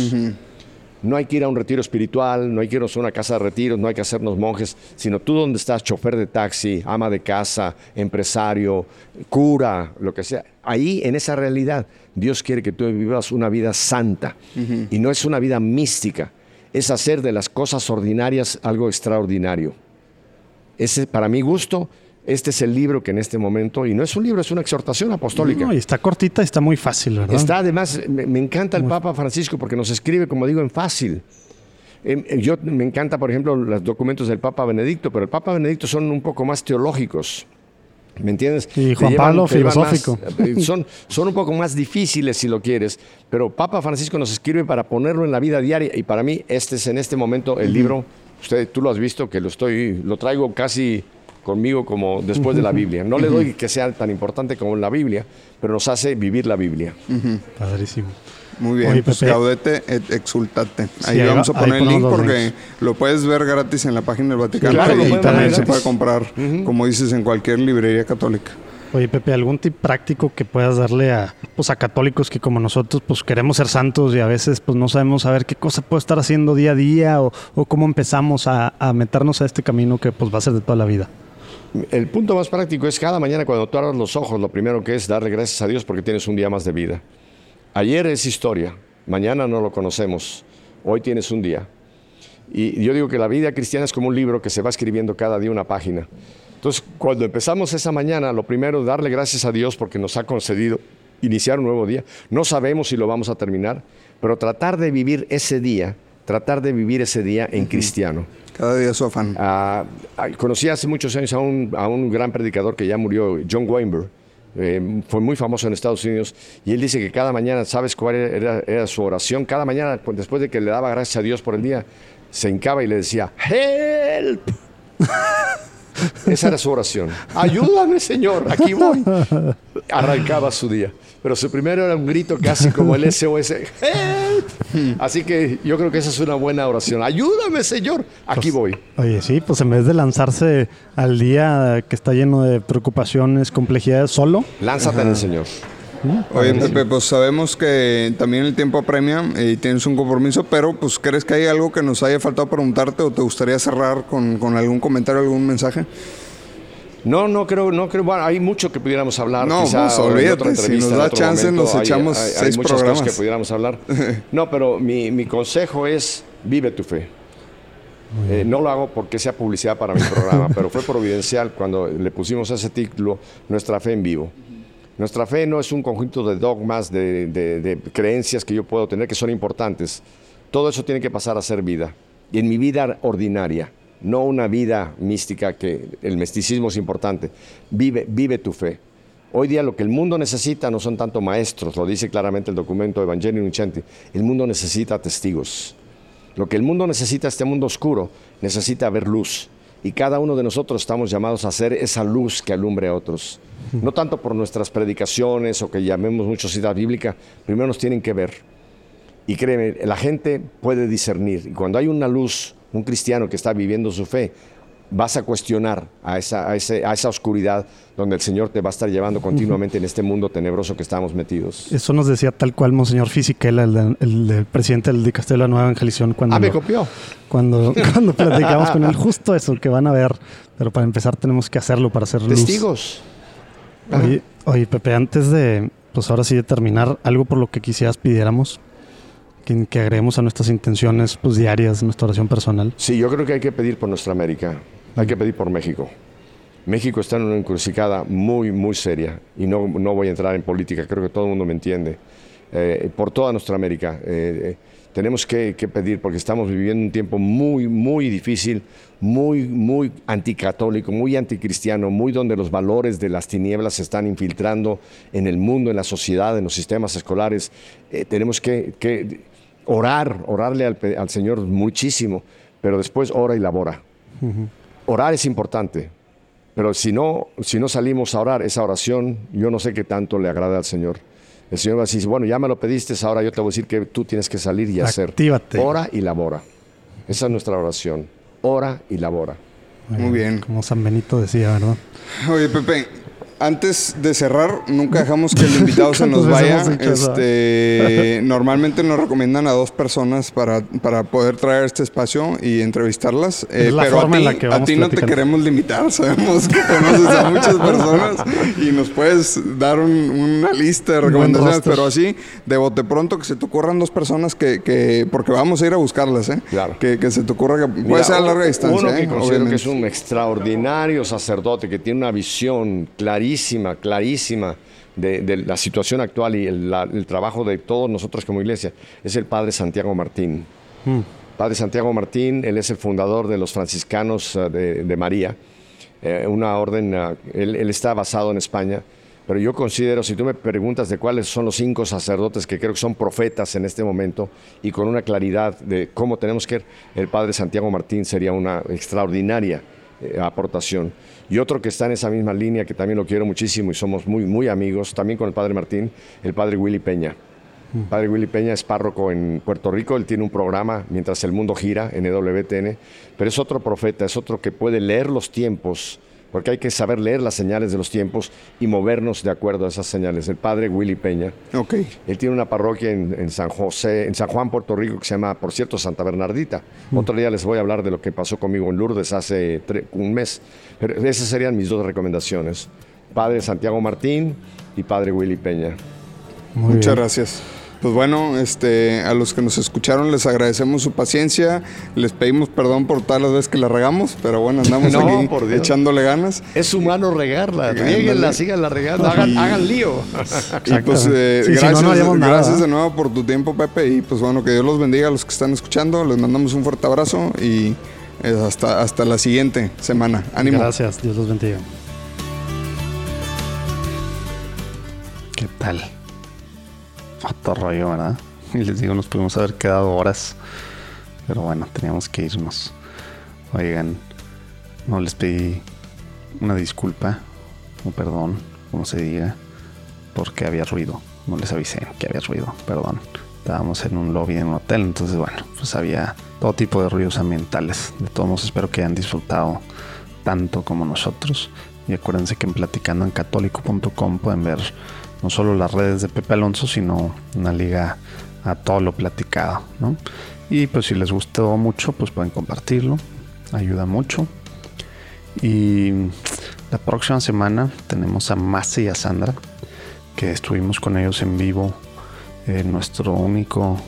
No hay que ir a un retiro espiritual, no hay que irnos a una casa de retiros, no hay que hacernos monjes, sino tú donde estás, chofer de taxi, ama de casa, empresario, cura, lo que sea. Ahí, en esa realidad, Dios quiere que tú vivas una vida santa. Y no es una vida mística, es hacer de las cosas ordinarias algo extraordinario. Ese, para mi gusto, este es el libro que en este momento, y no es un libro, es una exhortación apostólica. No, y está cortita está muy fácil, ¿verdad? Está además, me, me encanta el Papa Francisco porque nos escribe, como digo, en fácil. Em, eh, Yo me encanta, por ejemplo, los documentos del Papa Benedicto, pero el Papa Benedicto son un poco más teológicos. ¿Me entiendes? Y Juan Pablo, filosófico. más, eh, son, son un poco más difíciles si lo quieres, pero Papa Francisco nos escribe para ponerlo en la vida diaria y para mí este es en este momento el libro, usted tú lo has visto que lo estoy lo traigo casi conmigo como después de la Biblia. No le doy que sea tan importante como la Biblia, pero nos hace vivir la Biblia. Padrísimo. Muy bien, Oye, pues Pepe. gaudete et exultate. Ahí Sí, vamos a poner el link porque links. lo puedes ver gratis en la página del Vaticano Claro, y también ver se puede comprar, como dices, en cualquier librería católica. Oye, Pepe, ¿algún tip práctico que puedas darle a, pues, a católicos que como nosotros pues queremos ser santos y a veces pues no sabemos saber qué cosa puedo estar haciendo día a día o, o cómo empezamos a, a meternos a este camino que pues va a ser de toda la vida? El punto más práctico es cada mañana cuando tú abras los ojos, lo primero que es darle gracias a Dios porque tienes un día más de vida. Ayer es historia, mañana no lo conocemos, hoy tienes un día. Y yo digo que la vida cristiana es como un libro que se va escribiendo cada día una página. Entonces, cuando empezamos esa mañana, lo primero es darle gracias a Dios porque nos ha concedido iniciar un nuevo día. No sabemos si lo vamos a terminar, pero tratar de vivir ese día, tratar de vivir ese día en cristiano. Cada día su afán. Ah, ah, conocí hace muchos años a un, a un gran predicador que ya murió, John Weinberg. Eh, fue muy famoso en Estados Unidos y él dice que cada mañana, ¿sabes cuál era, su oración? Cada mañana, pues, después de que le daba gracias a Dios por el día, se hincaba y le decía, ¡Help! *laughs* Esa era su oración. Ayúdame, Señor, aquí voy. Arrancaba su día. Pero su primero era un grito casi como el SOS. ¡Help! Así que yo creo que esa es una buena oración. Ayúdame, Señor, aquí voy. Oye, sí, pues en vez de lanzarse al día que está lleno de preocupaciones, complejidades solo, Lánzate en el Señor. Oye, Pepe, pues sabemos que también el tiempo apremia y tienes un compromiso, pero pues ¿crees que hay algo que nos haya faltado preguntarte o te gustaría cerrar con, con algún comentario, algún mensaje? No, no creo, no creo. Bueno, hay mucho que pudiéramos hablar. No, quizá, pues, olvídate, si nos en da otro chance, momento, nos hay- echamos hay, hay seis muchas programas. cosas que pudiéramos hablar. *laughs* No, pero mi, mi consejo es vive tu fe. Eh, no lo hago porque sea publicidad para mi programa, pero fue *laughs* providencial cuando le pusimos ese título, Nuestra fe en vivo. Nuestra fe no es un conjunto de dogmas, de, creencias que yo puedo tener que son importantes. Todo eso tiene que pasar a ser vida. Y en mi vida ordinaria, no una vida mística que el misticismo es importante. Vive, vive tu fe. Hoy día lo que el mundo necesita no son tanto maestros, lo dice claramente el documento Evangelio Nuncenti. El mundo necesita testigos. Lo que el mundo necesita, este mundo oscuro, necesita ver luz. Y cada uno de nosotros estamos llamados a ser esa luz que alumbre a otros. No tanto por nuestras predicaciones o que llamemos mucho ciudad bíblica, primero nos tienen que ver. Y créeme, la gente puede discernir. Y cuando hay una luz, un cristiano que está viviendo su fe, vas a cuestionar a esa, a ese- a esa oscuridad donde el Señor te va a estar llevando continuamente en este mundo tenebroso que estamos metidos. Eso nos decía tal cual Monseñor Fisichella, el, el del presidente del Dicastel de la Nueva Evangelización, cuando, Ah, me lo- copió. cuando, *laughs* cuando platicamos con él, justo eso, que van a ver. Pero para empezar tenemos que hacerlo para hacer. Testigos. Oye, oye, Pepe, antes de, pues ahora sí de terminar, algo por lo que quisieras pidiéramos, que, que agreguemos a nuestras intenciones pues, diarias, nuestra oración personal. Sí, yo creo que hay que pedir por nuestra América, hay que pedir por México. México está en una encrucijada muy, muy seria y no, no voy a entrar en política, creo que todo el mundo me entiende. Eh, por toda nuestra América eh, eh, tenemos que, pedir porque estamos viviendo un tiempo muy, muy difícil, muy, muy anticatólico, muy anticristiano, muy donde los valores de las tinieblas se están infiltrando en el mundo, en la sociedad, en los sistemas escolares. Tenemos que, orar, orarle al, al Señor muchísimo, pero después ora y labora. Orar es importante, pero si no, si no salimos a orar esa oración, yo no sé qué tanto le agrada al Señor. El Señor va a decir, bueno, ya me lo pediste, ahora yo te voy a decir que tú tienes que salir y hacer. Actívate. Ora y labora. Esa es nuestra oración. Ora y labora. Muy bien. Como San Benito decía, ¿verdad? Oye, Pepe, antes de cerrar, nunca dejamos que el invitado *laughs* se nos ¿Cuántas veces vaya. Este, *laughs* normalmente nos recomiendan a dos personas para, para poder traer este espacio y entrevistarlas. eh, Es la pero forma a en ti, la que a ti no te queremos limitar. Sabemos que conoces a muchas *laughs* personas y nos puedes dar un- una lista de recomendaciones, pero así, de bote pronto, que se te ocurran dos personas que, que porque vamos a ir a buscarlas, ¿eh? Claro. Que, que se te ocurra que puede Mira, ser a uno- larga distancia. Uno que ¿eh? considero Obviamente. que es un extraordinario sacerdote que tiene una visión clarísima, clarísima de, de la situación actual y el, la- el trabajo de todos nosotros como iglesia, es el padre Santiago Martín. Padre Santiago Martín, él es el fundador de los franciscanos eh, de, de María, eh, una orden, eh, él, él está basado en España, pero yo considero, si tú me preguntas de cuáles son los cinco sacerdotes que creo que son profetas en este momento y con una claridad de cómo tenemos que ir, el Padre Santiago Martín sería una extraordinaria eh, aportación. Y otro que está en esa misma línea, que también lo quiero muchísimo y somos muy, muy amigos, también con el Padre Martín, el Padre Willy Peña. Padre Willy Peña es párroco en Puerto Rico, él tiene un programa mientras el mundo gira en EWTN, pero es otro profeta, es otro que puede leer los tiempos, porque hay que saber leer las señales de los tiempos y movernos de acuerdo a esas señales. El Padre Willy Peña, Ok. él tiene una parroquia en, en San José, en San Juan, Puerto Rico, que se llama, por cierto, Santa Bernardita. Otro día les voy a hablar de lo que pasó conmigo en Lourdes hace un mes. Pero esas serían mis dos recomendaciones. Padre Santiago Martín y Padre Willy Peña. Muy Muchas bien. gracias. Pues bueno, este, a los que nos escucharon les agradecemos su paciencia, les pedimos perdón por todas las veces que la regamos, pero bueno, andamos *laughs* No, aquí por echándole ganas. Es humano regarla, rieguenla, síganla regando, hagan, hagan lío. *laughs* Y pues eh, Sí, si no, gracias, no gracias de nuevo por tu tiempo, Pepe, y pues bueno, que Dios los bendiga a los que están escuchando, les mandamos un fuerte abrazo y eh, hasta, hasta la siguiente semana. Ánimo. Gracias, Dios los bendiga. ¿Qué tal? Otro rollo, ¿verdad? Y les digo, nos pudimos haber quedado horas. Pero bueno, teníamos que irnos. Oigan, no les pedí una disculpa o perdón, como se diga, porque había ruido. No les avisé que había ruido, perdón. Estábamos en un lobby en un hotel, entonces bueno, pues había todo tipo de ruidos ambientales. De todos modos, espero que hayan disfrutado tanto como nosotros. Y acuérdense que en platicandoencatólico.com pueden ver no solo las redes de Pepe Alonso, sino una liga a todo lo platicado, ¿no? Y pues si les gustó mucho, pues pueden compartirlo, ayuda mucho. Y la próxima semana tenemos a Masi y a Sandra, que estuvimos con ellos en vivo en nuestro único,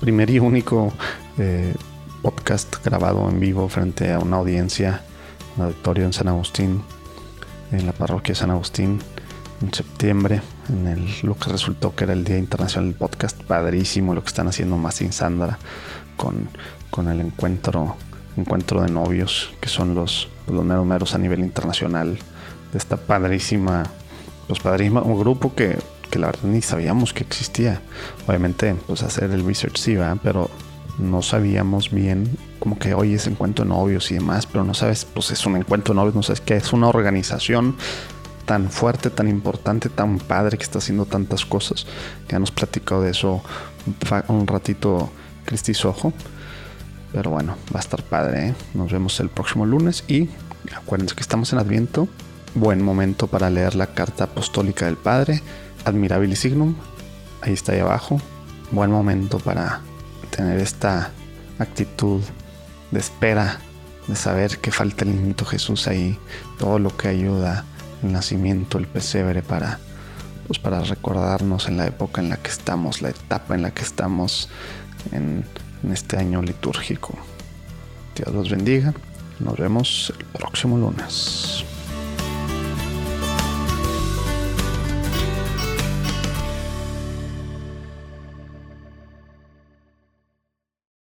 primer y único eh, podcast grabado en vivo frente a una audiencia, un auditorio en San Agustín, en la parroquia San Agustín, en septiembre, en el, lo que resultó que era el Día Internacional del Podcast. Padrísimo lo que están haciendo Masi y Sandra con, con el encuentro, encuentro de novios, que son los, los meros a nivel internacional de esta padrísima, pues padrísima, un grupo que, que la verdad ni sabíamos que existía. Obviamente, pues hacer el research sí, ¿verdad? pero no sabíamos bien como que hoy es encuentro de novios y demás, pero no sabes, pues es un encuentro de novios, no sabes que es una organización tan fuerte, tan importante, tan padre que está haciendo tantas cosas. Ya nos platicado de eso un ratito Cristi Sojo. Pero bueno, va a estar padre. ¿eh? Nos vemos el próximo lunes y acuérdense que estamos en Adviento. Buen momento para leer la carta apostólica del Padre, Admirabilis Signum. Ahí está ahí abajo. Buen momento para tener esta actitud de espera, de saber que falta el niñito Jesús ahí, todo lo que ayuda nacimiento, el pesebre para pues para recordarnos en la época en la que estamos, la etapa en la que estamos en este año litúrgico. Dios los bendiga. Nos vemos el próximo lunes.